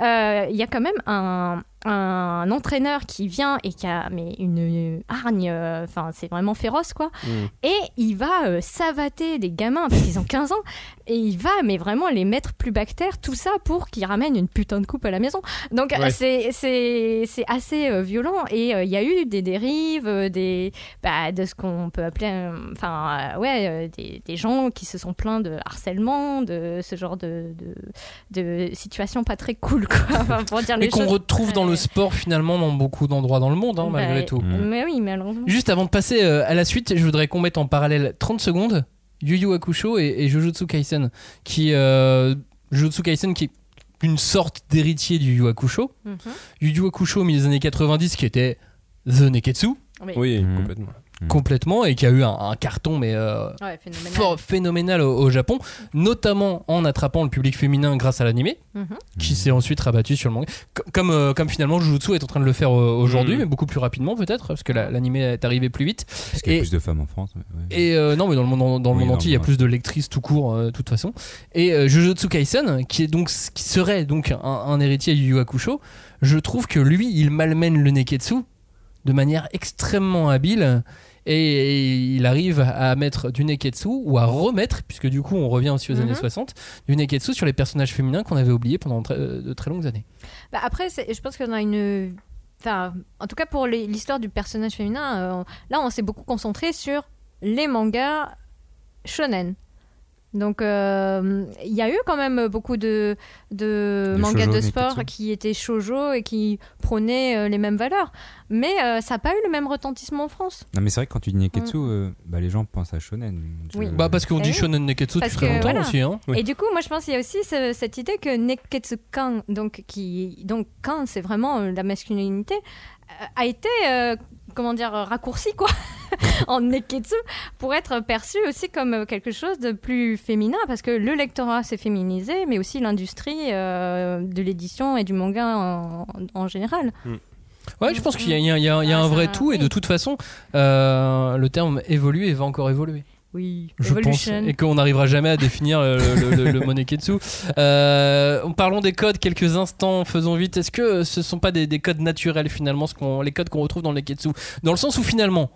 [SPEAKER 3] il y a quand même un, un entraîneur qui vient et qui a mais une hargne, euh, enfin, c'est vraiment féroce, quoi.
[SPEAKER 4] mm.
[SPEAKER 3] Et il va euh, savater des gamins parce qu'ils ont 15 ans et il va mais vraiment les mettre plus bactères, tout ça pour qu'ils ramènent une putain de coupe à la maison. Donc
[SPEAKER 4] Ouais.
[SPEAKER 3] c'est assez euh, violent et euh, il y a eu des dérives, des bah, de ce qu'on peut appeler enfin ouais des, des gens qui se sont plaints de harcèlement, de ce genre de de, de situations pas très cool quoi. Pour dire les
[SPEAKER 1] qu'on
[SPEAKER 3] choses.
[SPEAKER 1] retrouve dans le
[SPEAKER 3] Ouais.
[SPEAKER 1] sport finalement dans beaucoup d'endroits dans le monde hein, malgré
[SPEAKER 3] Bah,
[SPEAKER 1] tout.
[SPEAKER 2] Mm.
[SPEAKER 3] Mais oui, malheureusement.
[SPEAKER 1] Juste avant de passer euh, à la suite, je voudrais qu'on mette en parallèle 30 secondes Yu Yu Hakusho et, et Jujutsu Kaisen, qui euh, Jujutsu Kaisen qui est une sorte d'héritier du Yu Yu Hakusho.
[SPEAKER 3] Mhm.
[SPEAKER 1] Yu Yu Hakusho au milieu des années 90 qui était The Neketsu
[SPEAKER 4] Oui,
[SPEAKER 2] Mhm.
[SPEAKER 4] complètement.
[SPEAKER 1] Complètement et qui a eu un, un carton mais euh,
[SPEAKER 3] Ouais, phénoménal.
[SPEAKER 1] fort phénoménal au, au Japon, notamment en attrapant le public féminin grâce à l'animé,
[SPEAKER 3] Mhm.
[SPEAKER 1] qui s'est ensuite rabattu sur le manga. Co- Comme, euh, comme finalement Jujutsu est en train de le faire euh, aujourd'hui,
[SPEAKER 4] Mhm.
[SPEAKER 1] mais beaucoup plus rapidement peut-être, parce que la- l'animé est arrivé plus vite.
[SPEAKER 2] Parce qu'il y a
[SPEAKER 1] Et-
[SPEAKER 2] plus de femmes en France. ouais.
[SPEAKER 1] Et euh, non, mais dans le monde, dans le
[SPEAKER 2] Oui,
[SPEAKER 1] monde
[SPEAKER 2] non,
[SPEAKER 1] entier, il y a plus de lectrices tout court, euh, de toute façon. Et euh, Jujutsu Kaisen, qui est donc, qui serait donc un, un héritier du Yu Yu Hakusho, je trouve que lui, il malmène le Neketsu de manière extrêmement habile. Et il arrive à mettre du Neketsu ou à remettre, puisque du coup on revient aussi aux
[SPEAKER 3] Mhm.
[SPEAKER 1] années 60, du Neketsu sur les personnages féminins qu'on avait oubliés pendant euh, de très longues années.
[SPEAKER 3] Bah après, je pense qu'on a une. Enfin, en tout cas pour l'histoire du personnage féminin, euh, là on s'est beaucoup concentré sur les mangas shonen. Donc euh, il y a eu quand même beaucoup de, de
[SPEAKER 2] De
[SPEAKER 3] mangas de sport qui étaient shoujo et qui prônaient euh, les mêmes valeurs. Mais euh, ça n'a pas eu le même retentissement en France.
[SPEAKER 2] Non mais c'est vrai que quand tu dis Neketsu, euh, bah, les gens pensent à Shonen.
[SPEAKER 3] Oui.
[SPEAKER 1] Bah parce qu'on
[SPEAKER 3] Eh
[SPEAKER 1] dit
[SPEAKER 3] oui.
[SPEAKER 1] shonen Neketsu
[SPEAKER 3] Parce
[SPEAKER 1] depuis très
[SPEAKER 3] que,
[SPEAKER 1] longtemps
[SPEAKER 3] voilà.
[SPEAKER 1] aussi. Hein.
[SPEAKER 4] Oui.
[SPEAKER 3] Et du coup, moi je pense qu'il y a aussi ce- cette idée que Neketsu Kan, donc qui donc Kan c'est vraiment la masculinité, a été euh, comment dire raccourci quoi en Neketsu pour être perçu aussi comme euh, quelque chose de plus féminin parce que le lectorat s'est féminisé, mais aussi l'industrie euh, de l'édition et du manga en, en général.
[SPEAKER 1] Ouais, je pense qu'il y a, il y a- il y a- il y a
[SPEAKER 3] Ah,
[SPEAKER 1] un
[SPEAKER 3] ça-
[SPEAKER 1] vrai tout et de toute façon, euh, le terme évolue et va encore évoluer.
[SPEAKER 3] Oui,
[SPEAKER 1] Je pense, et qu'on n'arrivera jamais à définir le, le, le- le mot Neketsu. Euh, parlons des codes quelques instants, faisons vite. Est-ce que ce sont pas des, des codes naturels finalement, ce qu'on- les codes qu'on retrouve dans le Neketsu? Dans le sens où finalement,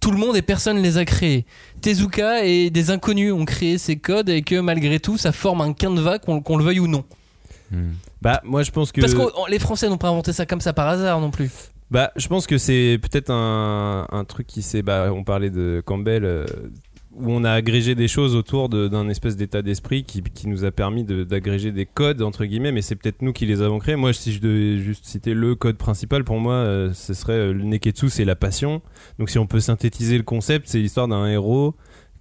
[SPEAKER 1] tout le monde et personne les a créés. Tezuka et des inconnus ont créé ces codes et que malgré tout, ça forme un canevas, qu'on qu'on le veuille ou non.
[SPEAKER 2] Hmm.
[SPEAKER 4] Bah, moi je pense que.
[SPEAKER 1] Parce que oh, les Français n'ont pas inventé ça comme ça par hasard non plus.
[SPEAKER 4] Bah, je pense que c'est peut-être un, un truc qui s'est. Bah, on parlait de Campbell, euh, où on a agrégé des choses autour d'un espèce d'état d'esprit qui, qui nous a permis d'agréger des codes, entre guillemets, mais c'est peut-être nous qui les avons créés. Moi, si je devais juste citer le code principal, pour moi, euh, ce serait euh, le Neketsu, c'est la passion. Donc, si on peut synthétiser le concept, c'est l'histoire d'un héros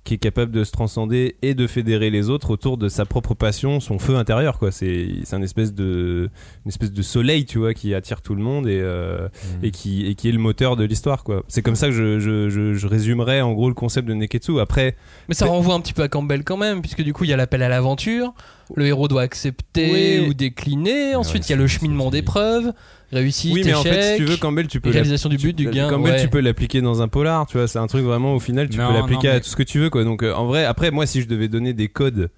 [SPEAKER 4] qui est capable de se transcender et de fédérer les autres autour de sa propre passion, son feu intérieur quoi. C'est c'est un espèce de une espèce de soleil tu vois qui attire tout le monde et euh, et qui et qui est le moteur de l'histoire quoi. C'est comme ça que je, je, je, je résumerais en gros le concept de Neketsu. Après
[SPEAKER 1] Mais ça renvoie un petit peu à Campbell quand même, puisque du coup il y a l'appel à l'aventure, le héros doit accepter
[SPEAKER 4] Oui.
[SPEAKER 1] ou décliner, ensuite il y a le cheminement d'épreuves, réussite,
[SPEAKER 4] oui mais en fait si tu
[SPEAKER 1] échec,
[SPEAKER 4] veux Campbell tu peux
[SPEAKER 1] réalisation du but, du gain.
[SPEAKER 4] Campbell
[SPEAKER 1] ouais.
[SPEAKER 4] tu peux l'appliquer dans un polar tu vois c'est un truc vraiment au final tu
[SPEAKER 2] Non,
[SPEAKER 4] peux l'appliquer
[SPEAKER 2] non,
[SPEAKER 4] à tout ce que tu veux quoi. Donc euh, en vrai après moi si je devais donner des codes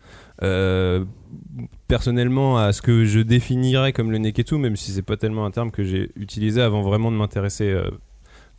[SPEAKER 4] euh, personnellement à ce que je définirais comme le Neketsu même si c'est pas tellement un terme que j'ai utilisé avant vraiment de m'intéresser euh,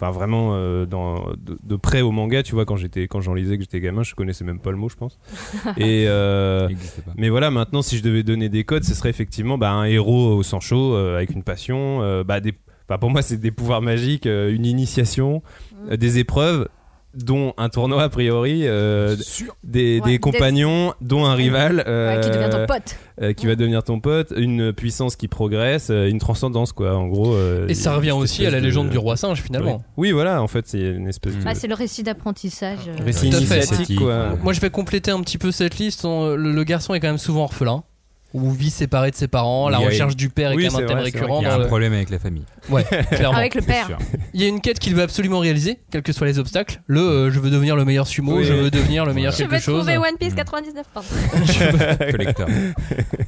[SPEAKER 4] enfin vraiment euh, dans, de, de près au manga tu vois quand j'étais quand j'en lisais que j'étais gamin je connaissais même pas le mot je pense et euh,
[SPEAKER 2] Il n'existait pas.
[SPEAKER 4] mais voilà maintenant si je devais donner des codes ce serait effectivement bah, un héros au sang chaud euh, avec une passion euh, bah, des, bah, pour moi c'est des pouvoirs magiques euh, une initiation euh, des épreuves dont un tournoi a priori euh, des,
[SPEAKER 3] Ouais,
[SPEAKER 4] des compagnons dont un rival
[SPEAKER 3] Ouais, qui devient ton
[SPEAKER 4] euh,
[SPEAKER 3] pote.
[SPEAKER 4] euh, qui va devenir ton pote une puissance qui progresse une transcendance quoi en gros euh,
[SPEAKER 1] Et ça revient aussi à la
[SPEAKER 4] de-
[SPEAKER 1] légende du roi singe finalement.
[SPEAKER 4] oui. Oui, voilà en fait c'est une espèce de
[SPEAKER 3] Ah, c'est le récit d'apprentissage. euh,
[SPEAKER 4] récit initiatique quoi
[SPEAKER 1] Moi je vais compléter un petit peu cette liste. Le garçon est quand même souvent orphelin. Ou vit séparé de ses parents, la recherche du père est
[SPEAKER 4] Oui,
[SPEAKER 1] quand même un thème
[SPEAKER 4] vrai, c'est
[SPEAKER 1] récurrent.
[SPEAKER 2] Il y a
[SPEAKER 1] dans
[SPEAKER 2] un
[SPEAKER 1] le-
[SPEAKER 2] problème avec la famille.
[SPEAKER 1] Ouais, clairement.
[SPEAKER 3] Avec le père.
[SPEAKER 1] Il y a une quête qu'il veut absolument réaliser, quels que soient les obstacles. Le euh, je veux devenir le meilleur sumo,
[SPEAKER 4] Oui.
[SPEAKER 1] je veux devenir le meilleur
[SPEAKER 3] Je
[SPEAKER 1] quelque
[SPEAKER 3] vais
[SPEAKER 1] chose.
[SPEAKER 3] trouver One Piece
[SPEAKER 2] Mm.
[SPEAKER 3] 99, pardon.
[SPEAKER 2] Collector.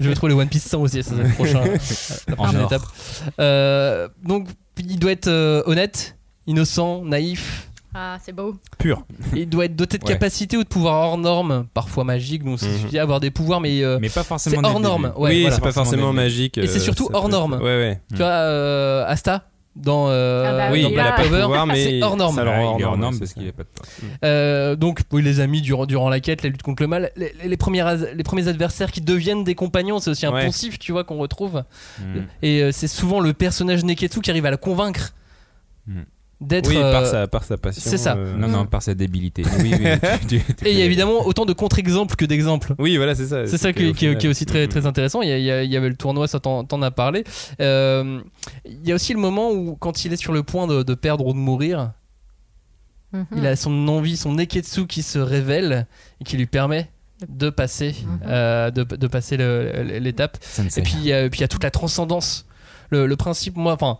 [SPEAKER 1] Je vais trouver le One Piece 100 aussi, ça c'est le prochain, la prochaine
[SPEAKER 2] or.
[SPEAKER 1] étape. Euh, donc il doit être euh, honnête, innocent, naïf.
[SPEAKER 3] Ah, c'est beau.
[SPEAKER 4] pur
[SPEAKER 1] Il doit être doté de
[SPEAKER 2] Ouais.
[SPEAKER 1] capacités ou de pouvoirs hors normes, parfois magiques. Donc c'est
[SPEAKER 4] Mhm.
[SPEAKER 1] suffit d'avoir des pouvoirs, mais euh,
[SPEAKER 2] Mais pas
[SPEAKER 1] c'est
[SPEAKER 2] forcément. dès
[SPEAKER 1] hors
[SPEAKER 2] le
[SPEAKER 1] norme.
[SPEAKER 2] début.
[SPEAKER 1] Ouais,
[SPEAKER 4] oui
[SPEAKER 1] voilà.
[SPEAKER 4] c'est pas
[SPEAKER 2] Forcément
[SPEAKER 4] magique
[SPEAKER 1] Et c'est
[SPEAKER 4] euh,
[SPEAKER 1] surtout hors
[SPEAKER 4] peut-
[SPEAKER 1] norme.
[SPEAKER 4] ouais ouais
[SPEAKER 1] Tu vois, euh, Asta dans, euh,
[SPEAKER 3] Ah bah
[SPEAKER 4] oui
[SPEAKER 1] dans
[SPEAKER 4] il
[SPEAKER 1] Black Clover, c'est hors norme.
[SPEAKER 4] ça le rend
[SPEAKER 2] hors
[SPEAKER 4] norme,
[SPEAKER 2] norme
[SPEAKER 4] c'est
[SPEAKER 2] parce qu'il a pas de.
[SPEAKER 1] Euh, donc, oui, les amis durant, durant la quête, la lutte contre le mal, les, les, premiers, as- les premiers adversaires qui deviennent des compagnons, c'est aussi un
[SPEAKER 4] Ouais.
[SPEAKER 1] poncif, tu vois, qu'on retrouve.
[SPEAKER 2] Mm.
[SPEAKER 1] Et euh, c'est souvent le personnage Neketsu qui arrive à la convaincre
[SPEAKER 2] Mm.
[SPEAKER 1] D'être.
[SPEAKER 4] oui
[SPEAKER 1] euh,
[SPEAKER 4] par sa par sa passion
[SPEAKER 1] c'est ça.
[SPEAKER 4] euh,
[SPEAKER 2] Non, non, par sa débilité. Oui, oui. tu- tu- tu
[SPEAKER 1] Et il y a évidemment autant de contre-exemples que d'exemples.
[SPEAKER 4] oui voilà c'est ça
[SPEAKER 1] C'est ça qui, est aussi très,
[SPEAKER 4] Mhm.
[SPEAKER 1] très intéressant. Il y, a- il y a- il y avait le tournoi, ça t'en t'en a parlé. Euh, il y a aussi le moment où, quand il est sur le point de, de perdre ou de mourir,
[SPEAKER 3] Mhm.
[SPEAKER 1] il a son envie, son Neketsu qui se révèle et qui lui permet de passer,
[SPEAKER 3] Mhm.
[SPEAKER 1] euh, de, de passer l'étape. Et puis, il y a- puis il y a toute la transcendance. Le, le principe, moi, enfin,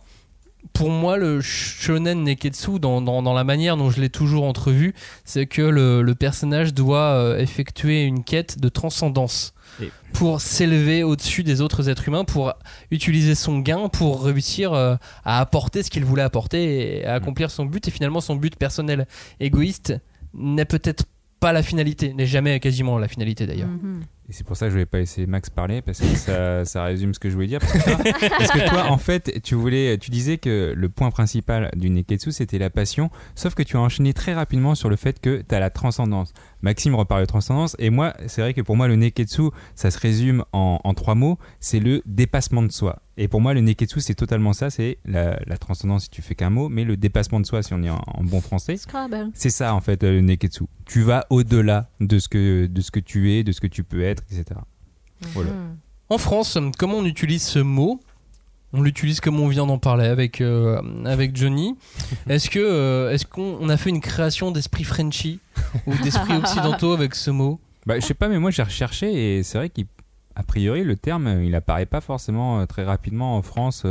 [SPEAKER 1] pour moi, le shonen neketsu, dans, dans, dans la manière dont je l'ai toujours entrevu, c'est que le, le personnage doit euh, effectuer une quête de transcendance
[SPEAKER 2] Et-
[SPEAKER 1] pour s'élever au-dessus des autres êtres humains, pour utiliser son gain, pour réussir euh, à apporter ce qu'il voulait apporter et à accomplir son but. Et finalement, son but personnel égoïste n'est peut-être pas la finalité, n'est jamais quasiment la finalité d'ailleurs.
[SPEAKER 3] Mhm.
[SPEAKER 2] Et c'est pour ça que je voulais pas laisser Max parler parce que ça, résume ce que je voulais dire. Parce que, toi, parce que toi, en fait, tu voulais, tu disais que le point principal du Neketsu c'était la passion, sauf que tu as enchaîné très rapidement sur le fait que tu as la transcendance. Maxime reparle de transcendance et moi, c'est vrai que pour moi, le Neketsu, ça se résume en, en trois mots, c'est le dépassement de soi. Et pour moi, le Neketsu, c'est totalement ça, c'est la, la transcendance si tu fais qu'un mot, mais le dépassement de soi si on est en, en bon français. C'est ça en fait euh, le Neketsu. Tu vas au-delà de ce que de ce que tu es, de ce que tu peux être, etc. Voilà.
[SPEAKER 3] Mhm.
[SPEAKER 1] En France, comment on utilise ce mot On l'utilise comme on vient d'en parler avec, euh, avec Johnny. Est-ce que euh, est-ce qu'on on a fait une création d'esprit Frenchy ou d'esprit occidentaux avec ce mot?
[SPEAKER 2] Bah, je sais pas, mais moi j'ai recherché et c'est vrai qu'a priori le terme euh, il apparaît pas forcément très rapidement en France.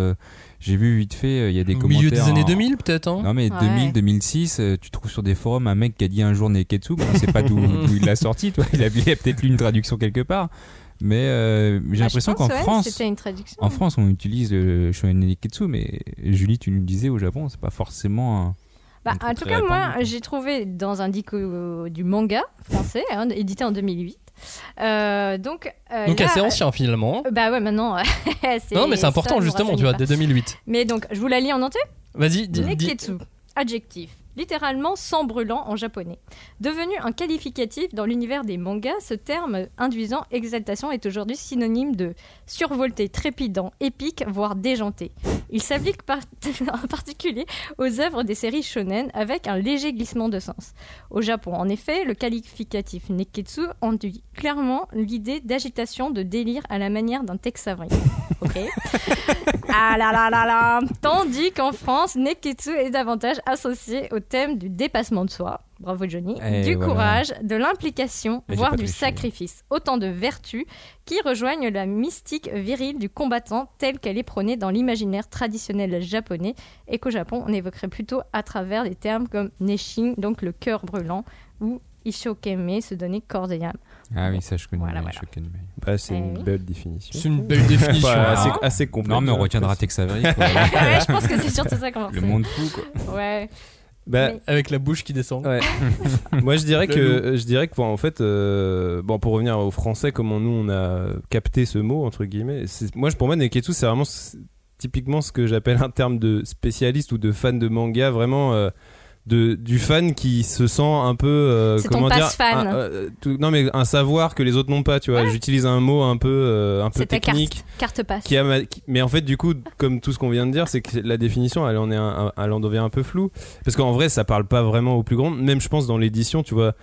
[SPEAKER 2] J'ai vu vite fait, il y a des
[SPEAKER 1] Au
[SPEAKER 2] commentaires.
[SPEAKER 1] milieu des années
[SPEAKER 2] en-
[SPEAKER 1] 2000 peut-être hein?
[SPEAKER 2] Non mais
[SPEAKER 3] Ouais.
[SPEAKER 2] 2000, 2006, euh, tu trouves sur des forums un mec qui a dit un jour Neketsu, on sait pas d'où il l'a sorti, toi. Il a, il a peut-être lu une traduction quelque part, mais euh, j'ai
[SPEAKER 3] Ah,
[SPEAKER 2] l'impression qu'en
[SPEAKER 3] ouais,
[SPEAKER 2] France,
[SPEAKER 3] C'était une traduction.
[SPEAKER 2] en France, on utilise le shonen Neketsu, mais Julie, tu nous le disais au Japon, c'est pas forcément. un-
[SPEAKER 3] Bah, en tout cas, moi,
[SPEAKER 2] répandu,
[SPEAKER 3] j'ai trouvé dans un dico euh, du manga français, hein, édité en 2008. Euh, donc, euh,
[SPEAKER 1] Donc
[SPEAKER 3] là,
[SPEAKER 1] assez ancien finalement.
[SPEAKER 3] euh, Bah ouais, maintenant.
[SPEAKER 1] Non mais c'est important justement, tu vois, dès 2008.
[SPEAKER 3] Mais donc, je vous la lis en entier?
[SPEAKER 1] Vas-y, dis. dis-
[SPEAKER 3] Neketsu, adjectif. Littéralement sang brûlant en japonais. Devenu un qualificatif dans l'univers des mangas, ce terme induisant exaltation est aujourd'hui synonyme de survolté, trépidant, épique, voire déjanté. Il s'applique par- en particulier aux œuvres des séries shonen avec un léger glissement de sens. Au Japon, en effet, le qualificatif neketsu induit clairement l'idée d'agitation, de délire à la manière d'un Texavri. Ok ah là là là là Tandis qu'en France, Neketsu est davantage associé au thème du dépassement de soi, bravo Johnny,
[SPEAKER 2] Et
[SPEAKER 3] du
[SPEAKER 2] voilà.
[SPEAKER 3] courage, de l'implication, voire du sacrifice. Autant de vertus qui rejoignent la mystique virile du combattant telle qu'elle est prônée dans l'imaginaire traditionnel japonais et qu'au Japon, on évoquerait plutôt à travers des termes comme Neshin, donc le cœur brûlant, ou Ishokeme, se donner corps et âme.
[SPEAKER 2] Ah oui, ça je connais.
[SPEAKER 3] Voilà,
[SPEAKER 4] Bah, c'est
[SPEAKER 3] Eh
[SPEAKER 4] une
[SPEAKER 3] oui.
[SPEAKER 4] belle définition.
[SPEAKER 1] C'est une belle définition.
[SPEAKER 4] Enfin, assez,
[SPEAKER 1] hein.
[SPEAKER 4] assez complète.
[SPEAKER 2] Non, mais on retiendra. Tex Avery.
[SPEAKER 3] ouais, je pense que c'est surtout ça qu'on va
[SPEAKER 2] Le monde fou, quoi.
[SPEAKER 3] Ouais.
[SPEAKER 4] Bah,
[SPEAKER 1] Avec la bouche qui descend.
[SPEAKER 4] Ouais. Moi, je dirais que euh, je dirais que bon, en fait, euh, bon, pour revenir au français, comment nous on a capté ce mot entre guillemets. Moi, je- pour moi, neketsu, c'est vraiment typiquement ce que j'appelle un terme de spécialiste ou de fan de manga, vraiment. euh, de, du fan qui se sent un peu euh,
[SPEAKER 3] ton
[SPEAKER 4] comment dire
[SPEAKER 3] fan.
[SPEAKER 4] un- euh, tout- non mais un savoir que les autres n'ont pas tu vois j'utilise un mot un peu euh, un peu technique
[SPEAKER 3] carte, carte passe.
[SPEAKER 4] qui a ma- qui- mais en fait du coup comme tout ce qu'on vient de dire c'est que la définition elle en est un- elle en devient un peu floue parce qu'en vrai ça parle pas vraiment au plus grand même je pense dans l'édition tu vois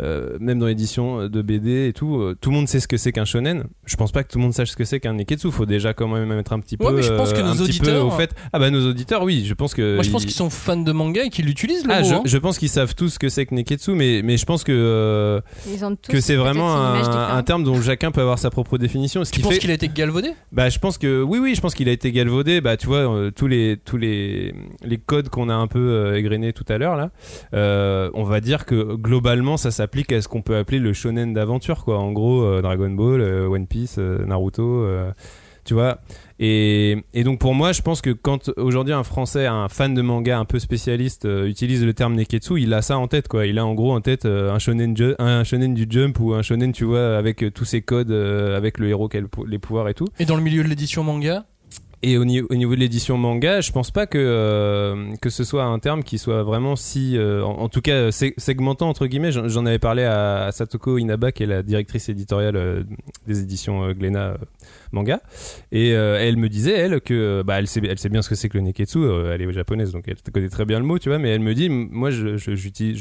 [SPEAKER 4] même dans l'édition de BD et tout euh, tout le monde sait ce que c'est qu'un shonen je pense pas que tout le monde sache ce que c'est qu'un neketsu faut déjà quand même être un petit
[SPEAKER 1] Ouais,
[SPEAKER 4] peu
[SPEAKER 1] mais je pense que
[SPEAKER 4] euh,
[SPEAKER 1] nos
[SPEAKER 4] peu
[SPEAKER 1] auditeurs-
[SPEAKER 4] au fait ah bah nos auditeurs oui je pense que
[SPEAKER 1] Moi je pense
[SPEAKER 4] ils-
[SPEAKER 1] qu'ils sont fans de manga et qu'ils l'utilisent le
[SPEAKER 4] ah,
[SPEAKER 1] mot.
[SPEAKER 4] je,
[SPEAKER 1] hein.
[SPEAKER 4] je pense qu'ils savent tous ce que c'est que neketsu mais mais je pense que euh,
[SPEAKER 3] Ils ont tous
[SPEAKER 4] que c'est vraiment un, terme dont chacun peut avoir sa propre définition ce
[SPEAKER 1] Tu
[SPEAKER 4] qui
[SPEAKER 1] penses
[SPEAKER 4] fait
[SPEAKER 1] qu'il a été galvaudé?
[SPEAKER 4] Bah, je pense que oui, oui, je pense qu'il a été galvaudé. Bah, tu vois, euh, tous les tous les les codes qu'on a un peu euh, égrenés tout à l'heure là, euh, on va dire que globalement, ça s'applique à ce qu'on peut appeler le shonen d'aventure, quoi. En gros, euh, Dragon Ball, euh, One Piece, euh, Naruto. tu vois et, et donc pour moi je pense que quand aujourd'hui un français un fan de manga un peu spécialiste utilise le terme neketsu il a ça en tête quoi il a en gros en tête un shonen du jump ou un shonen tu vois avec tous ses codes avec le héros les pouvoirs et tout
[SPEAKER 1] Et dans le milieu de l'édition manga
[SPEAKER 4] et au, ni- au niveau de l'édition manga, je pense pas que euh, que ce soit un terme qui soit vraiment si, euh, en, tout cas, euh, segmentant entre guillemets. J'en avais parlé à, Satoko Inaba, qui est la directrice éditoriale des éditions Glénat manga, et elle me disait elle que bah elle sait elle sait bien ce que c'est que le neketsu. elle est japonaise, donc elle connaît très bien le mot, tu vois. Mais elle me dit, moi, je je- j'utilise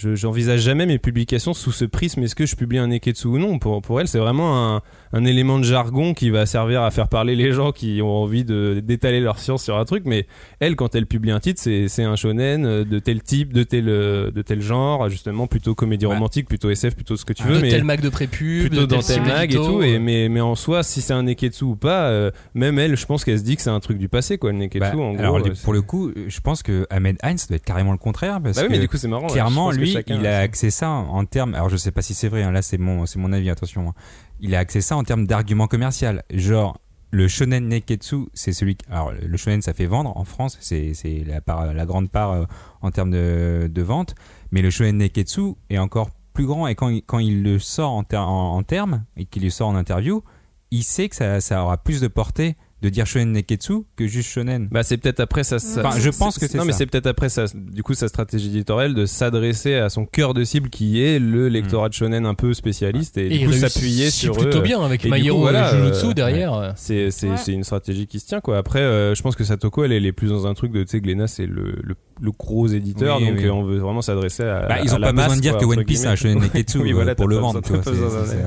[SPEAKER 4] je je- j'envisage jamais mes publications sous ce prisme. Est-ce que je publie un neketsu ou non? Pour, pour elle c'est vraiment un, un élément de jargon qui va servir à faire parler les gens qui ont envie de d'étaler leur science sur un truc. Mais elle quand elle publie un titre c'est un shonen de tel type de tel de tel genre justement plutôt comédie
[SPEAKER 2] Ouais.
[SPEAKER 4] romantique plutôt SF plutôt ce que tu
[SPEAKER 1] de
[SPEAKER 4] veux mais
[SPEAKER 1] tel mag de prépub,
[SPEAKER 4] plutôt
[SPEAKER 1] de
[SPEAKER 4] dans
[SPEAKER 1] tel
[SPEAKER 4] tel mag et tout. Et mais mais en soi si c'est un neketsu ou pas euh, même elle je pense qu'elle se dit que c'est un truc du passé quoi le neketsu
[SPEAKER 2] Bah,
[SPEAKER 4] en gros
[SPEAKER 2] alors,
[SPEAKER 4] euh,
[SPEAKER 2] pour le coup, euh, je pense que Ahmed Heinz doit être carrément le contraire parce
[SPEAKER 4] bah oui
[SPEAKER 2] que
[SPEAKER 4] mais du coup c'est marrant
[SPEAKER 2] clairement,
[SPEAKER 4] que
[SPEAKER 2] lui,
[SPEAKER 4] chacun
[SPEAKER 2] il a axé ça en termes. Alors, je sais pas si c'est vrai. hein, là, c'est mon, c'est mon avis. Attention. hein. Il a axé ça en termes d'argument commercial. Genre, le shonen neketsu, c'est celui. qui- Alors, le shonen, ça fait vendre en France. C'est, c'est la part, la grande part euh, en termes de, de vente. Mais le shonen neketsu est encore plus grand. Et quand il, quand il le sort en, ter- en, en termes et qu'il le sort en interview, il sait que ça, ça aura plus de portée de dire shonen neketsu que juste shonen.
[SPEAKER 4] Bah c'est peut-être après ça. ça-
[SPEAKER 2] Enfin, je pense que c'est
[SPEAKER 4] Non mais c'est peut-être après ça. Du coup, sa stratégie éditoriale de s'adresser à son cœur de cible qui est le lectorat de shonen un peu spécialiste et,
[SPEAKER 1] Et
[SPEAKER 4] du coup s'appuyer sur
[SPEAKER 1] plutôt
[SPEAKER 4] eux.
[SPEAKER 1] bien avec
[SPEAKER 4] Et coup,
[SPEAKER 1] Hero
[SPEAKER 4] voilà,
[SPEAKER 1] et Jujutsu
[SPEAKER 4] euh,
[SPEAKER 1] derrière.
[SPEAKER 4] C'est c'est
[SPEAKER 3] Ouais.
[SPEAKER 4] c'est une stratégie qui se tient quoi. Après, euh, je pense que Satoko elle, elle est plus dans un truc de tu sais Glénat c'est le, le le gros éditeur
[SPEAKER 2] Oui,
[SPEAKER 4] donc
[SPEAKER 2] oui.
[SPEAKER 4] euh, on veut vraiment s'adresser à.
[SPEAKER 2] Bah, ils
[SPEAKER 4] à
[SPEAKER 2] ont
[SPEAKER 4] la
[SPEAKER 2] pas besoin de dire
[SPEAKER 4] quoi,
[SPEAKER 2] que One Piece
[SPEAKER 4] guillemets.
[SPEAKER 2] shonen neketsu
[SPEAKER 4] Oui,
[SPEAKER 2] euh,
[SPEAKER 4] voilà,
[SPEAKER 2] pour le vendre.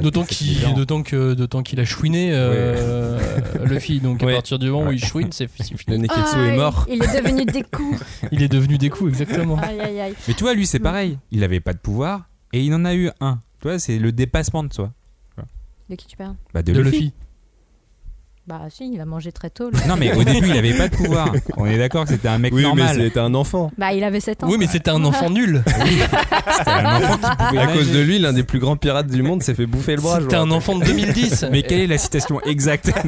[SPEAKER 1] D'autant qu'il d'autant que d'autant qu'il a chouiné euh, Luffy donc à partir du moment où il chouine c'est c'est
[SPEAKER 4] Le
[SPEAKER 1] fini.
[SPEAKER 4] Neketsu
[SPEAKER 3] Ah,
[SPEAKER 4] est mort.
[SPEAKER 3] Il est devenu des coups.
[SPEAKER 1] Il est devenu des coups exactement.
[SPEAKER 3] Aïe, aïe, aïe.
[SPEAKER 2] Mais tu vois, lui, c'est pareil. Il avait pas de pouvoir et il en a eu un. Tu vois, c'est le dépassement de soi.
[SPEAKER 3] De qui tu parles?
[SPEAKER 2] Bah, de,
[SPEAKER 1] De
[SPEAKER 2] Luffy.
[SPEAKER 1] Luffy.
[SPEAKER 3] Bah si, il a mangé très tôt.
[SPEAKER 2] Non, mais au début, il avait pas de pouvoir. On est d'accord que c'était un mec
[SPEAKER 4] Oui, mais c'était un enfant.
[SPEAKER 3] Bah il avait 7 ans.
[SPEAKER 1] Oui mais c'était un enfant nul.
[SPEAKER 2] C'était un enfant qui pouvait
[SPEAKER 4] À cause de lui, l'un des plus grands pirates du monde s'est fait bouffer le bras.
[SPEAKER 1] C'était
[SPEAKER 4] me
[SPEAKER 1] un enfant de 2010.
[SPEAKER 2] Mais quelle est la citation exacte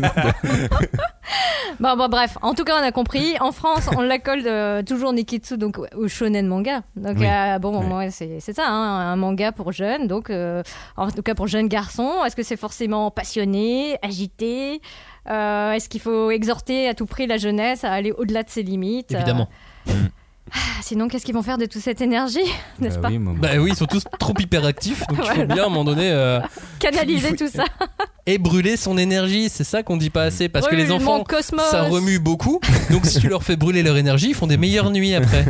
[SPEAKER 3] Bon, bon, bref, en tout cas, on a compris. En France, on l'accorde euh, toujours Neketsu donc au shonen manga. Donc,
[SPEAKER 2] Oui.
[SPEAKER 3] euh, bon,
[SPEAKER 2] Ouais.
[SPEAKER 3] moi, c'est c'est ça, hein, un manga pour jeunes. Donc, euh, en tout cas, pour jeunes garçons, est-ce que c'est forcément passionné, agité Euh, Est-ce qu'il faut exhorter à tout prix la jeunesse à aller au-delà de ses limites Euh,
[SPEAKER 1] Évidemment.
[SPEAKER 3] ah, Sinon, qu'est-ce qu'ils vont faire de toute cette énergie N'est-ce
[SPEAKER 2] Bah
[SPEAKER 3] pas
[SPEAKER 2] oui,
[SPEAKER 1] Bah oui, ils sont tous trop hyperactifs, donc il faut bien à un moment donné euh,
[SPEAKER 3] Canaliser
[SPEAKER 1] faut-
[SPEAKER 3] tout ça.
[SPEAKER 1] et brûler son énergie. C'est ça qu'on dit pas assez parce que les enfants,
[SPEAKER 3] cosmos.
[SPEAKER 1] ça remue beaucoup. Donc si tu leur fais brûler leur énergie, ils font des meilleures nuits après.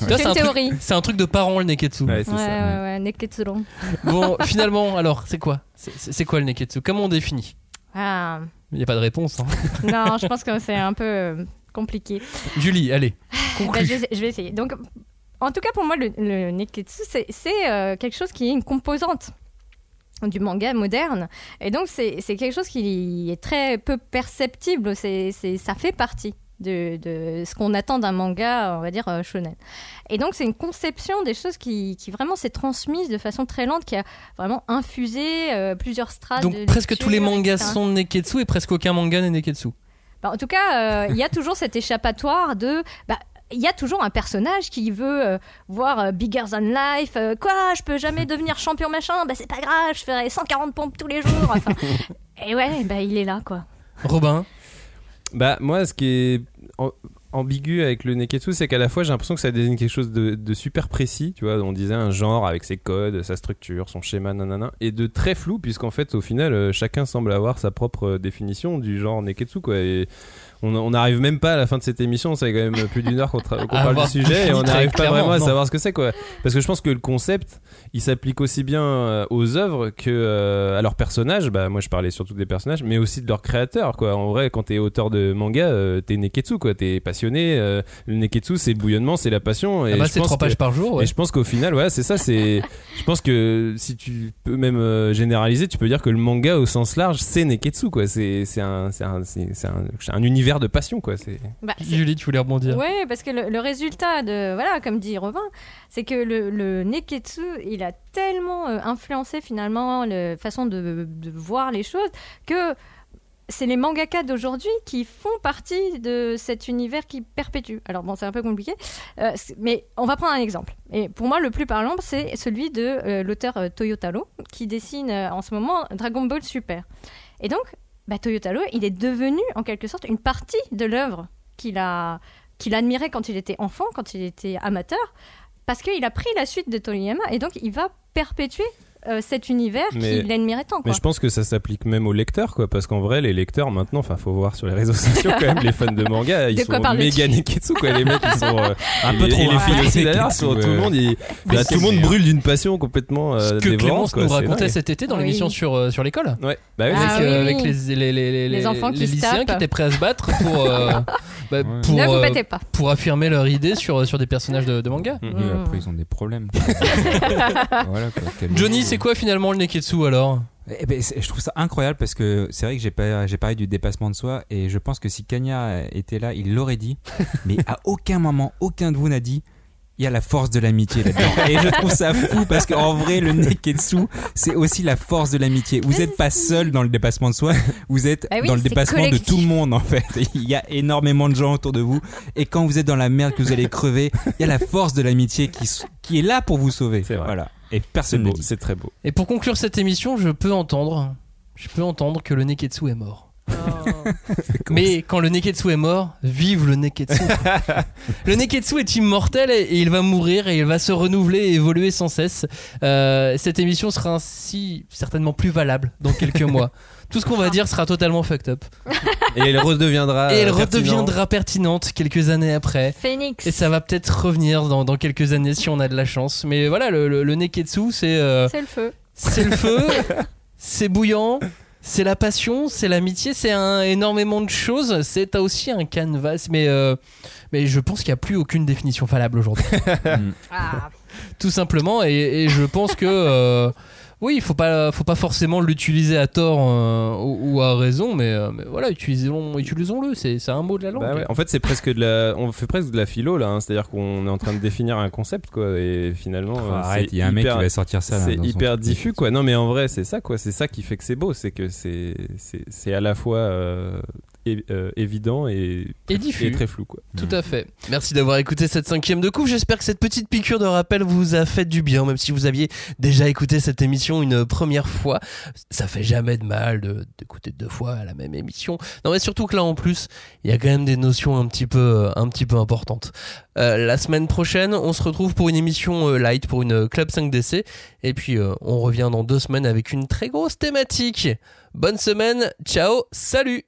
[SPEAKER 3] C'est
[SPEAKER 1] c'est
[SPEAKER 3] une
[SPEAKER 1] un truc-
[SPEAKER 3] théorie.
[SPEAKER 1] C'est un truc de parents le neketsu.
[SPEAKER 4] Ouais, c'est
[SPEAKER 3] Ouais,
[SPEAKER 4] ça.
[SPEAKER 3] ouais, ouais, Neketsuron.
[SPEAKER 1] Bon, finalement, alors c'est quoi? C'est quoi le neketsu? Comment on définit?
[SPEAKER 3] Ah,
[SPEAKER 1] Il n'y a pas de réponse. hein.
[SPEAKER 3] non, je pense que c'est un peu euh, compliqué.
[SPEAKER 1] Julie, allez,
[SPEAKER 3] Bah,
[SPEAKER 1] conclue.
[SPEAKER 3] je, vais, je vais essayer. Donc, en tout cas, pour moi, le, le Neketsu, c'est euh, quelque chose qui est une composante du manga moderne. Et donc, c'est quelque chose qui est très peu perceptible. C'est- ça fait partie de, de ce qu'on attend d'un manga, on va dire, euh, shonen. Et donc, c'est une conception des choses qui, qui vraiment s'est transmise de façon très lente, qui a vraiment infusé euh, plusieurs strates.
[SPEAKER 1] Donc
[SPEAKER 3] de
[SPEAKER 1] presque tous les mangas
[SPEAKER 3] etc.
[SPEAKER 1] sont neketsu et presque aucun manga n'est neketsu.
[SPEAKER 3] Bah, en tout cas, euh, il y a toujours cet échappatoire de. bah, il y a toujours un personnage qui veut euh, voir euh, bigger than life. euh, quoi, je peux jamais devenir champion machin. Bah c'est pas grave, je ferai 140 pompes tous les jours. Enfin, et ouais, bah il est là quoi.
[SPEAKER 1] Robin,
[SPEAKER 4] Bah moi, ce qui est ambigu avec le neketsu, c'est qu'à la fois j'ai l'impression que ça désigne quelque chose de, super précis, tu vois, on disait un genre avec ses codes, sa structure, son schéma, nanana, et de très flou, puisqu'en fait au final euh, chacun semble avoir sa propre euh, définition du genre neketsu, quoi. Et on n'arrive même pas à la fin de cette émission, ça fait quand même plus d'une heure qu'on tra- qu'on
[SPEAKER 1] À
[SPEAKER 4] parle du sujet et on n'arrive pas vraiment à savoir ce que c'est, quoi. Parce que je pense que le concept, il s'applique aussi bien euh, aux œuvres que euh, à leurs personnages. Bah, moi, je parlais surtout des personnages, mais aussi de leurs créateurs. Quoi. En vrai, quand t'es auteur de manga, euh, t'es neketsu, quoi. T'es passionné. euh, le neketsu, c'est le bouillonnement, c'est la passion. Et
[SPEAKER 1] ah bah,
[SPEAKER 4] je
[SPEAKER 1] c'est
[SPEAKER 4] pense
[SPEAKER 1] trois
[SPEAKER 4] que-
[SPEAKER 1] pages par jour. ouais.
[SPEAKER 4] Et je pense qu'au final, ouais, c'est ça. C'est, je pense que si tu peux même généraliser, tu peux dire que le manga au sens large, c'est neketsu, quoi. C'est, c'est un, c'est un, c'est, c'est un, c'est un univers de passion, quoi. C'est...
[SPEAKER 3] Bah,
[SPEAKER 1] Julie, tu voulais rebondir
[SPEAKER 3] Ouais, parce que le, le résultat de. Voilà, comme dit Robin, c'est que le, le Neketsu, il a tellement euh, influencé finalement la façon de, de voir les choses que c'est les mangaka d'aujourd'hui qui font partie de cet univers qui perpétue. Alors bon, c'est un peu compliqué, euh, mais on va prendre un exemple. Et pour moi, le plus parlant, c'est celui de euh, l'auteur euh, Toyotaro, qui dessine euh, en ce moment Dragon Ball Super. Et donc, bah, Toyotaro, il est devenu en quelque sorte une partie de l'œuvre qu'il a qu'il admirait quand il était enfant, quand il était amateur, parce qu'il a pris la suite de Toriyama et donc il va perpétuer euh, cet univers
[SPEAKER 4] Mais-
[SPEAKER 3] qu'il admirait tant. Quoi.
[SPEAKER 4] Mais je pense que ça s'applique même aux lecteurs, quoi, parce qu'en vrai, les lecteurs maintenant, enfin, faut voir sur les réseaux sociaux quand même, les fans de manga, ils
[SPEAKER 3] De
[SPEAKER 4] sont méga neketsu, quoi. Les mecs, ils sont euh,
[SPEAKER 2] Un peu
[SPEAKER 4] et-
[SPEAKER 2] trop
[SPEAKER 4] Et les filles aussi d'ailleurs, sont- tout le
[SPEAKER 2] euh.
[SPEAKER 4] monde, bah, tout le monde brûle d'une passion complètement
[SPEAKER 1] Ce
[SPEAKER 4] euh,
[SPEAKER 1] que
[SPEAKER 4] dévorante,
[SPEAKER 1] Clémence
[SPEAKER 4] quoi,
[SPEAKER 1] nous racontait cet été dans
[SPEAKER 3] Oui.
[SPEAKER 1] l'émission sur, euh, sur l'école.
[SPEAKER 4] Ouais, bah oui,
[SPEAKER 3] Ah
[SPEAKER 1] avec, euh,
[SPEAKER 3] oui,
[SPEAKER 1] les, les, les, les,
[SPEAKER 3] Les enfants qui
[SPEAKER 1] lycéens
[SPEAKER 3] tapent.
[SPEAKER 1] qui étaient prêts à se battre pour, euh, bah,
[SPEAKER 2] Ouais.
[SPEAKER 1] pour,
[SPEAKER 3] ne vous
[SPEAKER 1] euh,
[SPEAKER 3] battez pas.
[SPEAKER 1] pour affirmer leur idée sur, sur des personnages de, de manga.
[SPEAKER 2] Après, ils ont des problèmes. voilà, quoi. Quel-
[SPEAKER 1] Johnny, c'est quoi finalement le neketsu alors
[SPEAKER 2] Eh ben, c'est- je trouve ça incroyable parce que c'est vrai que j'ai parlé du dépassement de soi et je pense que si Kanya était là, il l'aurait dit. mais à aucun moment, aucun de vous n'a dit. Il y a la force de l'amitié là-dedans. Et je trouve ça fou parce qu'en vrai, le Neketsu, c'est aussi la force de l'amitié. Vous n'êtes pas seul dans le dépassement de soi, vous êtes
[SPEAKER 3] Ah oui,
[SPEAKER 2] dans le
[SPEAKER 3] c'est
[SPEAKER 2] dépassement de tout le monde en fait. Il y a énormément de gens autour de vous. Et quand vous êtes dans la merde, que vous allez crever, il y a la force de l'amitié qui, est là pour vous sauver.
[SPEAKER 4] C'est vrai.
[SPEAKER 2] Voilà. Et
[SPEAKER 4] c'est
[SPEAKER 2] personne ne
[SPEAKER 4] beau,
[SPEAKER 2] dit.
[SPEAKER 4] c'est très beau.
[SPEAKER 1] Et pour conclure cette émission, je peux entendre, je peux entendre que le neketsu est mort. Mais quand le neketsu est mort, vive le neketsu. le neketsu est immortel et, et il va mourir et il va se renouveler et évoluer sans cesse. Euh, cette émission sera ainsi certainement plus valable dans quelques mois. Tout ce qu'on va dire sera totalement fucked up.
[SPEAKER 4] Et elle redeviendra.
[SPEAKER 1] et elle
[SPEAKER 4] euh, pertinent.
[SPEAKER 1] redeviendra pertinente quelques années après.
[SPEAKER 3] Phoenix.
[SPEAKER 1] Et ça va peut-être revenir dans, dans quelques années si on a de la chance. Mais voilà, le, le- le neketsu, c'est euh,
[SPEAKER 3] C'est le feu.
[SPEAKER 1] c'est le feu, c'est bouillant, c'est la passion, c'est l'amitié, c'est un, énormément de choses. C'est t'as aussi un canvas, mais euh, mais je pense qu'il n'y a plus aucune définition valable aujourd'hui.
[SPEAKER 3] Ah,
[SPEAKER 1] tout simplement. Et, et je pense que euh, oui, il faut pas faut pas forcément l'utiliser à tort euh, ou, ou à raison, mais, euh, mais voilà, utilisons utilisons-le. C'est c'est un mot de la langue.
[SPEAKER 4] Bah ouais, En fait, c'est presque de la. On fait presque de la philo là. hein. C'est-à-dire qu'on est en train de définir un concept quoi. Et finalement,
[SPEAKER 2] Oh,
[SPEAKER 4] euh,
[SPEAKER 2] arrête, il y a un mec qui va sortir ça. là,
[SPEAKER 4] C'est hyper diffus quoi. Non mais en vrai c'est ça quoi. C'est ça qui fait que c'est beau. C'est que c'est c'est c'est à la fois euh, é- euh, évident et,
[SPEAKER 1] Et diffus.
[SPEAKER 4] et très flou quoi.
[SPEAKER 1] Tout à fait. Merci d'avoir écouté cette cinquième de couve. J'espère que cette petite piqûre de rappel vous a fait du bien, même si vous aviez déjà écouté cette émission une première fois. Ça fait jamais de mal de- d'écouter deux fois la même émission. Non, mais surtout que là, en plus, il y a quand même des notions un petit peu, un petit peu importantes. Euh, la semaine prochaine, on se retrouve pour une émission euh, light, pour une Club 5DC. Et puis, euh, on revient dans deux semaines avec une très grosse thématique. Bonne semaine. Ciao. Salut.